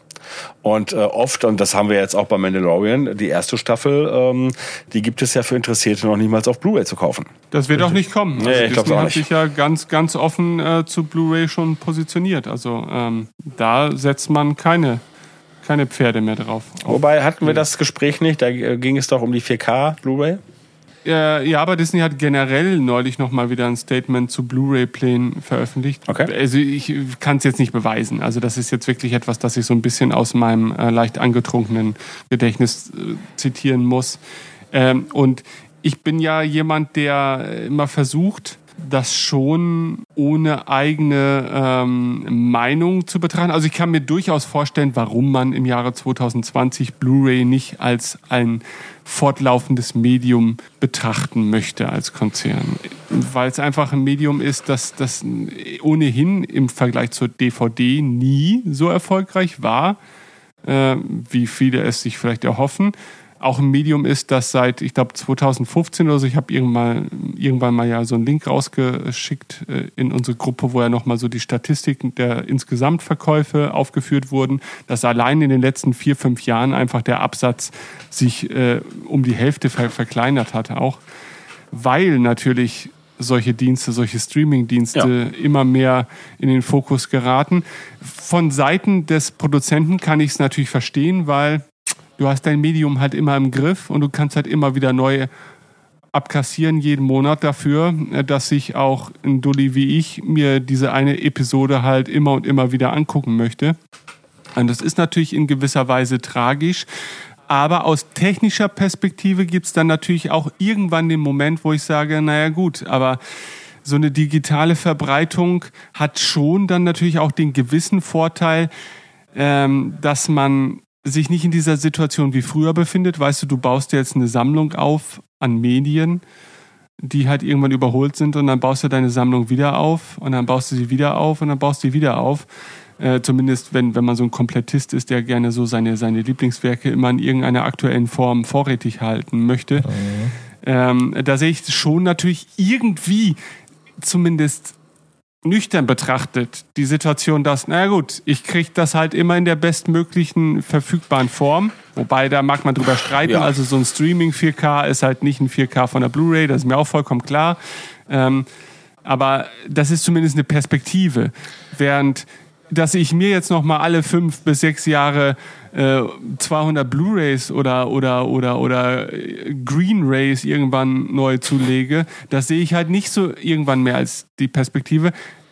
Und äh, oft, und das haben wir jetzt auch bei Mandalorian, die erste Staffel, ähm, die gibt es ja für Interessierte noch niemals auf Blu-ray zu kaufen. Das wird auch nicht kommen. Also nee, ich glaube auch nicht. hat sich ja ganz, ganz offen äh, zu Blu-ray schon positioniert. Also ähm, da setzt man keine keine Pferde mehr drauf. Wobei hatten wir das Gespräch nicht, da äh, ging es doch um die 4K Blu-ray. Äh, ja, aber Disney hat generell neulich nochmal wieder ein Statement zu Blu-ray-Plänen veröffentlicht. Okay. Also ich kann es jetzt nicht beweisen. Also das ist jetzt wirklich etwas, das ich so ein bisschen aus meinem äh, leicht angetrunkenen Gedächtnis äh, zitieren muss. Ähm, und ich bin ja jemand, der immer versucht, das schon ohne eigene ähm, Meinung zu betrachten. Also ich kann mir durchaus vorstellen, warum man im Jahre 2020 Blu-ray nicht als ein fortlaufendes Medium betrachten möchte als Konzern. Weil es einfach ein Medium ist, das, das ohnehin im Vergleich zur DVD nie so erfolgreich war, äh, wie viele es sich vielleicht erhoffen auch ein Medium ist, das seit, ich glaube, 2015 oder so, ich habe irgendwann, irgendwann mal ja so einen Link rausgeschickt äh, in unsere Gruppe, wo ja nochmal so die Statistiken der Insgesamtverkäufe aufgeführt wurden, dass allein in den letzten vier, fünf Jahren einfach der Absatz sich äh, um die Hälfte ver verkleinert hat auch, weil natürlich solche Dienste, solche Streaming-Dienste ja. immer mehr in den Fokus geraten. Von Seiten des Produzenten kann ich es natürlich verstehen, weil du hast dein Medium halt immer im Griff und du kannst halt immer wieder neu abkassieren jeden Monat dafür, äh, dass ich auch ein Dulli wie ich mir diese eine Episode halt immer und immer wieder angucken möchte. Und das ist natürlich in gewisser Weise tragisch. Aber aus technischer Perspektive gibt es dann natürlich auch irgendwann den Moment, wo ich sage, naja gut, aber so eine digitale Verbreitung hat schon dann natürlich auch den gewissen Vorteil, ähm, dass man sich nicht in dieser Situation wie früher befindet. Weißt du, du baust dir jetzt eine Sammlung auf an Medien, die halt irgendwann überholt sind und dann baust du deine Sammlung wieder auf und dann baust du sie wieder auf und dann baust du sie wieder auf. Äh, zumindest wenn, wenn man so ein Komplettist ist, der gerne so seine, seine Lieblingswerke immer in irgendeiner aktuellen Form vorrätig halten möchte. Mhm. Ähm, da sehe ich schon natürlich irgendwie zumindest nüchtern betrachtet die Situation, dass, na gut, ich kriege das halt immer in der bestmöglichen verfügbaren Form. Wobei, da mag man drüber streiten. Ja. Also so ein Streaming 4K ist halt nicht ein 4K von der Blu-ray, das ist mir auch vollkommen klar. Ähm, aber das ist zumindest eine Perspektive. Während, dass ich mir jetzt noch mal alle fünf bis sechs Jahre äh, 200 Blu-rays oder oder oder oder äh, Green Rays irgendwann neu zulege, das sehe ich halt nicht so irgendwann mehr als die Perspektive.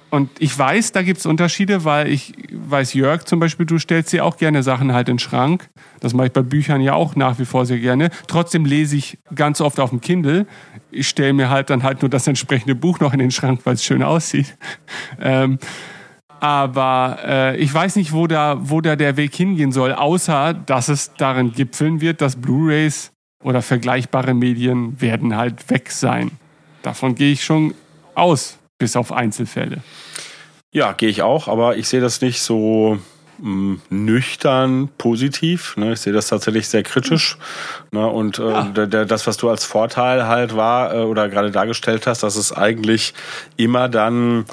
Und ich weiß, da gibt es Unterschiede, weil ich weiß, Jörg zum Beispiel, du stellst dir auch gerne Sachen halt in den Schrank. Das mache ich bei Büchern ja auch nach wie vor sehr gerne. Trotzdem lese ich ganz oft auf dem Kindle. Ich stelle mir halt dann halt nur das entsprechende Buch noch in den Schrank, weil es schön aussieht. Ähm, aber äh, ich weiß nicht, wo da, wo da der Weg hingehen soll, außer dass es darin gipfeln wird, dass Blu-rays oder vergleichbare Medien werden halt weg sein. Davon gehe ich schon aus, bis auf Einzelfälle. Ja, gehe ich auch, aber ich sehe das nicht so mh, mm, nüchtern positiv. Ne? Ich sehe das tatsächlich sehr kritisch. Ne? Und äh, ja. das, was du als Vorteil halt war äh, oder gerade dargestellt hast, dass es eigentlich immer dann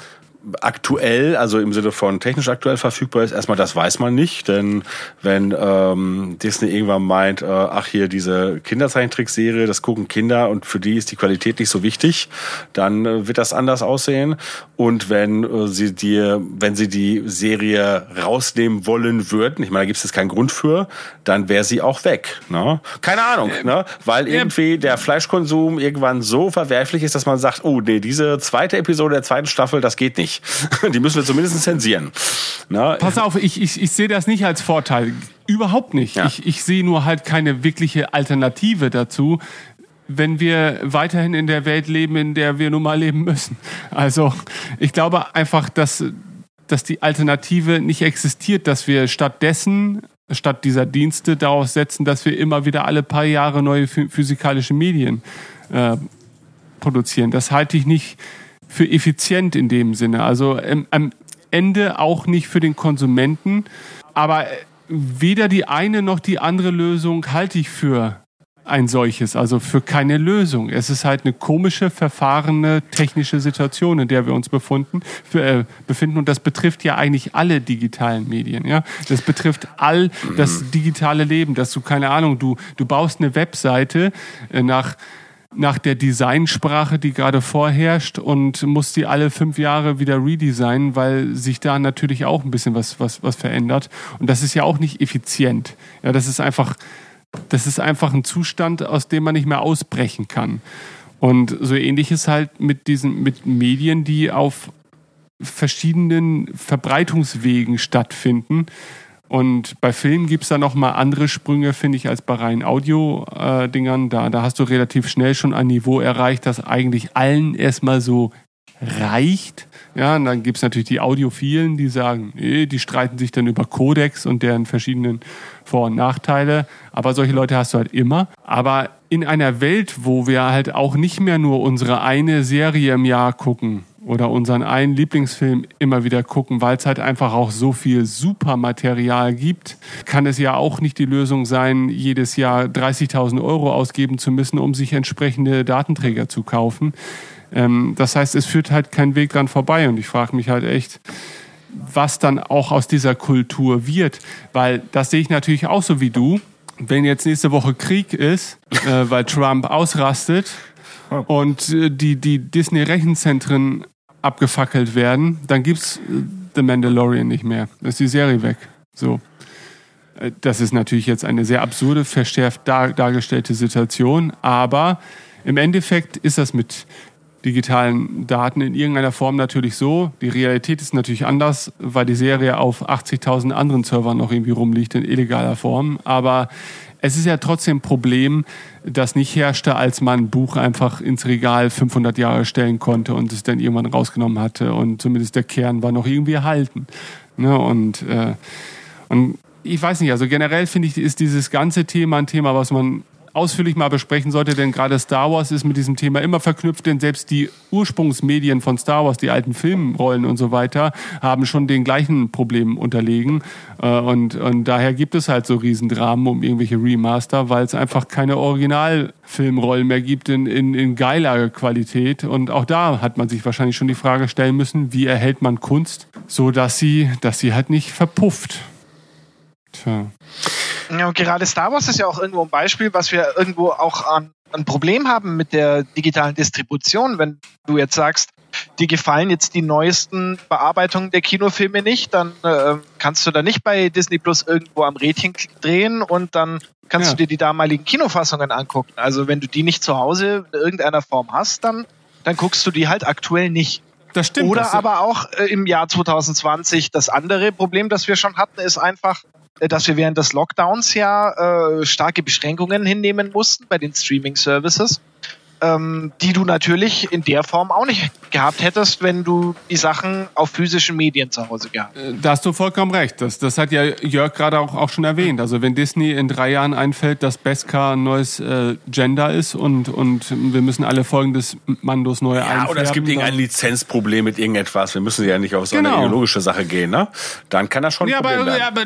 aktuell, also im Sinne von technisch aktuell verfügbar ist, erstmal das weiß man nicht, denn wenn ähm, Disney irgendwann meint, äh, ach hier diese Kinderzeichentrickserie, das gucken Kinder und für die ist die Qualität nicht so wichtig, dann äh, wird das anders aussehen. Und wenn äh, sie dir, wenn sie die Serie rausnehmen wollen würden, ich meine, da gibt es jetzt keinen Grund für, dann wäre sie auch weg. Ne? Keine Ahnung, ähm, ne? weil irgendwie der Fleischkonsum irgendwann so verwerflich ist, dass man sagt, oh nee, diese zweite Episode der zweiten Staffel, das geht nicht. Die müssen wir zumindest zensieren. Na, Pass auf, ich, ich, ich sehe das nicht als Vorteil. Überhaupt nicht. Ja. Ich, ich sehe nur halt keine wirkliche Alternative dazu, wenn wir weiterhin in der Welt leben, in der wir nun mal leben müssen. Also ich glaube einfach, dass dass die Alternative nicht existiert, dass wir stattdessen statt dieser Dienste darauf setzen, dass wir immer wieder alle paar Jahre neue physikalische Medien äh, produzieren. Das halte ich nicht für effizient in dem Sinne. Also ähm, am Ende auch nicht für den Konsumenten. Aber weder die eine noch die andere Lösung halte ich für ein solches, also für keine Lösung. Es ist halt eine komische, verfahrene technische Situation, in der wir uns befunden, für, äh, befinden. Und das betrifft ja eigentlich alle digitalen Medien. Ja? Das betrifft all das digitale Leben, dass du, keine Ahnung, du, du baust eine Webseite äh, nach nach der Designsprache, die gerade vorherrscht und muss die alle fünf Jahre wieder redesignen, weil sich da natürlich auch ein bisschen was, was, was verändert. Und das ist ja auch nicht effizient. Ja, das ist einfach, das ist einfach ein Zustand, aus dem man nicht mehr ausbrechen kann. Und so ähnlich ist halt mit diesen, mit Medien, die auf verschiedenen Verbreitungswegen stattfinden. Und bei Filmen gibt es da noch mal andere Sprünge, finde ich, als bei reinen Audio-Dingern. da, da hast du relativ schnell schon ein Niveau erreicht, das eigentlich allen erstmal so reicht. Ja, und dann gibt es natürlich die Audiophilen, die sagen, nee, die streiten sich dann über Codex und deren verschiedenen Vor- und Nachteile. Aber solche Leute hast du halt immer. Aber in einer Welt, wo wir halt auch nicht mehr nur unsere eine Serie im Jahr gucken, oder unseren einen Lieblingsfilm immer wieder gucken, weil es halt einfach auch so viel Supermaterial gibt, kann es ja auch nicht die Lösung sein, jedes Jahr 30.000 Euro ausgeben zu müssen, um sich entsprechende Datenträger zu kaufen. Ähm, das heißt, es führt halt kein Weg dran vorbei und ich frage mich halt echt, was dann auch aus dieser Kultur wird, weil das sehe ich natürlich auch so wie du. Wenn jetzt nächste Woche Krieg ist, äh, weil Trump ausrastet, und äh, die, die Disney-Rechenzentren abgefackelt werden, dann gibt's äh, The Mandalorian nicht mehr. Da ist die Serie weg. So. Äh, das ist natürlich jetzt eine sehr absurde, verschärft dar dargestellte Situation, aber im Endeffekt ist das mit digitalen Daten in irgendeiner Form natürlich so. Die Realität ist natürlich anders, weil die Serie auf 80.000 anderen Servern noch irgendwie rumliegt in illegaler Form. Aber es ist ja trotzdem ein Problem, das nicht herrschte, als man ein Buch einfach ins Regal 500 Jahre stellen konnte und es dann irgendwann rausgenommen hatte und zumindest der Kern war noch irgendwie erhalten. Ne? Und, äh, und ich weiß nicht, also generell finde ich, ist dieses ganze Thema ein Thema, was man ausführlich mal besprechen sollte, denn gerade Star Wars ist mit diesem Thema immer verknüpft, denn selbst die Ursprungsmedien von Star Wars, die alten Filmrollen und so weiter, haben schon den gleichen Problemen unterlegen. Äh, und, und daher gibt es halt so Riesendramen um irgendwelche Remaster, weil es einfach keine Originalfilmrollen mehr gibt in, in, in geiler Qualität. Und auch da hat man sich wahrscheinlich schon die Frage stellen müssen, wie erhält man Kunst, so dass sie, dass sie halt nicht verpufft. Tja. Ja, und gerade Star Wars ist ja auch irgendwo ein Beispiel, was wir irgendwo auch an, ein Problem haben mit der digitalen Distribution. Wenn du jetzt sagst, die gefallen jetzt die neuesten Bearbeitungen der Kinofilme nicht, dann äh, kannst du da nicht bei Disney Plus irgendwo am Rädchen drehen und dann kannst ja. du dir die damaligen Kinofassungen angucken. Also wenn du die nicht zu Hause in irgendeiner Form hast, dann, dann guckst du die halt aktuell nicht. Das stimmt. Oder das aber auch äh, im Jahr 2020 das andere Problem, das wir schon hatten, ist einfach, dass wir während des Lockdowns ja äh, starke Beschränkungen hinnehmen mussten bei den Streaming-Services, ähm, die du natürlich in der Form auch nicht gehabt hättest, wenn du die Sachen auf physischen Medien zu Hause gehabt hättest. Äh, da hast du vollkommen recht. Das, das hat ja Jörg gerade auch, auch schon erwähnt. Also wenn Disney in drei Jahren einfällt, dass Beskar ein neues äh, Gender ist und, und wir müssen alle Folgen des Mandos neu ja, einfärben. Oder es gibt irgendein Lizenzproblem mit irgendetwas. Wir müssen ja nicht auf so genau. eine ideologische Sache gehen. Ne? Dann kann das schon ja, Problem aber, Ja, aber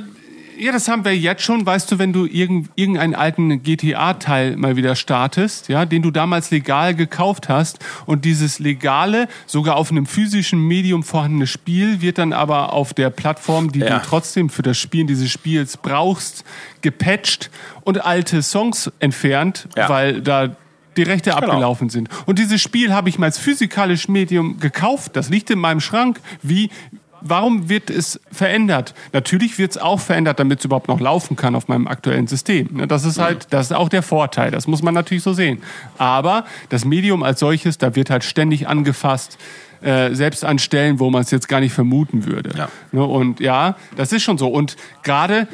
ja, das haben wir jetzt schon. Weißt du, wenn du irgendeinen alten GTA-Teil mal wieder startest, ja, den du damals legal gekauft hast und dieses legale, sogar auf einem physischen Medium vorhandene Spiel wird dann aber auf der Plattform, die ja. du trotzdem für das Spielen dieses Spiels brauchst, gepatcht und alte Songs entfernt, ja. weil da die Rechte genau. abgelaufen sind. Und dieses Spiel habe ich mal als physikalisches Medium gekauft. Das liegt in meinem Schrank. Wie, warum wird es verändert? Natürlich wird es auch verändert, damit es überhaupt noch laufen kann auf meinem aktuellen System. Ne, das ist halt, das ist auch der Vorteil. Das muss man natürlich so sehen. Aber das Medium als solches, da wird halt ständig angefasst. Äh, selbst an Stellen, wo man es jetzt gar nicht vermuten würde. Ja. Ne, und ja, das ist schon so. Und gerade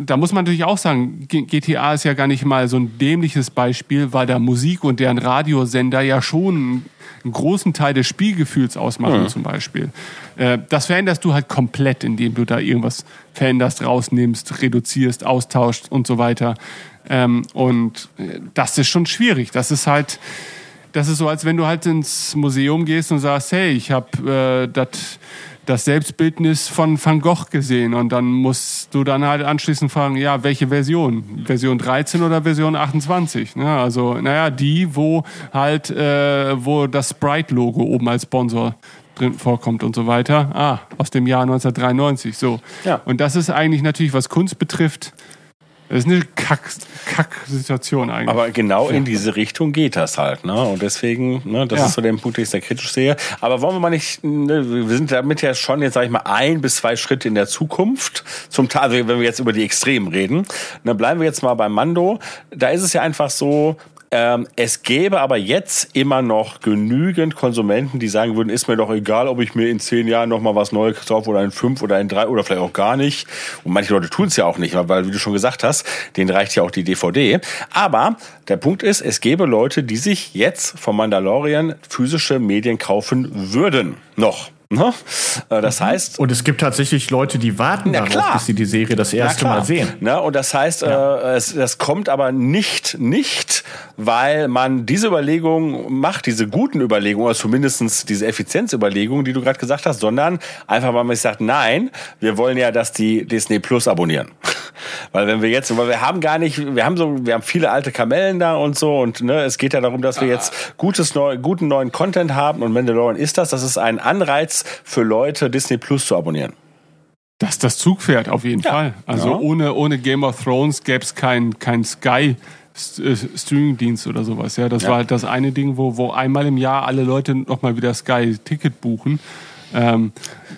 da muss man natürlich auch sagen, GTA ist ja gar nicht mal so ein dämliches Beispiel, weil da Musik und deren Radiosender ja schon einen großen Teil des Spielgefühls ausmachen, mhm. zum Beispiel. Äh, das veränderst du halt komplett, indem du da irgendwas veränderst, rausnimmst, reduzierst, austauschst und so weiter. Ähm, und äh, das ist schon schwierig. Das ist halt, das ist so, als wenn du halt ins Museum gehst und sagst, hey, ich habe äh, das das Selbstbildnis von Van Gogh gesehen und dann musst du dann halt anschließend fragen, ja, welche Version? Version 13 oder Version 28? Ne? Also, naja, die, wo halt, äh, wo das Sprite-Logo oben als Sponsor drin vorkommt und so weiter. Ah, aus dem Jahr 1993, so. Ja. Und das ist eigentlich natürlich, was Kunst betrifft, das ist eine Kack-Situation eigentlich. Aber genau in diese Richtung geht das halt, ne? Und deswegen, ne, das ja. ist so der Punkt, den ich sehr kritisch sehe. Aber wollen wir mal nicht, ne, wir sind damit ja schon jetzt, sag ich mal, ein bis zwei Schritte in der Zukunft. Zum Teil, also wenn wir jetzt über die Extremen reden, dann bleiben wir jetzt mal beim Mando. Da ist es ja einfach so, ähm, es gäbe aber jetzt immer noch genügend Konsumenten, die sagen würden, ist mir doch egal, ob ich mir in zehn Jahren noch mal was Neues kaufe oder in fünf oder in drei oder vielleicht auch gar nicht. Und manche Leute tun es ja auch nicht, weil, wie du schon gesagt hast, denen reicht ja auch die DVD. Aber der Punkt ist, es gäbe Leute, die sich jetzt vom Mandalorian physische Medien kaufen würden. Noch. Ne? Äh, das mhm. heißt. Und es gibt tatsächlich Leute, die warten darauf, klar. bis sie die Serie das erste Mal sehen. Ne? Und das heißt, ja. äh, es, das kommt aber nicht, nicht, weil man diese Überlegungen macht, diese guten Überlegungen, oder zumindest diese Effizienzüberlegungen, die du gerade gesagt hast, sondern einfach, weil man sich sagt, nein, wir wollen ja, dass die Disney Plus abonnieren. weil wenn wir jetzt, weil wir haben gar nicht, wir haben so, wir haben viele alte Kamellen da und so und ne, es geht ja darum, dass wir jetzt gutes neu, guten neuen Content haben und Mandalorian ist das, das ist ein Anreiz für Leute, Disney Plus zu abonnieren. Das ist das Zugpferd, auf jeden ja. Fall. Also ja. ohne, ohne Game of Thrones gäbe es kein, kein Sky. Äh, Streamingdienst oder sowas. Ja, das ja. war halt das eine Ding, wo, wo einmal im Jahr alle Leute nochmal wieder Sky-Ticket buchen. Ähm,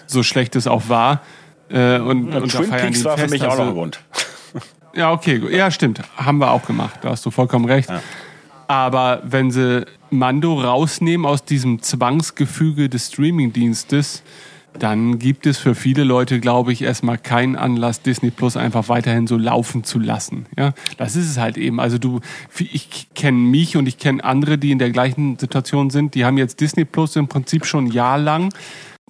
so schlecht es auch war. Äh, und, und, und Twin Peaks war für mich also, auch noch ein Grund. Ja, okay. Ja, stimmt. Haben wir auch gemacht. Da hast du vollkommen recht. Ja. Aber wenn sie Mando rausnehmen aus diesem Zwangsgefüge des Streamingdienstes, dann gibt es für viele Leute, glaube ich, erstmal keinen Anlass, Disney Plus einfach weiterhin so laufen zu lassen. Ja, das ist es halt eben. Also du, ich kenne mich und ich kenne andere, die in der gleichen Situation sind. Die haben jetzt Disney Plus im Prinzip schon ein Jahr lang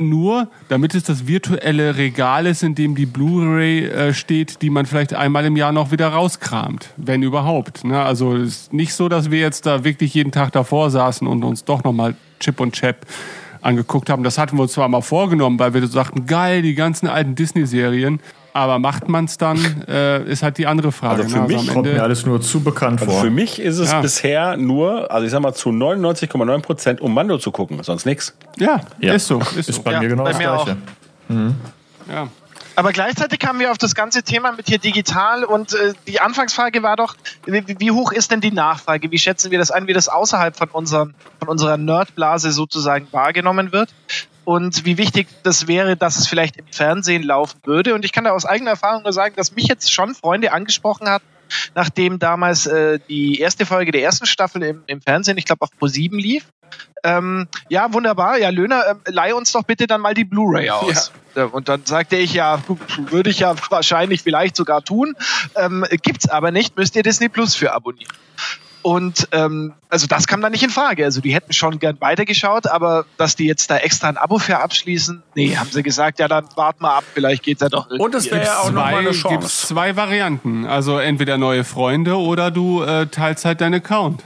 nur, damit es das virtuelle Regal ist, in dem die Blu-ray äh, steht, die man vielleicht einmal im Jahr noch wieder rauskramt, wenn überhaupt. Ne? Also es ist nicht so, dass wir jetzt da wirklich jeden Tag davor saßen und uns doch nochmal Chip und Chap angeguckt haben. Das hatten wir uns zwar mal vorgenommen, weil wir sagten, geil, die ganzen alten Disney-Serien. Aber macht man es dann, äh, ist halt die andere Frage. Also für ne? mich also kommt mir alles nur zu bekannt also vor. Für mich ist es ja. bisher nur, also ich sag mal zu 99,9 Prozent, um Mando zu gucken, sonst nichts. Ja, ja, ist so. Ist, ist so. bei ja, mir genau bei das Gleiche. Mhm. Ja. Aber gleichzeitig kamen wir auf das ganze Thema mit hier digital und äh, die Anfangsfrage war doch, wie, wie, hoch ist denn die Nachfrage? Wie schätzen wir das ein, wie das außerhalb von, unseren, von unserer Nerdblase sozusagen wahrgenommen wird? Und wie wichtig das wäre, dass es vielleicht im Fernsehen laufen würde. Und ich kann da aus eigener Erfahrung nur sagen, dass mich jetzt schon Freunde angesprochen hat, nachdem damals äh, die erste Folge der ersten Staffel im, im Fernsehen, ich glaube auf Pro7 lief. Ähm, ja, wunderbar. Ja, Löhner, äh, leih uns doch bitte dann mal die Blu-ray aus. Ja. Und dann sagte ich ja, würde ich ja wahrscheinlich vielleicht sogar tun. Ähm, gibt's aber nicht, müsst ihr Disney Plus für abonnieren. Und ähm, also das kam dann nicht in Frage. Also die hätten schon gern weitergeschaut, aber dass die jetzt da extra ein Abo für abschließen, nee, haben sie gesagt, ja dann wart mal ab, vielleicht geht's ja doch. Und es wäre ja auch nochmal eine Chance. Gibt's zwei Varianten. Also entweder neue Freunde oder du äh, teilst halt deinen Account.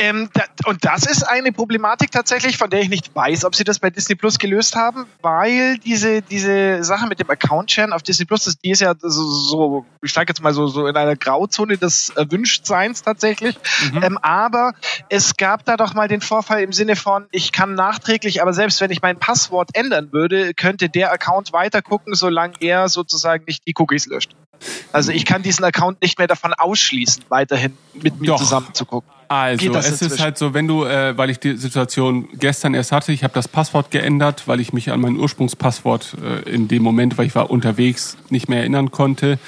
Ähm, da, und das ist eine Problematik tatsächlich, von der ich nicht weiß, ob sie das bei Disney Plus gelöst haben, weil diese, diese Sache mit dem Account-Share auf Disney Plus, die ist ja so, so ich sage jetzt mal so, so in einer Grauzone des Erwünschtseins tatsächlich. Mhm. Ähm, aber es gab da doch mal den Vorfall im Sinne von, ich kann nachträglich, aber selbst wenn ich mein Passwort ändern würde, könnte der Account weiter gucken, solange er sozusagen nicht die Cookies löscht. Also ich kann diesen Account nicht mehr davon ausschließen, weiterhin mit mir zusammen zu gucken. Also es ist halt so, wenn du, äh, weil ich die Situation gestern erst hatte, ich habe das Passwort geändert, weil ich mich an mein Ursprungspasswort äh, in dem Moment, weil ich war unterwegs, nicht mehr erinnern konnte.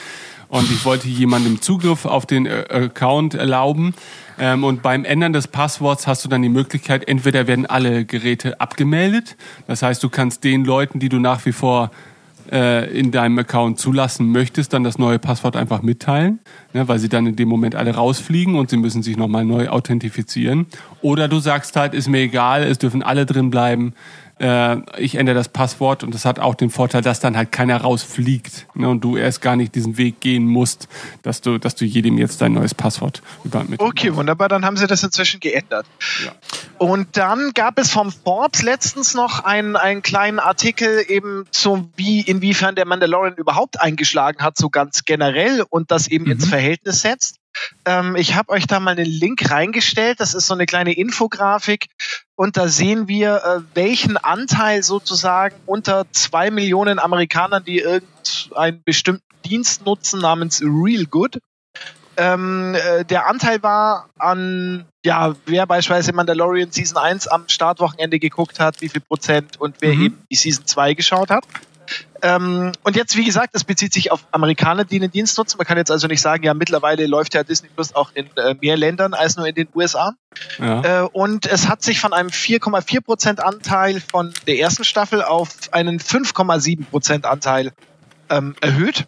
Und ich wollte jemandem Zugriff auf den äh, Account erlauben. Ähm, und beim Ändern des Passworts hast du dann die Möglichkeit, entweder werden alle Geräte abgemeldet. Das heißt, du kannst den Leuten, die du nach wie vor äh, in deinem Account zulassen möchtest, dann das neue Passwort einfach mitteilen, ne, weil sie dann in dem Moment alle rausfliegen und sie müssen sich nochmal neu authentifizieren. Oder du sagst halt, ist mir egal, es dürfen alle drin bleiben, äh, ich ändere das Passwort und das hat auch den Vorteil, dass dann halt keiner rausfliegt ne, und du erst gar nicht diesen Weg gehen musst, dass du, dass du jedem jetzt dein neues Passwort übermittelst. Okay, wunderbar, dann haben sie das inzwischen geändert. Ja. Und dann gab es vom Forbes letztens noch einen, einen kleinen Artikel eben zum, wie, inwiefern der Mandalorian überhaupt eingeschlagen hat, so ganz generell und das eben mhm. ins Verhältnis setzt. Ähm, ich habe euch da mal einen Link reingestellt. Das ist so eine kleine Infografik. Und da sehen wir, äh, welchen Anteil sozusagen unter zwei Millionen Amerikanern, die irgendeinen bestimmten Dienst nutzen namens Real Good, ähm, äh, der Anteil war an, ja, wer beispielsweise Mandalorian Season 1 am Startwochenende geguckt hat, wie viel Prozent und wer mhm. eben die Season 2 geschaut hat. Ähm, und jetzt, wie gesagt, das bezieht sich auf Amerikaner, die den Dienst nutzen. Man kann jetzt also nicht sagen, ja, mittlerweile läuft ja Disney Plus auch in äh, mehr Ländern als nur in den USA. Ja. Äh, und es hat sich von einem 4,4 Prozent Anteil von der ersten Staffel auf einen 5,7 Prozent Anteil ähm, erhöht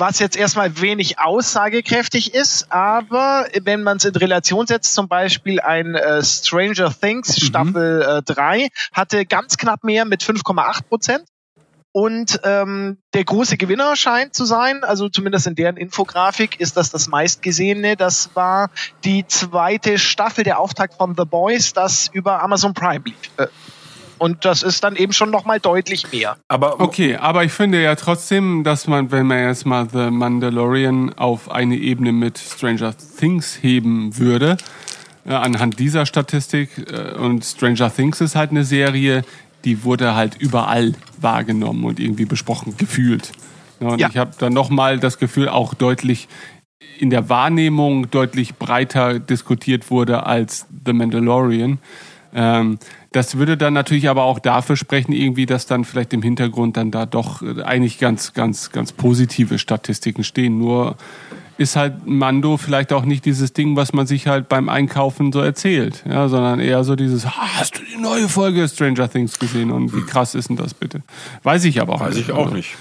was jetzt erstmal wenig aussagekräftig ist, aber wenn man es in Relation setzt, zum Beispiel ein äh, Stranger Things mhm. Staffel äh, 3 hatte ganz knapp mehr mit 5,8 Prozent. Und ähm, der große Gewinner scheint zu sein, also zumindest in deren Infografik ist das das meistgesehene. Das war die zweite Staffel, der Auftakt von The Boys, das über Amazon Prime lief. Äh, und das ist dann eben schon nochmal deutlich mehr. Aber okay, aber ich finde ja trotzdem, dass man, wenn man jetzt mal The Mandalorian auf eine Ebene mit Stranger Things heben würde, äh, anhand dieser Statistik, äh, und Stranger Things ist halt eine Serie, die wurde halt überall wahrgenommen und irgendwie besprochen, gefühlt. und ja. ich habe dann nochmal das Gefühl, auch deutlich in der Wahrnehmung deutlich breiter diskutiert wurde als The Mandalorian. Ähm, das würde dann natürlich aber auch dafür sprechen, irgendwie, dass dann vielleicht im Hintergrund dann da doch eigentlich ganz, ganz, ganz positive Statistiken stehen. Nur ist halt Mando vielleicht auch nicht dieses Ding, was man sich halt beim Einkaufen so erzählt, ja, sondern eher so dieses, hast du die neue Folge Stranger Things gesehen und wie krass ist denn das bitte? Weiß ich aber auch Weiß nicht. Weiß ich auch nicht.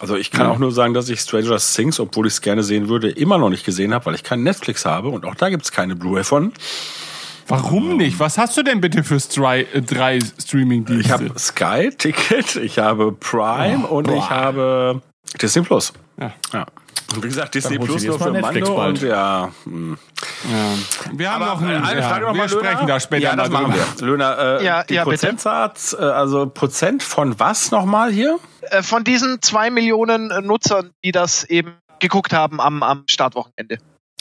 Also ich kann ja. auch nur sagen, dass ich Stranger Things, obwohl ich es gerne sehen würde, immer noch nicht gesehen habe, weil ich keinen Netflix habe und auch da gibt's keine Blu-ray von. Warum nicht? Was hast du denn bitte für drei, äh, drei Streaming-Dienste? Ich habe Sky-Ticket, ich habe Prime oh, und boah. ich habe Disney Plus. Ja. ja. Und wie gesagt, Disney Plus nur für Netflix Mando bald. und ja, hm. ja. Wir haben Aber noch eine, eine Frage ja, noch mal, Wir Löhner. sprechen da später ja, das machen wir. Löhner, äh, ja, die ja, Prozentsatz, äh, also Prozent von was nochmal hier? Äh, von diesen zwei Millionen äh, Nutzern, die das eben geguckt haben am, am Startwochenende.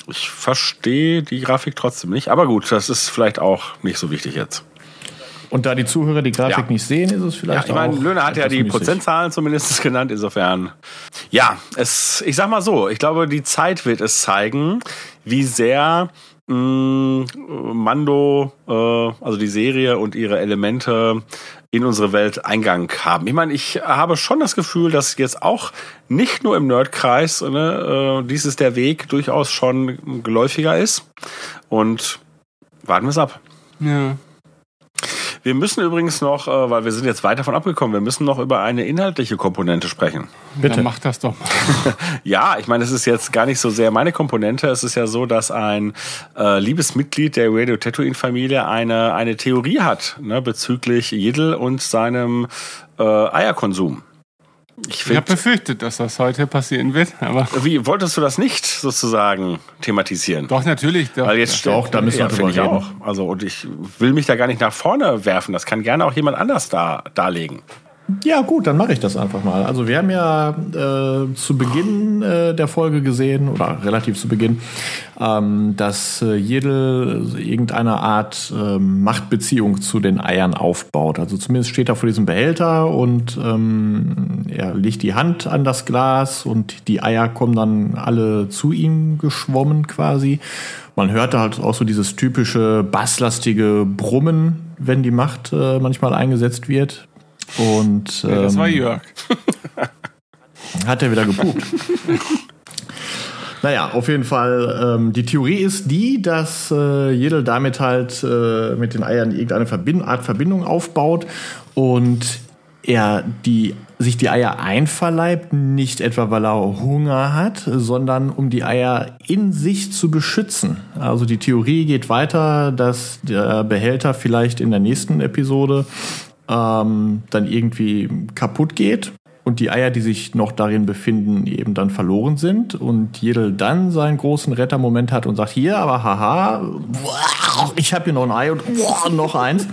Ich verstehe die Grafik trotzdem nicht, aber gut, das ist vielleicht auch nicht so wichtig jetzt. Und da die Zuhörer die Grafik ja. nicht sehen, ist es vielleicht ja, ich meine, Löhne hat ja die müßig. Prozentzahlen zumindest genannt, insofern. Ja, es, ich sag mal so, ich glaube, die Zeit wird es zeigen, wie sehr mh, mm, Mando, äh, also die Serie und ihre Elemente in unsere Welt Eingang haben. Ich meine, ich habe schon das Gefühl, dass jetzt auch nicht nur im Nerdkreis ne, äh, dies ist der Weg durchaus schon geläufiger ist. Und warten wir es ab. Ja. Wir müssen übrigens noch, äh, weil wir sind jetzt weit davon abgekommen, wir müssen noch über eine inhaltliche Komponente sprechen. Bitte. Dann mach das doch mal. ja, ich meine, es ist jetzt gar nicht so sehr meine Komponente. Es ist ja so, dass ein äh, liebes Mitglied der Radio Tatooine Familie eine, eine Theorie hat ne, bezüglich Jiddle und seinem äh, Eierkonsum. Ich, ich habe befürchtet, dass das heute passieren wird. Aber Wie wolltest du das nicht sozusagen thematisieren? Doch natürlich. Doch, Weil jetzt doch, da müssen wir drüber reden. Auch. Also und ich will mich da gar nicht nach vorne werfen. Das kann gerne auch jemand anders da darlegen. Ja, gut, dann mache ich das einfach mal. Also wir haben ja äh, zu Beginn äh, der Folge gesehen, oder relativ zu Beginn, ähm, dass äh, Jedel irgendeine Art äh, Machtbeziehung zu den Eiern aufbaut. Also zumindest steht er vor diesem Behälter und ähm, er legt die Hand an das Glas und die Eier kommen dann alle zu ihm geschwommen quasi. Man hört halt auch so dieses typische basslastige Brummen, wenn die Macht äh, manchmal eingesetzt wird. Und ähm, ja, das war ähm, Jörg. hat er wieder gepupt. naja, auf jeden Fall, ähm, die Theorie ist die, dass äh, Jedel damit halt äh, mit den Eiern irgendeine Verbind Art Verbindung aufbaut und er die, sich die Eier einverleibt, nicht etwa weil er Hunger hat, sondern um die Eier in sich zu beschützen. Also die Theorie geht weiter, dass der Behälter vielleicht in der nächsten Episode ähm, dann irgendwie kaputt geht und die Eier, die sich noch darin befinden, eben dann verloren sind und Jedel dann seinen großen Rettermoment hat und sagt, hier, aber haha, ich habe hier noch ein Ei und noch eins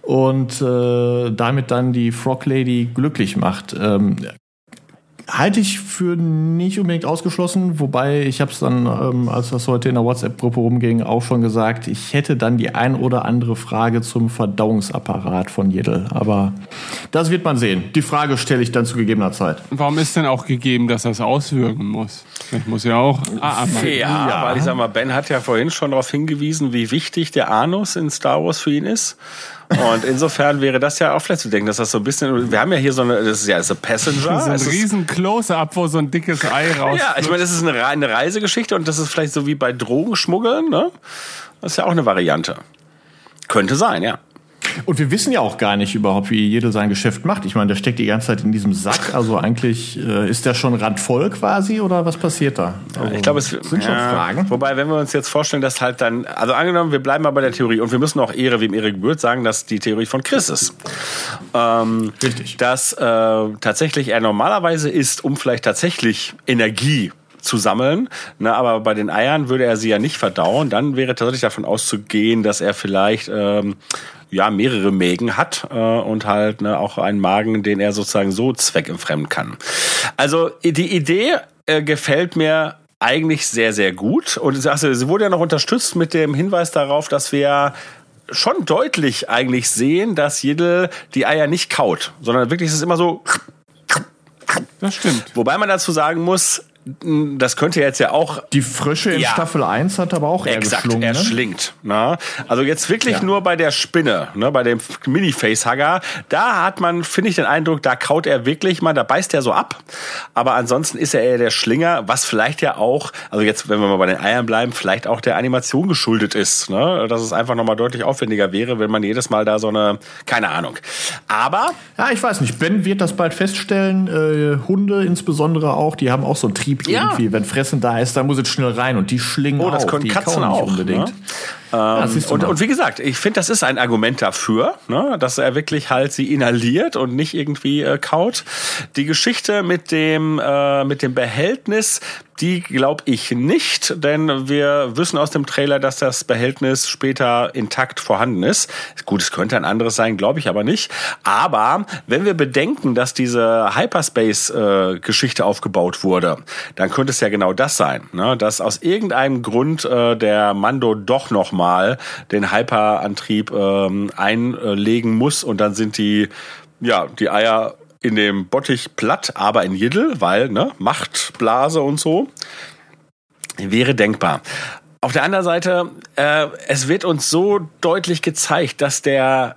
und äh, damit dann die Frog Lady glücklich macht. Ähm, halte ich für nicht unbedingt ausgeschlossen, wobei ich habe es dann, ähm, als das heute in der WhatsApp-Gruppe rumging, auch schon gesagt, ich hätte dann die ein oder andere Frage zum Verdauungsapparat von Jedel. Aber das wird man sehen. Die Frage stelle ich dann zu gegebener Zeit. Warum ist denn auch gegeben, dass das auswirken muss? Ich muss ja auch. Ah, ja, ja, weil ich sag mal, Ben hat ja vorhin schon darauf hingewiesen, wie wichtig der Anus in Star Wars für ihn ist. Und insofern wäre das ja auch vielleicht zu denken, dass das so ein bisschen, wir haben ja hier so eine, das ist ja so Passenger. So ein riesen Close-Up, wo so ein dickes Ei raus. Ja, ich meine, das ist eine, eine Reisegeschichte und das ist vielleicht so wie bei Drogenschmuggeln, ne? Das ist ja auch eine Variante. Könnte sein, ja. Und wir wissen ja auch gar nicht überhaupt, wie jeder sein Geschäft macht. Ich meine, der steckt die ganze Zeit in diesem Sack. Also eigentlich äh, ist der schon randvoll quasi oder was passiert da? Also, ich glaube, es sind schon ja, Fragen. Wobei, wenn wir uns jetzt vorstellen, dass halt dann, also angenommen, wir bleiben mal bei der Theorie und wir müssen auch Ehre, wem Ehre gebührt, sagen, dass die Theorie von Chris ist. Ähm, Richtig. Dass äh, tatsächlich er normalerweise ist, um vielleicht tatsächlich Energie zu sammeln. Ne, aber bei den Eiern würde er sie ja nicht verdauen. Dann wäre tatsächlich davon auszugehen, dass er vielleicht ähm, ja mehrere Mägen hat äh, und halt ne, auch einen Magen, den er sozusagen so zweckentfremden kann. Also die Idee äh, gefällt mir eigentlich sehr, sehr gut. Und also, sie wurde ja noch unterstützt mit dem Hinweis darauf, dass wir schon deutlich eigentlich sehen, dass Jiddel die Eier nicht kaut, sondern wirklich ist es immer so. Das stimmt. Wobei man dazu sagen muss, das könnte jetzt ja auch. Die Frische in ja, Staffel 1 hat aber auch exakt. Er ne? schlingt. Na? Also jetzt wirklich ja. nur bei der Spinne, ne, bei dem Mini-Facehugger, da hat man, finde ich, den Eindruck, da kaut er wirklich mal, da beißt er so ab. Aber ansonsten ist er eher der Schlinger, was vielleicht ja auch, also jetzt, wenn wir mal bei den Eiern bleiben, vielleicht auch der Animation geschuldet ist. Ne? Dass es einfach nochmal deutlich aufwendiger wäre, wenn man jedes Mal da so eine, keine Ahnung. Aber. Ja, ich weiß nicht. Ben wird das bald feststellen. Äh, Hunde insbesondere auch, die haben auch so ein Trieb Antrieb ja. irgendwie. Wenn Fressen da ist, dann muss es schnell rein und die schlingen oh, das auch. können die Katzen auch, unbedingt. Ne? Ähm, und, und, wie gesagt, ich finde, das ist ein Argument dafür, ne, dass er wirklich halt sie inhaliert und nicht irgendwie äh, kaut. Die Geschichte mit dem äh, mit dem Behältnis, die glaube ich nicht, denn wir wissen aus dem Trailer, dass das Behältnis später intakt vorhanden ist. Gut, es könnte ein anderes sein, glaube ich aber nicht. Aber wenn wir bedenken, dass diese Hyperspace-Geschichte äh, aufgebaut wurde, dann könnte es ja genau das sein, ne? dass aus irgendeinem Grund äh, der Mando doch noch mal mal den Hyperantrieb ähm, einlegen muss und dann sind die, ja, die Eier in dem Bottich platt, aber in Jiddel, weil, ne, Machtblase und so, wäre denkbar. Auf der anderen Seite, äh, es wird uns so deutlich gezeigt, dass der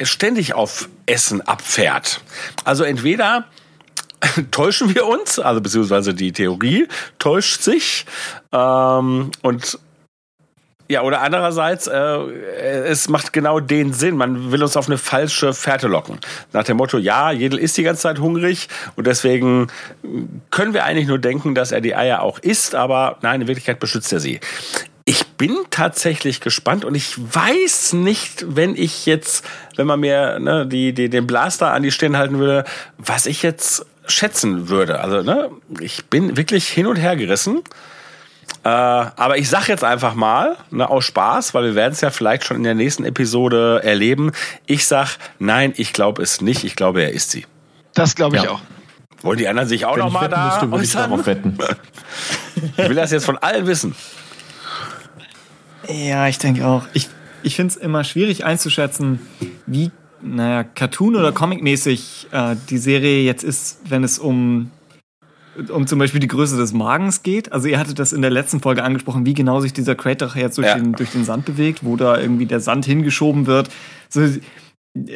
ständig auf Essen abfährt. Also entweder täuschen wir uns, also beziehungsweise die Theorie täuscht sich ähm, und ja, oder andererseits, äh, es macht genau den Sinn. Man will uns auf eine falsche Fährte locken. Nach dem Motto, ja, Jedel ist die ganze Zeit hungrig und deswegen können wir eigentlich nur denken, dass er die Eier auch isst, aber nein, in Wirklichkeit beschützt er sie. Ich bin tatsächlich gespannt und ich weiß nicht, wenn ich jetzt, wenn man mir ne, die, die, den Blaster an die Stirn halten würde, was ich jetzt schätzen würde. Also, ne, ich bin wirklich hin und her gerissen. Äh, aber ich sag jetzt einfach mal, ne, aus Spaß, weil wir werden es ja vielleicht schon in der nächsten Episode erleben. Ich sag, nein, ich glaube es nicht. Ich glaube, er ist sie. Das glaube ich ja. auch. Wollen die anderen sich auch noch mal da müsste, ich darauf wetten. ich will das jetzt von allen wissen. Ja, ich denke auch. Ich, ich finde es immer schwierig einzuschätzen, wie, naja, Cartoon- oder Comic-mäßig äh, die Serie jetzt ist, wenn es um um zum Beispiel die Größe des Magens geht. Also ihr hattet das in der letzten Folge angesprochen, wie genau sich dieser Crater jetzt durch, ja. den, durch den Sand bewegt, wo da irgendwie der Sand hingeschoben wird. So,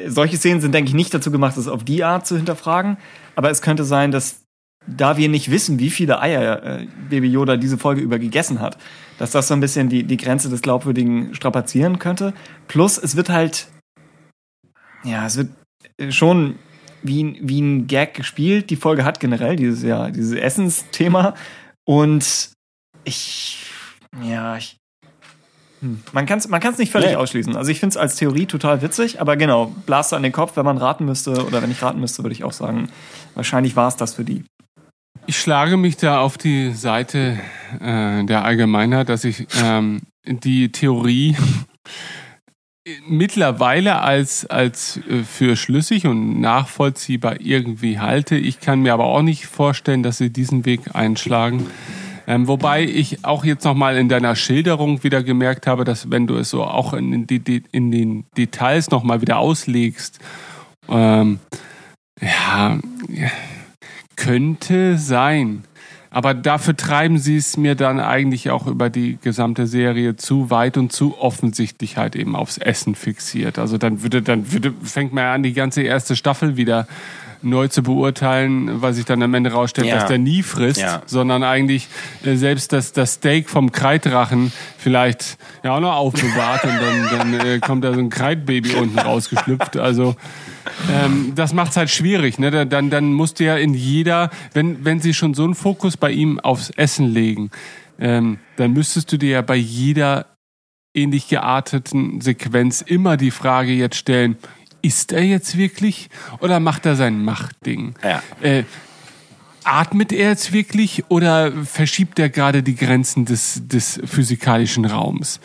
solche Szenen sind, denke ich, nicht dazu gemacht, das auf die Art zu hinterfragen. Aber es könnte sein, dass da wir nicht wissen, wie viele Eier äh, Baby Yoda diese Folge über gegessen hat, dass das so ein bisschen die, die Grenze des Glaubwürdigen strapazieren könnte. Plus, es wird halt, ja, es wird schon wie, ein, wie ein Gag gespielt die Folge hat generell, dieses, ja, dieses Essensthema. Und ich, ja, ich, hm. Man kann es man kann's nicht völlig nee. ausschließen. Also ich finde es als Theorie total witzig, aber genau, Blaster an den Kopf, wenn man raten müsste oder wenn ich raten müsste, würde ich auch sagen, wahrscheinlich war es das für die. Ich schlage mich da auf die Seite äh, der Allgemeinheit, dass ich ähm, die Theorie mittlerweile als, als äh, für schlüssig und nachvollziehbar irgendwie halte. Ich kann mir aber auch nicht vorstellen, dass sie diesen Weg einschlagen. Ähm, wobei ich auch jetzt nochmal in deiner Schilderung wieder gemerkt habe, dass wenn du es so auch in, in, in den Details nochmal wieder auslegst, ähm, ja, könnte sein. Aber dafür treiben sie es mir dann eigentlich auch über die gesamte Serie zu weit und zu offensichtlich halt eben aufs Essen fixiert. Also dann würde, dann würde, fängt man an, die ganze erste Staffel wieder neu zu beurteilen, weil sich dann am Ende rausstellt, ja. dass der nie frisst, ja. sondern eigentlich äh, selbst das, das Steak vom Kreiddrachen vielleicht ja auch noch aufbewahrt und dann, dann äh, kommt da so ein Kreidbaby unten rausgeschlüpft. Also ähm, das macht es halt schwierig. Ne? Dann, dann musst du ja in jeder, wenn, wenn sie schon so einen Fokus bei ihm aufs Essen legen, ähm, dann müsstest du dir ja bei jeder ähnlich gearteten Sequenz immer die Frage jetzt stellen, ist er jetzt wirklich oder macht er sein Machtding? Ja. Äh, atmet er jetzt wirklich oder verschiebt er gerade die Grenzen des, des physikalischen Raums?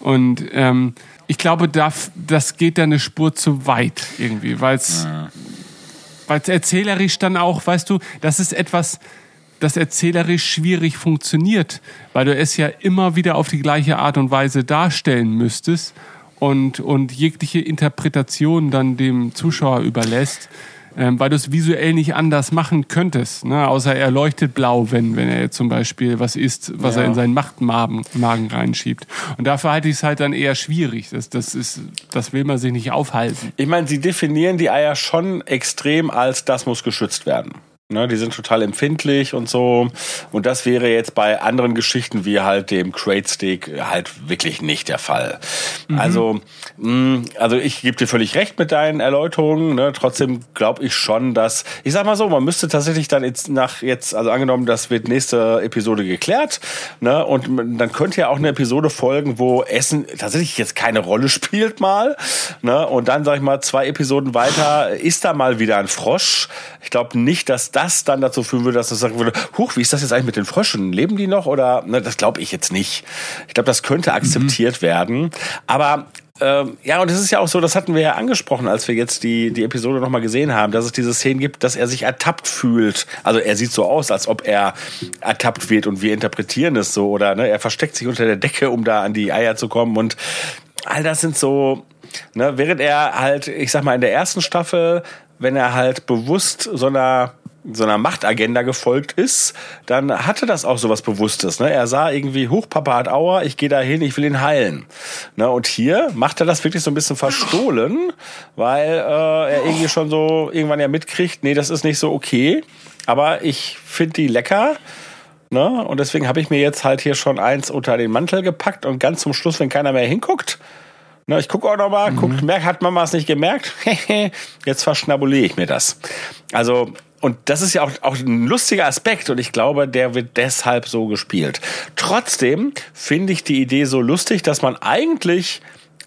Und ähm, ich glaube, das, das geht da eine Spur zu weit irgendwie, weil es ja. erzählerisch dann auch, weißt du, das ist etwas, das erzählerisch schwierig funktioniert, weil du es ja immer wieder auf die gleiche Art und Weise darstellen müsstest und, und jegliche Interpretation dann dem Zuschauer überlässt ähm, weil du es visuell nicht anders machen könntest. Ne? Außer er leuchtet blau, wenn, wenn er zum Beispiel was isst, was ja. er in seinen Machtmagen Magen reinschiebt. Und dafür halte ich es halt dann eher schwierig. Das, das, ist, das will man sich nicht aufhalten. Ich meine, sie definieren die Eier schon extrem als das muss geschützt werden. Ne, die sind total empfindlich und so. Und das wäre jetzt bei anderen Geschichten wie halt dem Crate Stick halt wirklich nicht der Fall. Mhm. Also, mh, mm, also ich gebe dir völlig recht mit deinen Erläuterungen. Ne? Trotzdem glaube ich schon, dass ich sag mal so, man müsste tatsächlich dann jetzt nach jetzt, also angenommen, das wird nächste Episode geklärt, ne? Und dann könnte ja auch eine Episode folgen, wo Essen tatsächlich jetzt keine Rolle spielt mal. Ne? Und dann sag ich mal zwei Episoden weiter ist da mal wieder ein Frosch. Ich glaube nicht, dass das dann dazu führen würde, dass du sagen würde, huch, wie ist das jetzt eigentlich mit den Fröschen? Leben die noch? Oder ne, das glaube ich jetzt nicht. Ich glaube, das könnte akzeptiert mhm. werden. Aber ähm, ja, und es ist ja auch so, das hatten wir ja angesprochen, als wir jetzt die, die Episode nochmal gesehen haben, dass es diese Szenen gibt, dass er sich ertappt fühlt. Also er sieht so aus, als ob er ertappt wird und wir interpretieren es so. Oder ne, er versteckt sich unter der Decke, um da an die Eier zu kommen. Und all das sind so, ne, während er halt, ich sag mal, in der ersten Staffel, wenn er halt bewusst so einer so einer Machtagenda gefolgt ist, dann hatte das auch so was Bewusstes. Ne? Er sah irgendwie, huch, Papa hat Aua, ich gehe da hin, ich will ihn heilen. Ne? Und hier macht er das wirklich so ein bisschen verstohlen, weil äh, er irgendwie schon so irgendwann ja mitkriegt, nee, das ist nicht so okay. Aber ich finde die lecker. Ne? Und deswegen habe ich mir jetzt halt hier schon eins unter den Mantel gepackt und ganz zum Schluss, wenn keiner mehr hinguckt, na, ich gucke auch noch mal, mhm. guckt, merkt, hat Mama es nicht gemerkt? Jetzt verschnabuliere ich mir das. Also und das ist ja auch, auch ein lustiger Aspekt und ich glaube, der wird deshalb so gespielt. Trotzdem finde ich die Idee so lustig, dass man eigentlich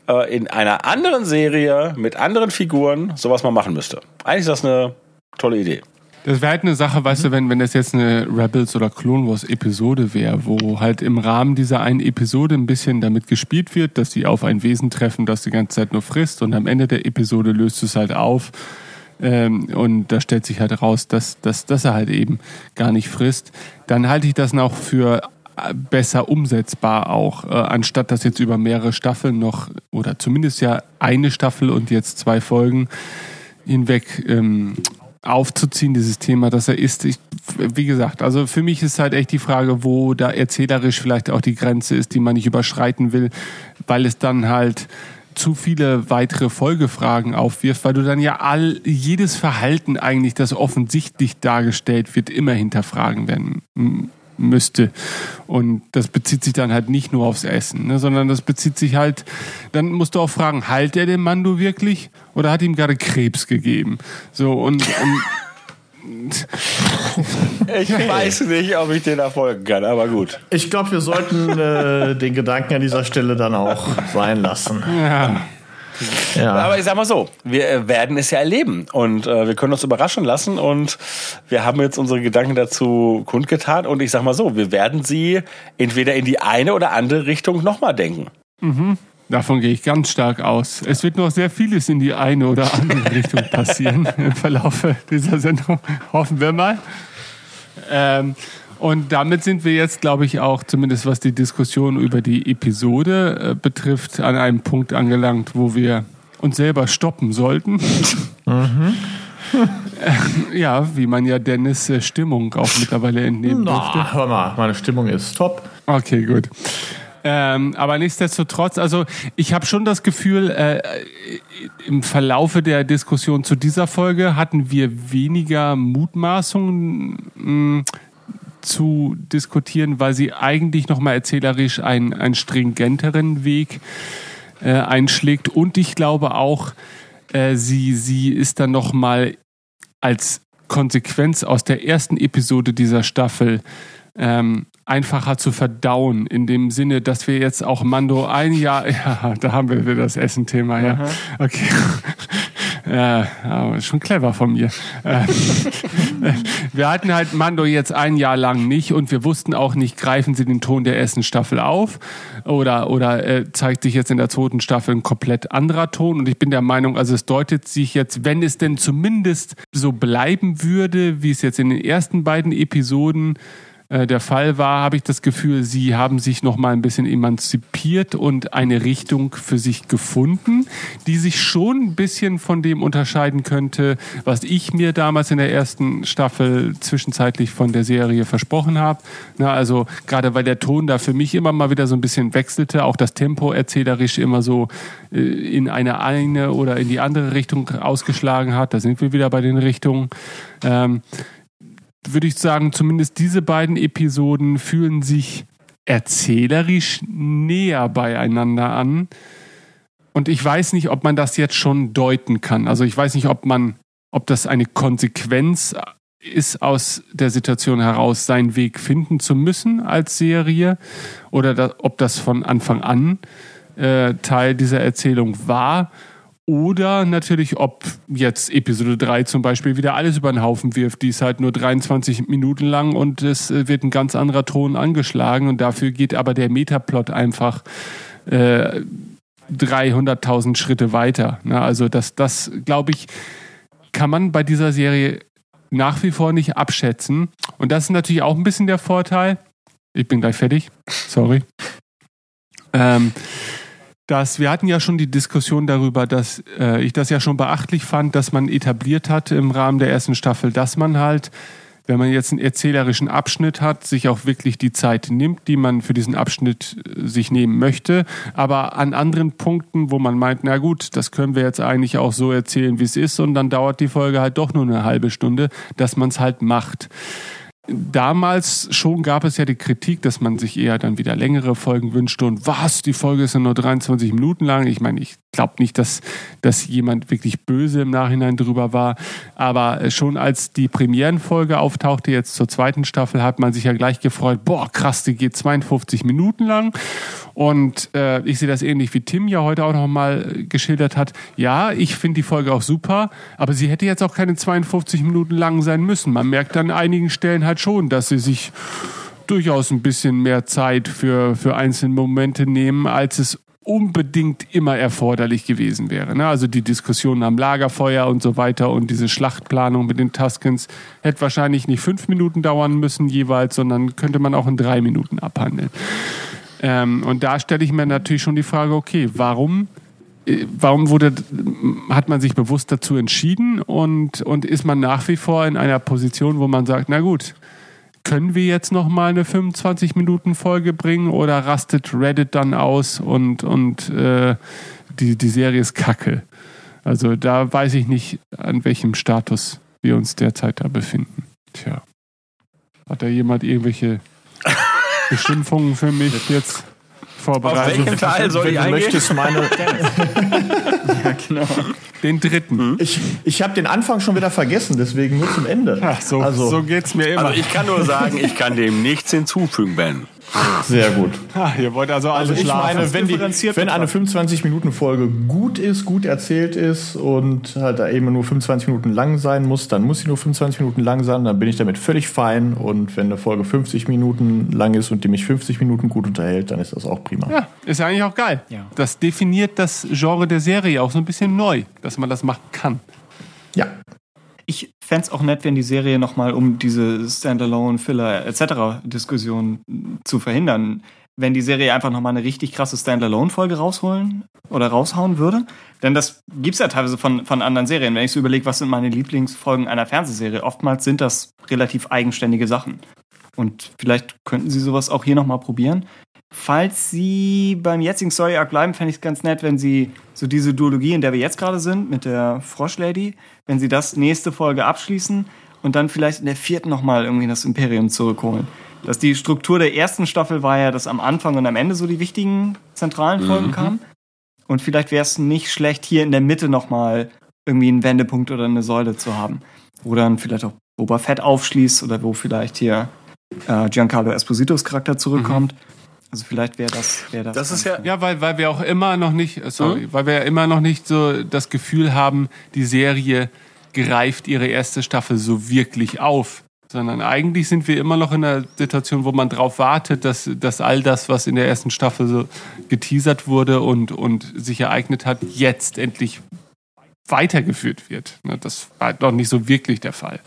äh, in einer anderen Serie mit anderen Figuren sowas mal machen müsste. Eigentlich ist das eine tolle Idee. Das wäre halt eine Sache, weißt du, wenn, wenn das jetzt eine Rebels oder Clone Wars Episode wäre, wo halt im Rahmen dieser einen Episode ein bisschen damit gespielt wird, dass sie auf ein Wesen treffen, das die ganze Zeit nur frisst und am Ende der Episode löst es halt auf ähm, und da stellt sich halt raus, dass, dass, dass er halt eben gar nicht frisst, dann halte ich das noch für äh, besser umsetzbar auch, äh, anstatt das jetzt über mehrere Staffeln noch, oder zumindest ja eine Staffel und jetzt zwei Folgen hinweg ähm, aufzuziehen, dieses Thema, dass er ist. Ich, wie gesagt, also für mich ist halt echt die Frage, wo da erzählerisch vielleicht auch die Grenze ist, die man nicht überschreiten will, weil es dann halt zu viele weitere Folgefragen aufwirft, weil du dann ja all jedes Verhalten eigentlich, das offensichtlich dargestellt wird, immer hinterfragen werden müsste. Und das bezieht sich dann halt nicht nur aufs Essen, ne, sondern das bezieht sich halt, dann musst du auch fragen, heilt er den Mando wirklich oder hat ihm gerade Krebs gegeben? So und, und ich weiß nicht, ob ich den erfolgen kann, aber gut. Ich glaube, wir sollten äh, den Gedanken an dieser Stelle dann auch sein lassen. Ja. Ja. Aber ich sag mal so, wir äh, werden es ja erleben und äh, wir können uns überraschen lassen und wir haben jetzt unsere Gedanken dazu kundgetan und ich sag mal so, wir werden sie entweder in die eine oder andere Richtung nochmal denken. Mhm. Davon gehe ich ganz stark aus. Es wird noch sehr vieles in die eine oder andere Richtung passieren im Verlauf dieser Sendung. Hoffen wir mal. Ähm, und damit sind wir jetzt, glaube ich, auch zumindest was die Diskussion über die Episode äh, betrifft, an einem Punkt angelangt, wo wir uns selber stoppen sollten. Mhm. ja, wie man ja Dennis äh, Stimmung auch mittlerweile entnehmen Na, durfte. Hör mal, meine Stimmung ist top. Okay, gut. Ähm, aber nichtsdestotrotz, also ich habe schon das Gefühl, äh, im Verlaufe der Diskussion zu dieser Folge hatten wir weniger Mutmaßungen mh, zu diskutieren, weil sie eigentlich nochmal erzählerisch einen, einen stringenteren Weg äh, einschlägt. Und ich glaube auch, äh, sie, sie ist dann nochmal als Konsequenz aus der ersten Episode dieser Staffel ähm, einfacher zu verdauen, in dem Sinne, dass wir jetzt auch Mando ein Jahr, ja, da haben wir wieder das Essen-Thema, ja. Okay. Ja, aber schon clever von mir. Äh, wir hatten halt Mando jetzt ein Jahr lang nicht und wir wussten auch nicht, greifen sie den Ton der ersten Staffel auf oder, oder äh, zeigt sich jetzt in der zweiten Staffel ein komplett anderer Ton. Und ich bin der Meinung, also es deutet sich jetzt, wenn es denn zumindest so bleiben würde, wie es jetzt in den ersten beiden Episoden äh, der Fall war, habe ich das Gefühl, sie haben sich noch mal ein bisschen emanzipiert und eine Richtung für sich gefunden, die sich schon ein bisschen von dem unterscheiden könnte, was ich mir damals in der ersten Staffel zwischenzeitlich von der Serie versprochen habe. Na, also gerade weil der Ton da für mich immer mal wieder so ein bisschen wechselte, auch das Tempo erzählerisch immer so äh, in eine eine oder in die andere Richtung ausgeschlagen hat. Da sind wir wieder bei den Richtungen. Ähm, würde ich sagen, zumindest diese beiden Episoden fühlen sich erzählerisch näher beieinander an. Und ich weiß nicht, ob man das jetzt schon deuten kann. Also ich weiß nicht, ob man, ob das eine Konsequenz ist, aus der Situation heraus seinen Weg finden zu müssen als Serie oder da, ob das von Anfang an äh, Teil dieser Erzählung war oder natürlich, ob jetzt Episode 3 zum Beispiel wieder alles über den Haufen wirft. Die ist halt nur 23 Minuten lang und es äh, wird ein ganz anderer Ton angeschlagen und dafür geht aber der Metaplot einfach äh, 300.000 Schritte weiter. Na, also das, das glaube ich, kann man bei dieser Serie nach wie vor nicht abschätzen. Und das ist natürlich auch ein bisschen der Vorteil. Ich bin gleich fertig. Sorry. Ähm, dass wir hatten ja schon die Diskussion darüber, dass äh, ich das ja schon beachtlich fand, dass man etabliert hat im Rahmen der ersten Staffel, dass man halt, wenn man jetzt einen erzählerischen Abschnitt hat, sich auch wirklich die Zeit nimmt, die man für diesen Abschnitt äh, sich nehmen möchte. Aber an anderen Punkten, wo man meint, na gut, das können wir jetzt eigentlich auch so erzählen, wie es ist, und dann dauert die Folge halt doch nur eine halbe Stunde, dass man es halt macht damals schon gab es ja die Kritik, dass man sich eher dann wieder längere Folgen wünschte und was, die Folge ist ja nur 23 Minuten lang. Ich meine, ich glaube nicht, dass, dass jemand wirklich böse im Nachhinein drüber war, aber schon als die Premierenfolge auftauchte, jetzt zur zweiten Staffel, hat man sich ja gleich gefreut, boah, krass, die geht 52 Minuten lang und äh, ich sehe das ähnlich wie Tim ja heute auch nochmal geschildert hat. Ja, ich finde die Folge auch super, aber sie hätte jetzt auch keine 52 Minuten lang sein müssen. Man merkt an einigen Stellen halt schon, dass sie sich durchaus ein bisschen mehr Zeit für, für einzelne Momente nehmen, als es unbedingt immer erforderlich gewesen wäre. Ne? Also die Diskussion am Lagerfeuer und so weiter und diese Schlachtplanung mit den Tuskens hätte wahrscheinlich nicht fünf Minuten dauern müssen jeweils, sondern könnte man auch in drei Minuten abhandeln. Ähm, und da stelle ich mir natürlich schon die Frage, okay, warum äh, warum wurde, hat man sich bewusst dazu entschieden und, und ist man nach wie vor in einer Position, wo man sagt, na gut, können wir jetzt noch mal eine 25 Minuten Folge bringen oder rastet Reddit dann aus und und äh, die die Serie ist Kacke. Also da weiß ich nicht, an welchem Status wir uns derzeit da befinden. Tja, hat da jemand irgendwelche Beschimpfungen für mich jetzt vorbereitet. Auf welchen Teil soll ich eingehen? Möchtest meine ja, genau. Den dritten. ich ich habe den Anfang schon wieder vergessen, deswegen nur zum Ende. Ach, so, also, so geht's mir immer. Also ich kann nur sagen, ich kann dem nichts hinzufügen, Ben. Sehr gut. Ah, ihr wollt also alle Also ich schlafen. meine, wenn, die, wenn eine 25-Minuten-Folge gut ist, gut erzählt ist und halt da eben nur 25 Minuten lang sein muss, dann muss sie nur 25 Minuten lang sein, dann bin ich damit völlig fein. Und wenn eine Folge 50 Minuten lang ist und die mich 50 Minuten gut unterhält, dann ist das auch prima. ja, ist eigentlich auch geil. Ja. Das definiert das Genre der Serie auch so ein bisschen neu, dass man das machen kann. Ja. Ich fände es auch nett, wenn die Serie nochmal, um diese Standalone, Filler etc. Diskussion zu verhindern, wenn die Serie einfach nochmal eine richtig krasse Standalone-Folge rausholen oder raushauen würde. Denn das gibt's ja teilweise von, von anderen Serien. Wenn ich so überlege, was sind meine Lieblingsfolgen einer Fernsehserie, oftmals sind das relativ eigenständige Sachen. Und vielleicht könnten sie sowas auch hier nochmal probieren. Falls Sie beim jetzigen Story Arc bleiben, fände ich es ganz nett, wenn Sie so diese Duologie, in der wir jetzt gerade sind, mit der Froschlady, wenn Sie das nächste Folge abschließen und dann vielleicht in der vierten nochmal irgendwie das Imperium zurückholen. Dass die Struktur der ersten Staffel war ja, dass am Anfang und am Ende so die wichtigen zentralen Folgen kamen. Und vielleicht wäre es nicht schlecht, hier in der Mitte nochmal irgendwie einen Wendepunkt oder eine Säule zu haben. Wo dann vielleicht auch Boba Fett aufschließt oder wo vielleicht hier äh, Giancarlo Espositos Charakter zurückkommt. Also vielleicht wäre das, wäre das. Das ist ja, Ja, weil, weil wir auch immer noch nicht, äh, sorry, weil wir ja immer noch nicht so das Gefühl haben, die Serie greift ihre erste Staffel so wirklich auf. Sondern eigentlich sind wir immer noch in einer Situation, wo man darauf wartet, dass, dass all das, was in der ersten Staffel so geteasert wurde und, und sich ereignet hat, jetzt endlich weitergeführt wird. Ne, Das war noch nicht so wirklich der Fall.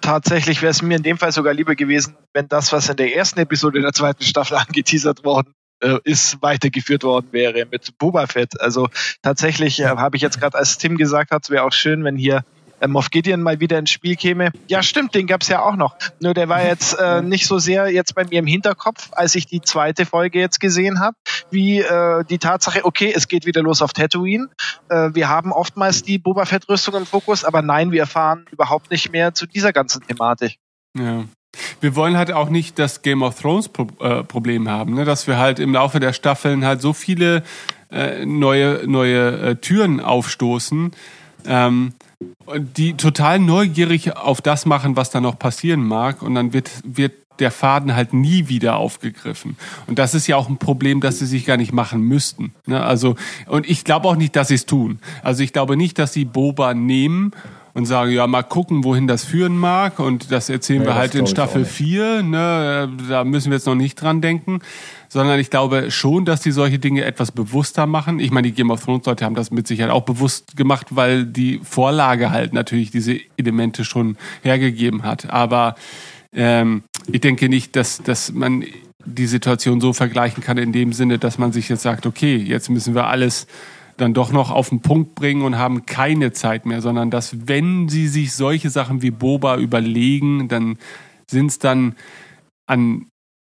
Tatsächlich wäre es mir in dem Fall sogar lieber gewesen, wenn das, was in der ersten Episode der zweiten Staffel angeteasert worden äh, ist, weitergeführt worden wäre mit Boba Fett. Also tatsächlich äh, habe ich jetzt gerade, als Tim gesagt hat, es wäre auch schön, wenn hier äh, Moff Gideon mal wieder ins Spiel käme. Ja, stimmt, den gab es ja auch noch. Nur der war jetzt äh, nicht so sehr jetzt bei mir im Hinterkopf, als ich die zweite Folge jetzt gesehen habe, wie äh, die Tatsache, okay, es geht wieder los auf Tatooine. Äh, wir haben oftmals die Boba Fett-Rüstung im Fokus, aber nein, wir erfahren überhaupt nicht mehr zu dieser ganzen Thematik. Ja. Wir wollen halt auch nicht das Game of Thrones Pro äh, Problem haben, ne? dass wir halt im Laufe der Staffeln halt so viele äh, neue, neue äh, Türen aufstoßen, ähm, und die total neugierig auf das machen, was da noch passieren mag. Und dann wird, wird der Faden halt nie wieder aufgegriffen. Und das ist ja auch ein Problem, das sie sich gar nicht machen müssten. Ne? Also, und ich glaube auch nicht, dass sie es tun. Also ich glaube nicht, dass sie Boba nehmen und sagen, ja, mal gucken, wohin das führen mag. Und das erzählen Nee, wir halt in Staffel nicht. 4. Ne? Da müssen wir jetzt noch nicht dran denken. Sondern ich glaube schon, dass die solche Dinge etwas bewusster machen. Ich meine, die Game of Thrones Leute haben das mit Sicherheit auch bewusst gemacht, weil die Vorlage halt natürlich diese Elemente schon hergegeben hat. Aber ähm, ich denke nicht, dass, dass man die Situation so vergleichen kann in dem Sinne, dass man sich jetzt sagt, okay, jetzt müssen wir alles dann doch noch auf den Punkt bringen und haben keine Zeit mehr, sondern dass wenn sie sich solche Sachen wie Boba überlegen, dann sind es dann an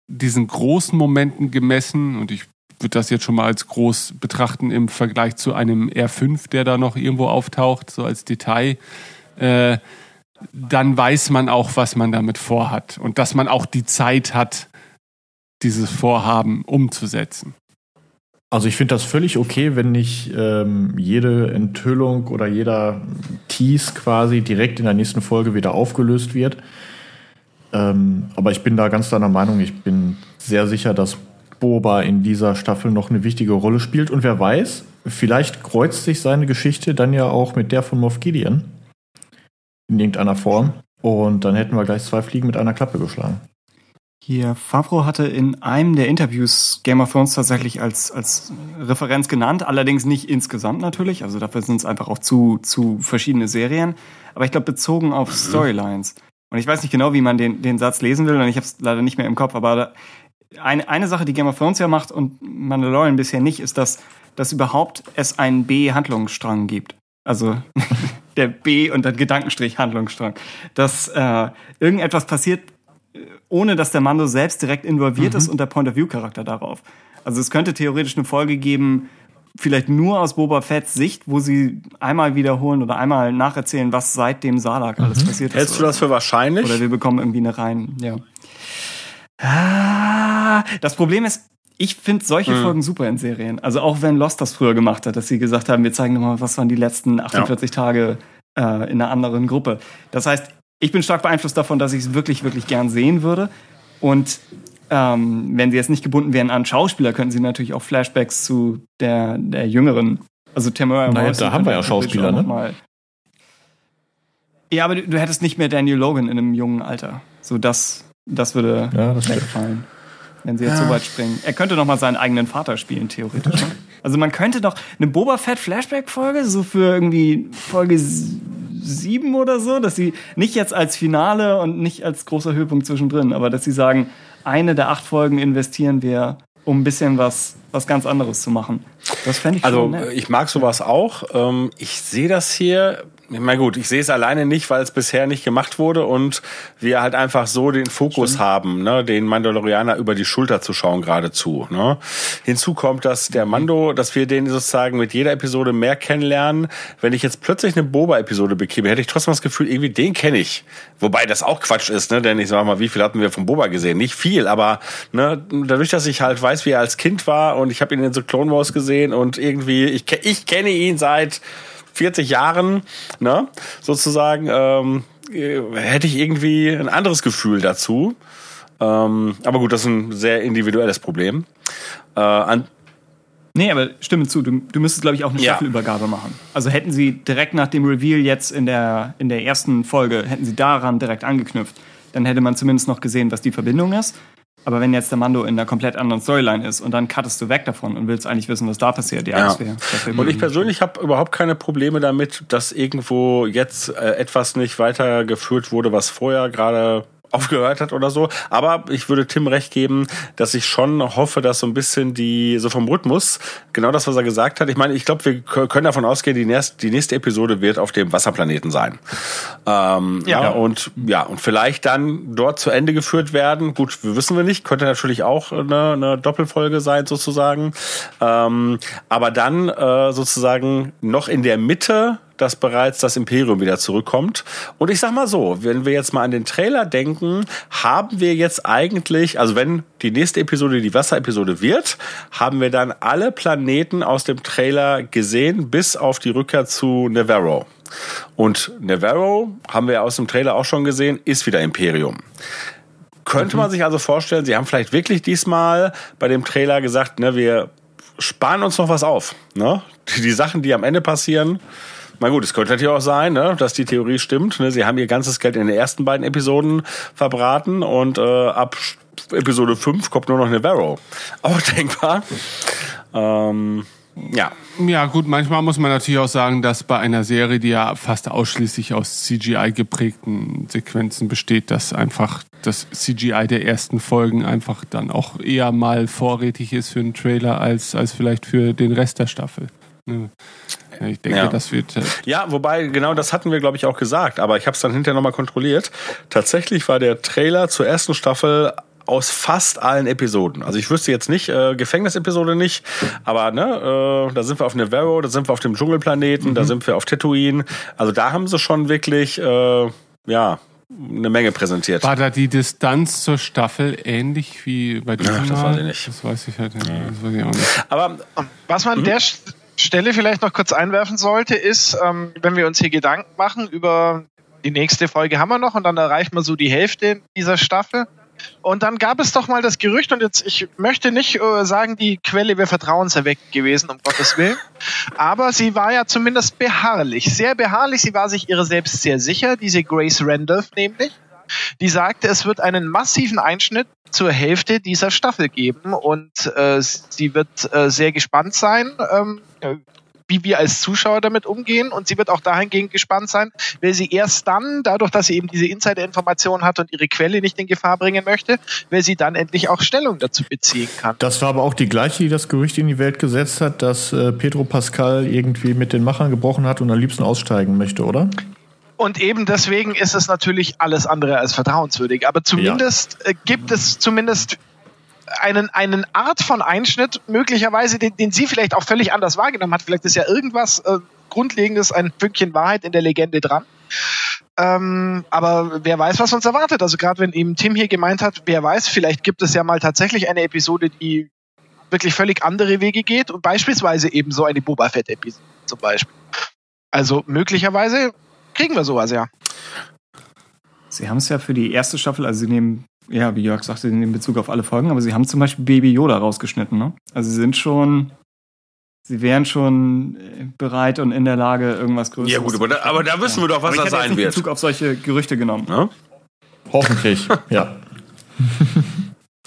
diesen großen Momenten gemessen und ich würde das jetzt schon mal als groß betrachten im Vergleich zu einem R5, der da noch irgendwo auftaucht, so als Detail. Äh, dann weiß man auch, was man damit vorhat und dass man auch die Zeit hat, dieses Vorhaben umzusetzen. Also ich finde das völlig okay, wenn nicht ähm, jede Enthüllung oder jeder Tease quasi direkt in der nächsten Folge wieder aufgelöst wird. Ähm, aber ich bin da ganz deiner Meinung. Ich bin sehr sicher, dass Boba in dieser Staffel noch eine wichtige Rolle spielt. Und wer weiß, vielleicht kreuzt sich seine Geschichte dann ja auch mit der von Moff Gideon. In irgendeiner Form. Und dann hätten wir gleich zwei Fliegen mit einer Klappe geschlagen. Hier, Favreau hatte in einem der Interviews Game of Thrones tatsächlich als, als Referenz genannt, allerdings nicht insgesamt natürlich, also dafür sind es einfach auch zu, zu verschiedene Serien, aber ich glaube bezogen auf Storylines. Und ich weiß nicht genau, wie man den, den Satz lesen will, und ich habe es leider nicht mehr im Kopf, aber da, eine, eine Sache, die Game of Thrones ja macht und Mandalorian bisher nicht, ist, dass, dass überhaupt es einen B-Handlungsstrang gibt. Also der B und dann Gedankenstrich Handlungsstrang. Dass äh, irgendetwas passiert, ohne dass der Mando selbst direkt involviert ist und der Point-of-View-Charakter darauf. Also es könnte theoretisch eine Folge geben, vielleicht nur aus Boba Fetts Sicht, wo sie einmal wiederholen oder einmal nacherzählen, was seit dem Salak alles passiert ist. Hältst du das für wahrscheinlich? Oder wir bekommen irgendwie eine rein, ja. Ah, das Problem ist, ich finde solche mhm. Folgen super in Serien. Also auch wenn Lost das früher gemacht hat, dass sie gesagt haben, wir zeigen nochmal, was waren die letzten 48 ja. Tage äh, in einer anderen Gruppe. Das heißt, ich bin stark beeinflusst davon, dass ich es wirklich, wirklich gern sehen würde. Und ähm, wenn sie jetzt nicht gebunden wären an Schauspieler, könnten sie natürlich auch Flashbacks zu der, der jüngeren, also Tamara naja, da haben wir ja Schauspieler, ne? Mal. Ja, aber du, du, hättest nicht mehr Daniel Logan in einem jungen Alter. So das, das würde ja, das wegfallen, wenn sie jetzt ja. so weit springen. Er könnte noch mal seinen eigenen Vater spielen, theoretisch. Ne? also man könnte doch eine Boba Fett Flashback-Folge, so für irgendwie Folge sieben oder so, dass sie nicht jetzt als Finale und nicht als großer Höhepunkt zwischendrin, aber dass sie sagen, eine der acht Folgen investieren wir, um ein bisschen was, was ganz anderes zu machen. Das fände ich Also ich mag sowas auch. Ähm, ich sehe das hier na gut, ich sehe es alleine nicht, weil es bisher nicht gemacht wurde und wir halt einfach so den Fokus Stimmt. haben, ne, den Mandalorianer über die Schulter zu schauen geradezu. Ne. Hinzu kommt, dass der Mando, dass wir den sozusagen mit jeder Episode mehr kennenlernen. Wenn ich jetzt plötzlich eine Boba-Episode bekäme, hätte ich trotzdem das Gefühl, irgendwie den kenne ich. Wobei das auch Quatsch ist, ne, denn ich sag mal, wie viel hatten wir von Boba gesehen? Nicht viel, aber ne, dadurch, dass ich halt weiß, wie er als Kind war und ich habe ihn in so Clone Wars gesehen und irgendwie, ich, ich kenne ihn seit 40 Jahren, ne, sozusagen, ähm, äh, hätte ich irgendwie ein anderes Gefühl dazu. Ähm, aber gut, das ist ein sehr individuelles Problem. Äh, an Nee, aber stimme zu, du, du müsstest, glaube ich, auch eine ja. Staffelübergabe machen. Also hätten sie direkt nach dem Reveal jetzt in der, in der ersten Folge, hätten sie daran direkt angeknüpft, dann hätte man zumindest noch gesehen, was die Verbindung ist. Aber wenn jetzt der Mando in einer komplett anderen Storyline ist und dann cuttest du weg davon und willst eigentlich wissen, was da passiert, ja, ja. das wäre. Wär und ich persönlich habe überhaupt keine Probleme damit, dass irgendwo jetzt äh, etwas nicht weitergeführt wurde, was vorher gerade aufgehört hat oder so. Aber ich würde Tim recht geben, dass ich schon hoffe, dass so ein bisschen die, so vom Rhythmus, genau das, was er gesagt hat. Ich meine, ich glaube, wir können davon ausgehen, die nächste, die nächste Episode wird auf dem Wasserplaneten sein. Ähm, ja. ja. Und ja, und vielleicht dann dort zu Ende geführt werden. Gut, wir wissen wir nicht. Könnte natürlich auch eine, eine Doppelfolge sein, sozusagen. Ähm, aber dann äh, sozusagen noch in der Mitte dass bereits das Imperium wieder zurückkommt. Und ich sag mal so, wenn wir jetzt mal an den Trailer denken, haben wir jetzt eigentlich, also wenn die nächste Episode die Wasserepisode wird, haben wir dann alle Planeten aus dem Trailer gesehen, bis auf die Rückkehr zu Navarro. Und Navarro, haben wir aus dem Trailer auch schon gesehen, ist wieder Imperium. Könnte man sich also vorstellen, sie haben vielleicht wirklich diesmal bei dem Trailer gesagt, ne, wir sparen uns noch was auf. Ne? Die, die Sachen, die am Ende passieren, na gut, es könnte natürlich auch sein, ne, dass die Theorie stimmt. Ne? Sie haben ihr ganzes Geld in den ersten beiden Episoden verbraten und äh, ab Episode 5 kommt nur noch eine Varrow. Auch denkbar. Ähm, ja. Ja, gut, manchmal muss man natürlich auch sagen, dass bei einer Serie, die ja fast ausschließlich aus CGI geprägten Sequenzen besteht, dass einfach das CGI der ersten Folgen einfach dann auch eher mal vorrätig ist für einen Trailer als, als vielleicht für den Rest der Staffel. Ich denke, ja. das wird. Äh ja, wobei, genau das hatten wir, glaube ich, auch gesagt, aber ich habe es dann hinterher nochmal kontrolliert. Tatsächlich war der Trailer zur ersten Staffel aus fast allen Episoden. Also ich wüsste jetzt nicht, äh, Gefängnisepisode nicht, aber ne, äh, da sind wir auf Navarro, da sind wir auf dem Dschungelplaneten, mhm. da sind wir auf Tatooine. Also da haben sie schon wirklich, äh, ja, eine Menge präsentiert. War da die Distanz zur Staffel ähnlich wie bei diesem ja, das weiß ich nicht. Das weiß ich halt nicht. Ja. Das weiß ich auch nicht. Aber was man mhm. der Stelle vielleicht noch kurz einwerfen sollte, ist, ähm, wenn wir uns hier Gedanken machen über die nächste Folge haben wir noch und dann erreicht man so die Hälfte dieser Staffel. Und dann gab es doch mal das Gerücht, und jetzt, ich möchte nicht äh, sagen, die Quelle wäre vertrauenserweckend gewesen, um Gottes Willen. Aber sie war ja zumindest beharrlich, sehr beharrlich. Sie war sich ihrer selbst sehr sicher, diese Grace Randolph nämlich. Die sagte, es wird einen massiven Einschnitt zur Hälfte dieser Staffel geben und äh, sie wird äh, sehr gespannt sein, ähm, wie wir als Zuschauer damit umgehen. Und sie wird auch dahingehend gespannt sein, weil sie erst dann, dadurch, dass sie eben diese Insider-Information hat und ihre Quelle nicht in Gefahr bringen möchte, weil sie dann endlich auch Stellung dazu beziehen kann. Das war aber auch die gleiche, die das Gerücht in die Welt gesetzt hat, dass äh, Pedro Pascal irgendwie mit den Machern gebrochen hat und am liebsten aussteigen möchte, oder? Und eben deswegen ist es natürlich alles andere als vertrauenswürdig. Aber zumindest ja. äh, gibt es zumindest einen, einen Art von Einschnitt, möglicherweise, den, den sie vielleicht auch völlig anders wahrgenommen hat. Vielleicht ist ja irgendwas äh, Grundlegendes, ein Pünktchen Wahrheit in der Legende dran. Ähm, aber wer weiß, was uns erwartet. Also gerade wenn eben Tim hier gemeint hat, wer weiß, vielleicht gibt es ja mal tatsächlich eine Episode, die wirklich völlig andere Wege geht und beispielsweise eben so eine Boba Fett-Episode zum Beispiel. Also möglicherweise kriegen wir sowas, ja. Sie haben es ja für die erste Staffel, also Sie nehmen, ja, wie Jörg sagte, in Bezug auf alle Folgen, aber Sie haben zum Beispiel Baby Yoda rausgeschnitten, ne? Also Sie sind schon, Sie wären schon äh, bereit und in der Lage, irgendwas Größeres Ja gut, aber da, aber da wissen wir doch, was aber das sein wird. Bezug auf solche Gerüchte genommen. Ja? Hoffentlich, ja.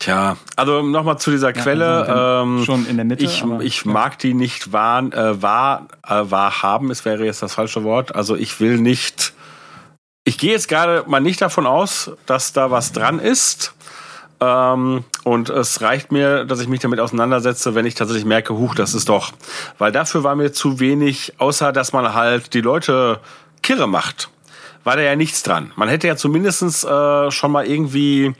Tja, also nochmal zu dieser Ja, Quelle. ähm, schon in der Mitte, Ich, aber- ich mag die nicht wahr, äh, wahr, äh, wahrhaben, es wäre jetzt das falsche Wort. Also ich will nicht. Ich gehe jetzt gerade mal nicht davon aus, dass da was dran ist. Ähm, und es reicht mir, dass ich mich damit auseinandersetze, wenn ich tatsächlich merke, huch, das ist doch. Weil dafür war mir zu wenig, außer dass man halt die Leute kirre macht. War da ja nichts dran. Man hätte ja zumindestens äh, schon mal irgendwie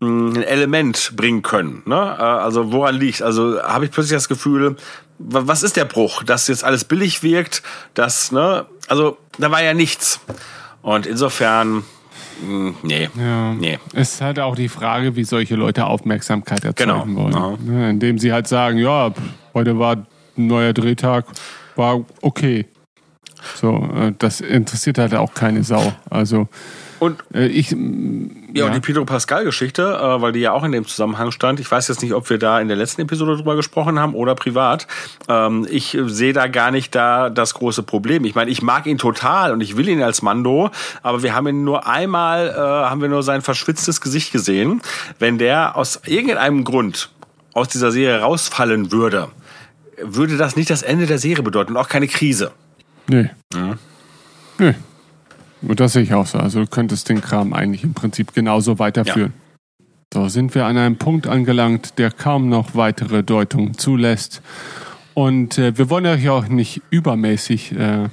ein Element bringen können. Ne? Äh, Also woran liegt? Also habe ich plötzlich das Gefühl, wa- was ist der Bruch? Dass jetzt alles billig wirkt, dass, ne, also da war ja nichts. Und insofern, mh, nee, Ja. nee. Es ist halt auch die Frage, wie solche Leute Aufmerksamkeit erzeugen Genau. wollen. Ne, Indem sie halt sagen, ja, heute war ein neuer Drehtag, war okay. So, äh, das interessiert halt auch keine Sau. Also Und äh, ich Ja, Ja. und die Pedro Pascal-Geschichte, äh, weil die ja auch in dem Zusammenhang stand. Ich weiß jetzt nicht, ob wir da in der letzten Episode drüber gesprochen haben oder privat. Ähm, ich äh, sehe da gar nicht da das große Problem. Ich meine, ich mag ihn total und ich will ihn als Mando, aber wir haben ihn nur einmal, äh, haben wir nur sein verschwitztes Gesicht gesehen. Wenn der aus irgendeinem Grund aus dieser Serie rausfallen würde, würde das nicht das Ende der Serie bedeuten und auch keine Krise. Nee. Nee. Und das sehe ich auch so. Also du könntest den Kram eigentlich im Prinzip genauso weiterführen. So sind wir an einem Punkt angelangt, der kaum noch weitere Deutungen zulässt. Und äh, wir wollen euch auch nicht übermäßig äh,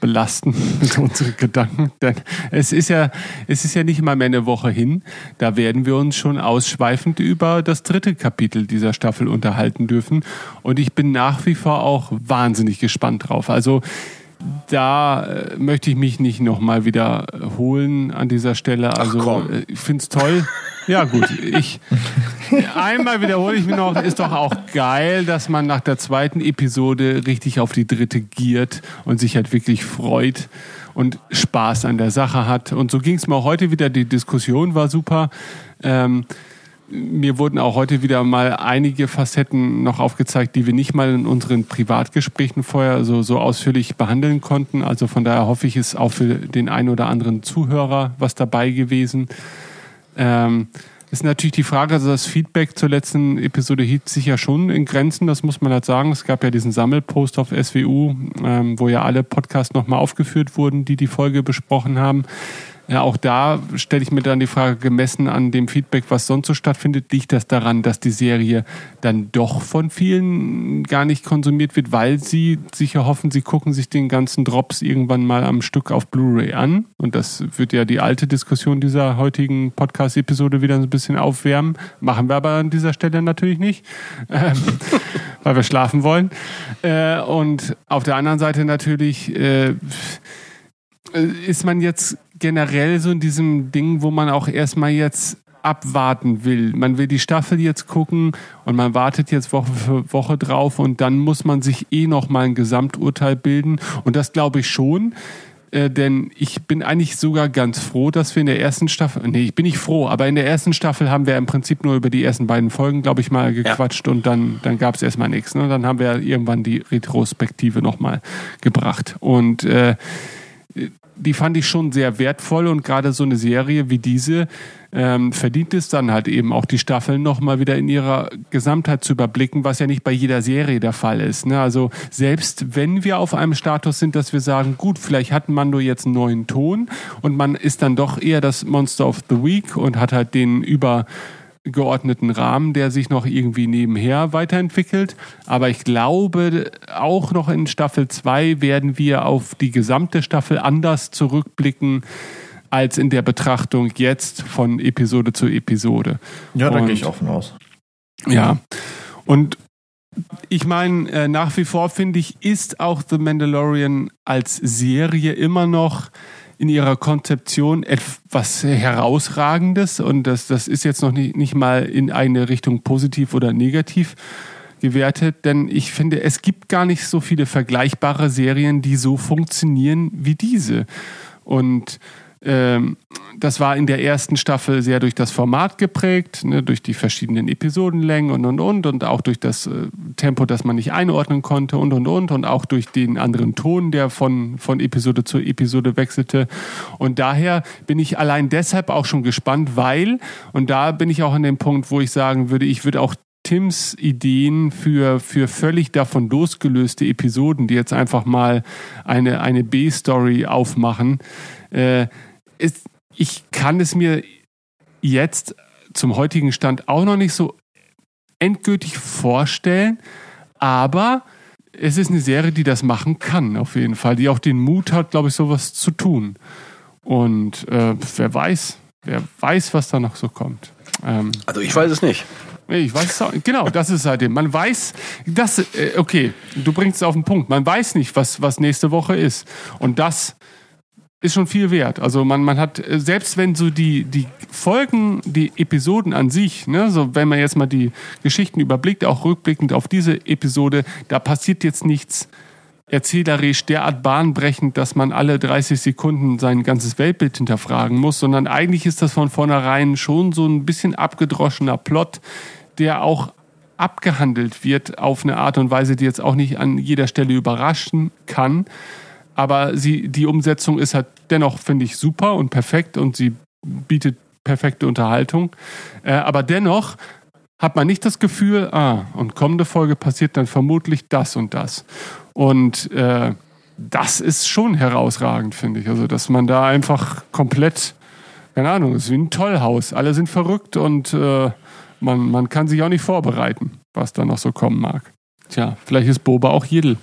belasten mit unseren Gedanken, denn es ist ja, es ist ja nicht mal mehr eine Woche hin. Da werden wir uns schon ausschweifend über das dritte Kapitel dieser Staffel unterhalten dürfen. Und ich bin nach wie vor auch wahnsinnig gespannt drauf. Also da äh, möchte ich mich nicht nochmal wiederholen an dieser Stelle. Also äh, ich finde es toll. Ja gut, ich einmal wiederhole ich mich noch, ist doch auch geil, dass man nach der zweiten Episode richtig auf die dritte giert und sich halt wirklich freut und Spaß an der Sache hat. Und so ging es mir auch heute wieder. Die Diskussion war super. Ähm, mir wurden auch heute wieder mal einige Facetten noch aufgezeigt, die wir nicht mal in unseren Privatgesprächen vorher so, so ausführlich behandeln konnten. Also von daher hoffe ich, ist auch für den einen oder anderen Zuhörer was dabei gewesen. Ähm, ist natürlich die Frage, also das Feedback zur letzten Episode hielt sich ja schon in Grenzen, das muss man halt sagen. Es gab ja diesen Sammelpost auf SWU, ähm, wo ja alle Podcasts nochmal aufgeführt wurden, die die Folge besprochen haben. Ja, auch da stelle ich mir dann die Frage, gemessen an dem Feedback, was sonst so stattfindet, liegt das daran, dass die Serie dann doch von vielen gar nicht konsumiert wird, weil sie sicher hoffen, sie gucken sich den ganzen Drops irgendwann mal am Stück auf Blu-ray an. Und das wird ja die alte Diskussion dieser heutigen Podcast-Episode wieder ein bisschen aufwärmen. Machen wir aber an dieser Stelle natürlich nicht, ähm, weil wir schlafen wollen. Äh, und auf der anderen Seite natürlich äh, ist man jetzt generell so in diesem Ding, wo man auch erstmal jetzt abwarten will. Man will die Staffel jetzt gucken und man wartet jetzt Woche für Woche drauf und dann muss man sich eh noch mal ein Gesamturteil bilden und das glaube ich schon. Äh, denn ich bin eigentlich sogar ganz froh, dass wir in der ersten Staffel, nee, ich bin nicht froh, aber in der ersten Staffel haben wir im Prinzip nur über die ersten beiden Folgen, glaube ich, mal gequatscht und dann, dann gab es erstmal nichts. Ne? Dann haben wir irgendwann die Retrospektive nochmal gebracht. Und äh, die fand ich schon sehr wertvoll und gerade so eine Serie wie diese ähm, verdient es dann halt eben auch die Staffeln nochmal wieder in ihrer Gesamtheit zu überblicken, was ja nicht bei jeder Serie der Fall ist. Ne? Also selbst wenn wir auf einem Status sind, dass wir sagen, gut, vielleicht hat Mando jetzt einen neuen Ton und man ist dann doch eher das Monster of the Week und hat halt den über geordneten Rahmen, der sich noch irgendwie nebenher weiterentwickelt. Aber ich glaube, auch noch in Staffel 2 werden wir auf die gesamte Staffel anders zurückblicken als in der Betrachtung jetzt von Episode zu Episode. Ja, da gehe ich von aus. Ja. Und ich meine, äh, nach wie vor finde ich, ist auch The Mandalorian als Serie immer noch in ihrer Konzeption etwas Herausragendes und das, das ist jetzt noch nicht, nicht mal in eine Richtung positiv oder negativ gewertet, denn ich finde, es gibt gar nicht so viele vergleichbare Serien, die so funktionieren wie diese. Und ähm, das war in der ersten Staffel sehr durch das Format geprägt, ne, durch die verschiedenen Episodenlängen und und und und auch durch das äh, Tempo, das man nicht einordnen konnte und und und und auch durch den anderen Ton, der von, von Episode zu Episode wechselte. Und daher bin ich allein deshalb auch schon gespannt, weil, und da bin ich auch an dem Punkt, wo ich sagen würde, ich würde auch Tims Ideen für, für völlig davon losgelöste Episoden, die jetzt einfach mal eine, eine B-Story aufmachen, äh, ist, ich kann es mir jetzt zum heutigen Stand auch noch nicht so endgültig vorstellen, aber es ist eine Serie, die das machen kann, auf jeden Fall, die auch den Mut hat, glaube ich, sowas zu tun. Und äh, wer weiß, wer weiß, was da noch so kommt. Ähm, also ich weiß es nicht. Ich weiß es auch, genau, das ist seitdem. Man weiß, das, äh, okay, du bringst es auf den Punkt. Man weiß nicht, was, was nächste Woche ist. Und das ist schon viel wert. Also man, man hat, äh, selbst wenn so die, die Folgen, die Episoden an sich, ne, so wenn man jetzt mal die Geschichten überblickt, auch rückblickend auf diese Episode, da passiert jetzt nichts erzählerisch derart bahnbrechend, dass man alle 30 Sekunden sein ganzes Weltbild hinterfragen muss, sondern eigentlich ist das von vornherein schon so ein bisschen abgedroschener Plot, der auch abgehandelt wird auf eine Art und Weise, die jetzt auch nicht an jeder Stelle überraschen kann, aber sie, die Umsetzung ist halt dennoch, finde ich, super und perfekt und sie bietet perfekte Unterhaltung. Äh, aber dennoch hat man nicht das Gefühl, ah, und kommende Folge passiert dann vermutlich das und das. Und äh, das ist schon herausragend, finde ich. Also, dass man da einfach komplett, keine Ahnung, ist wie ein Tollhaus. Alle sind verrückt und äh, man, man kann sich auch nicht vorbereiten, was da noch so kommen mag. Tja, vielleicht ist Boba auch Jiddel.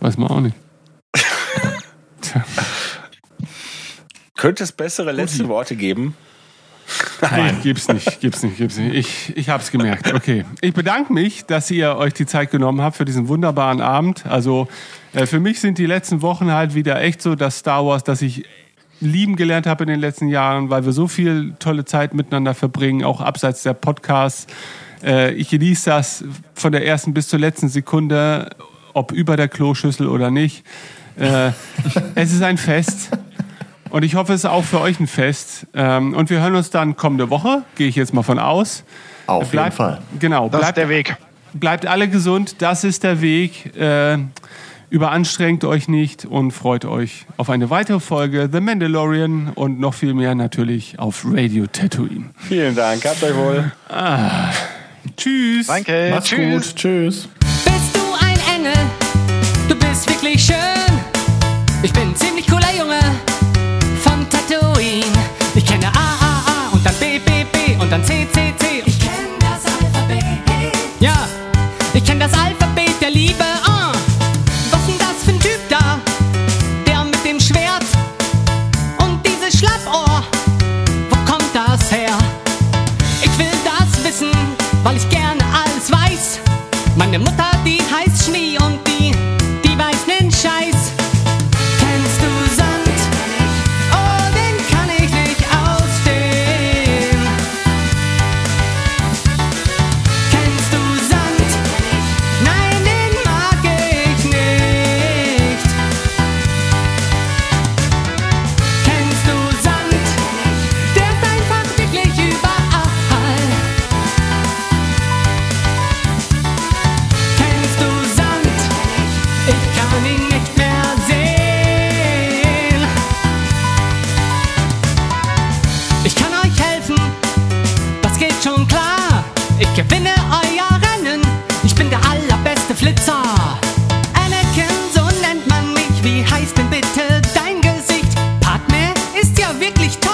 Weiß man auch nicht. Könnte es bessere letzte Worte geben? Nein, gibt's nicht, gibt's nicht, gibt's nicht. Ich, ich hab's gemerkt. Okay. Ich bedanke mich, dass ihr euch die Zeit genommen habt für diesen wunderbaren Abend. Also äh, für mich sind die letzten Wochen halt wieder echt so das Star Wars, das ich lieben gelernt habe in den letzten Jahren, weil wir so viel tolle Zeit miteinander verbringen, auch abseits der Podcasts. Äh, ich genieße das von der ersten bis zur letzten Sekunde, ob über der Kloschüssel oder nicht. Äh, es ist ein Fest. Und ich hoffe, es ist auch für euch ein Fest. Ähm, und wir hören uns dann kommende Woche, gehe ich jetzt mal von aus. Auf bleibt, jeden Fall. Genau. Das bleibt, ist der Weg. Bleibt alle gesund, das ist der Weg. Äh, überanstrengt euch nicht und freut euch auf eine weitere Folge The Mandalorian und noch viel mehr natürlich auf Radio Tatooine. Vielen Dank, habt euch wohl. Ah, tschüss. Danke. Macht's tschüss. gut. Tschüss. Bist du ein Engel? Du bist wirklich schön. Ich bin ziemlich cooler Junge von Tatooine. Ich kenne A, A, A und dann B, B, B und dann C, C, C. Ich kenne das Alphabet. Ja, ich kenne das Alphabet der Liebe. Uh. Was denn das für ein Typ da? Der mit dem Schwert und dieses Schlappohr. Wo kommt das her? Ich will das wissen, weil ich gerne alles weiß. Meine Mutter, die heißt wirklich toll.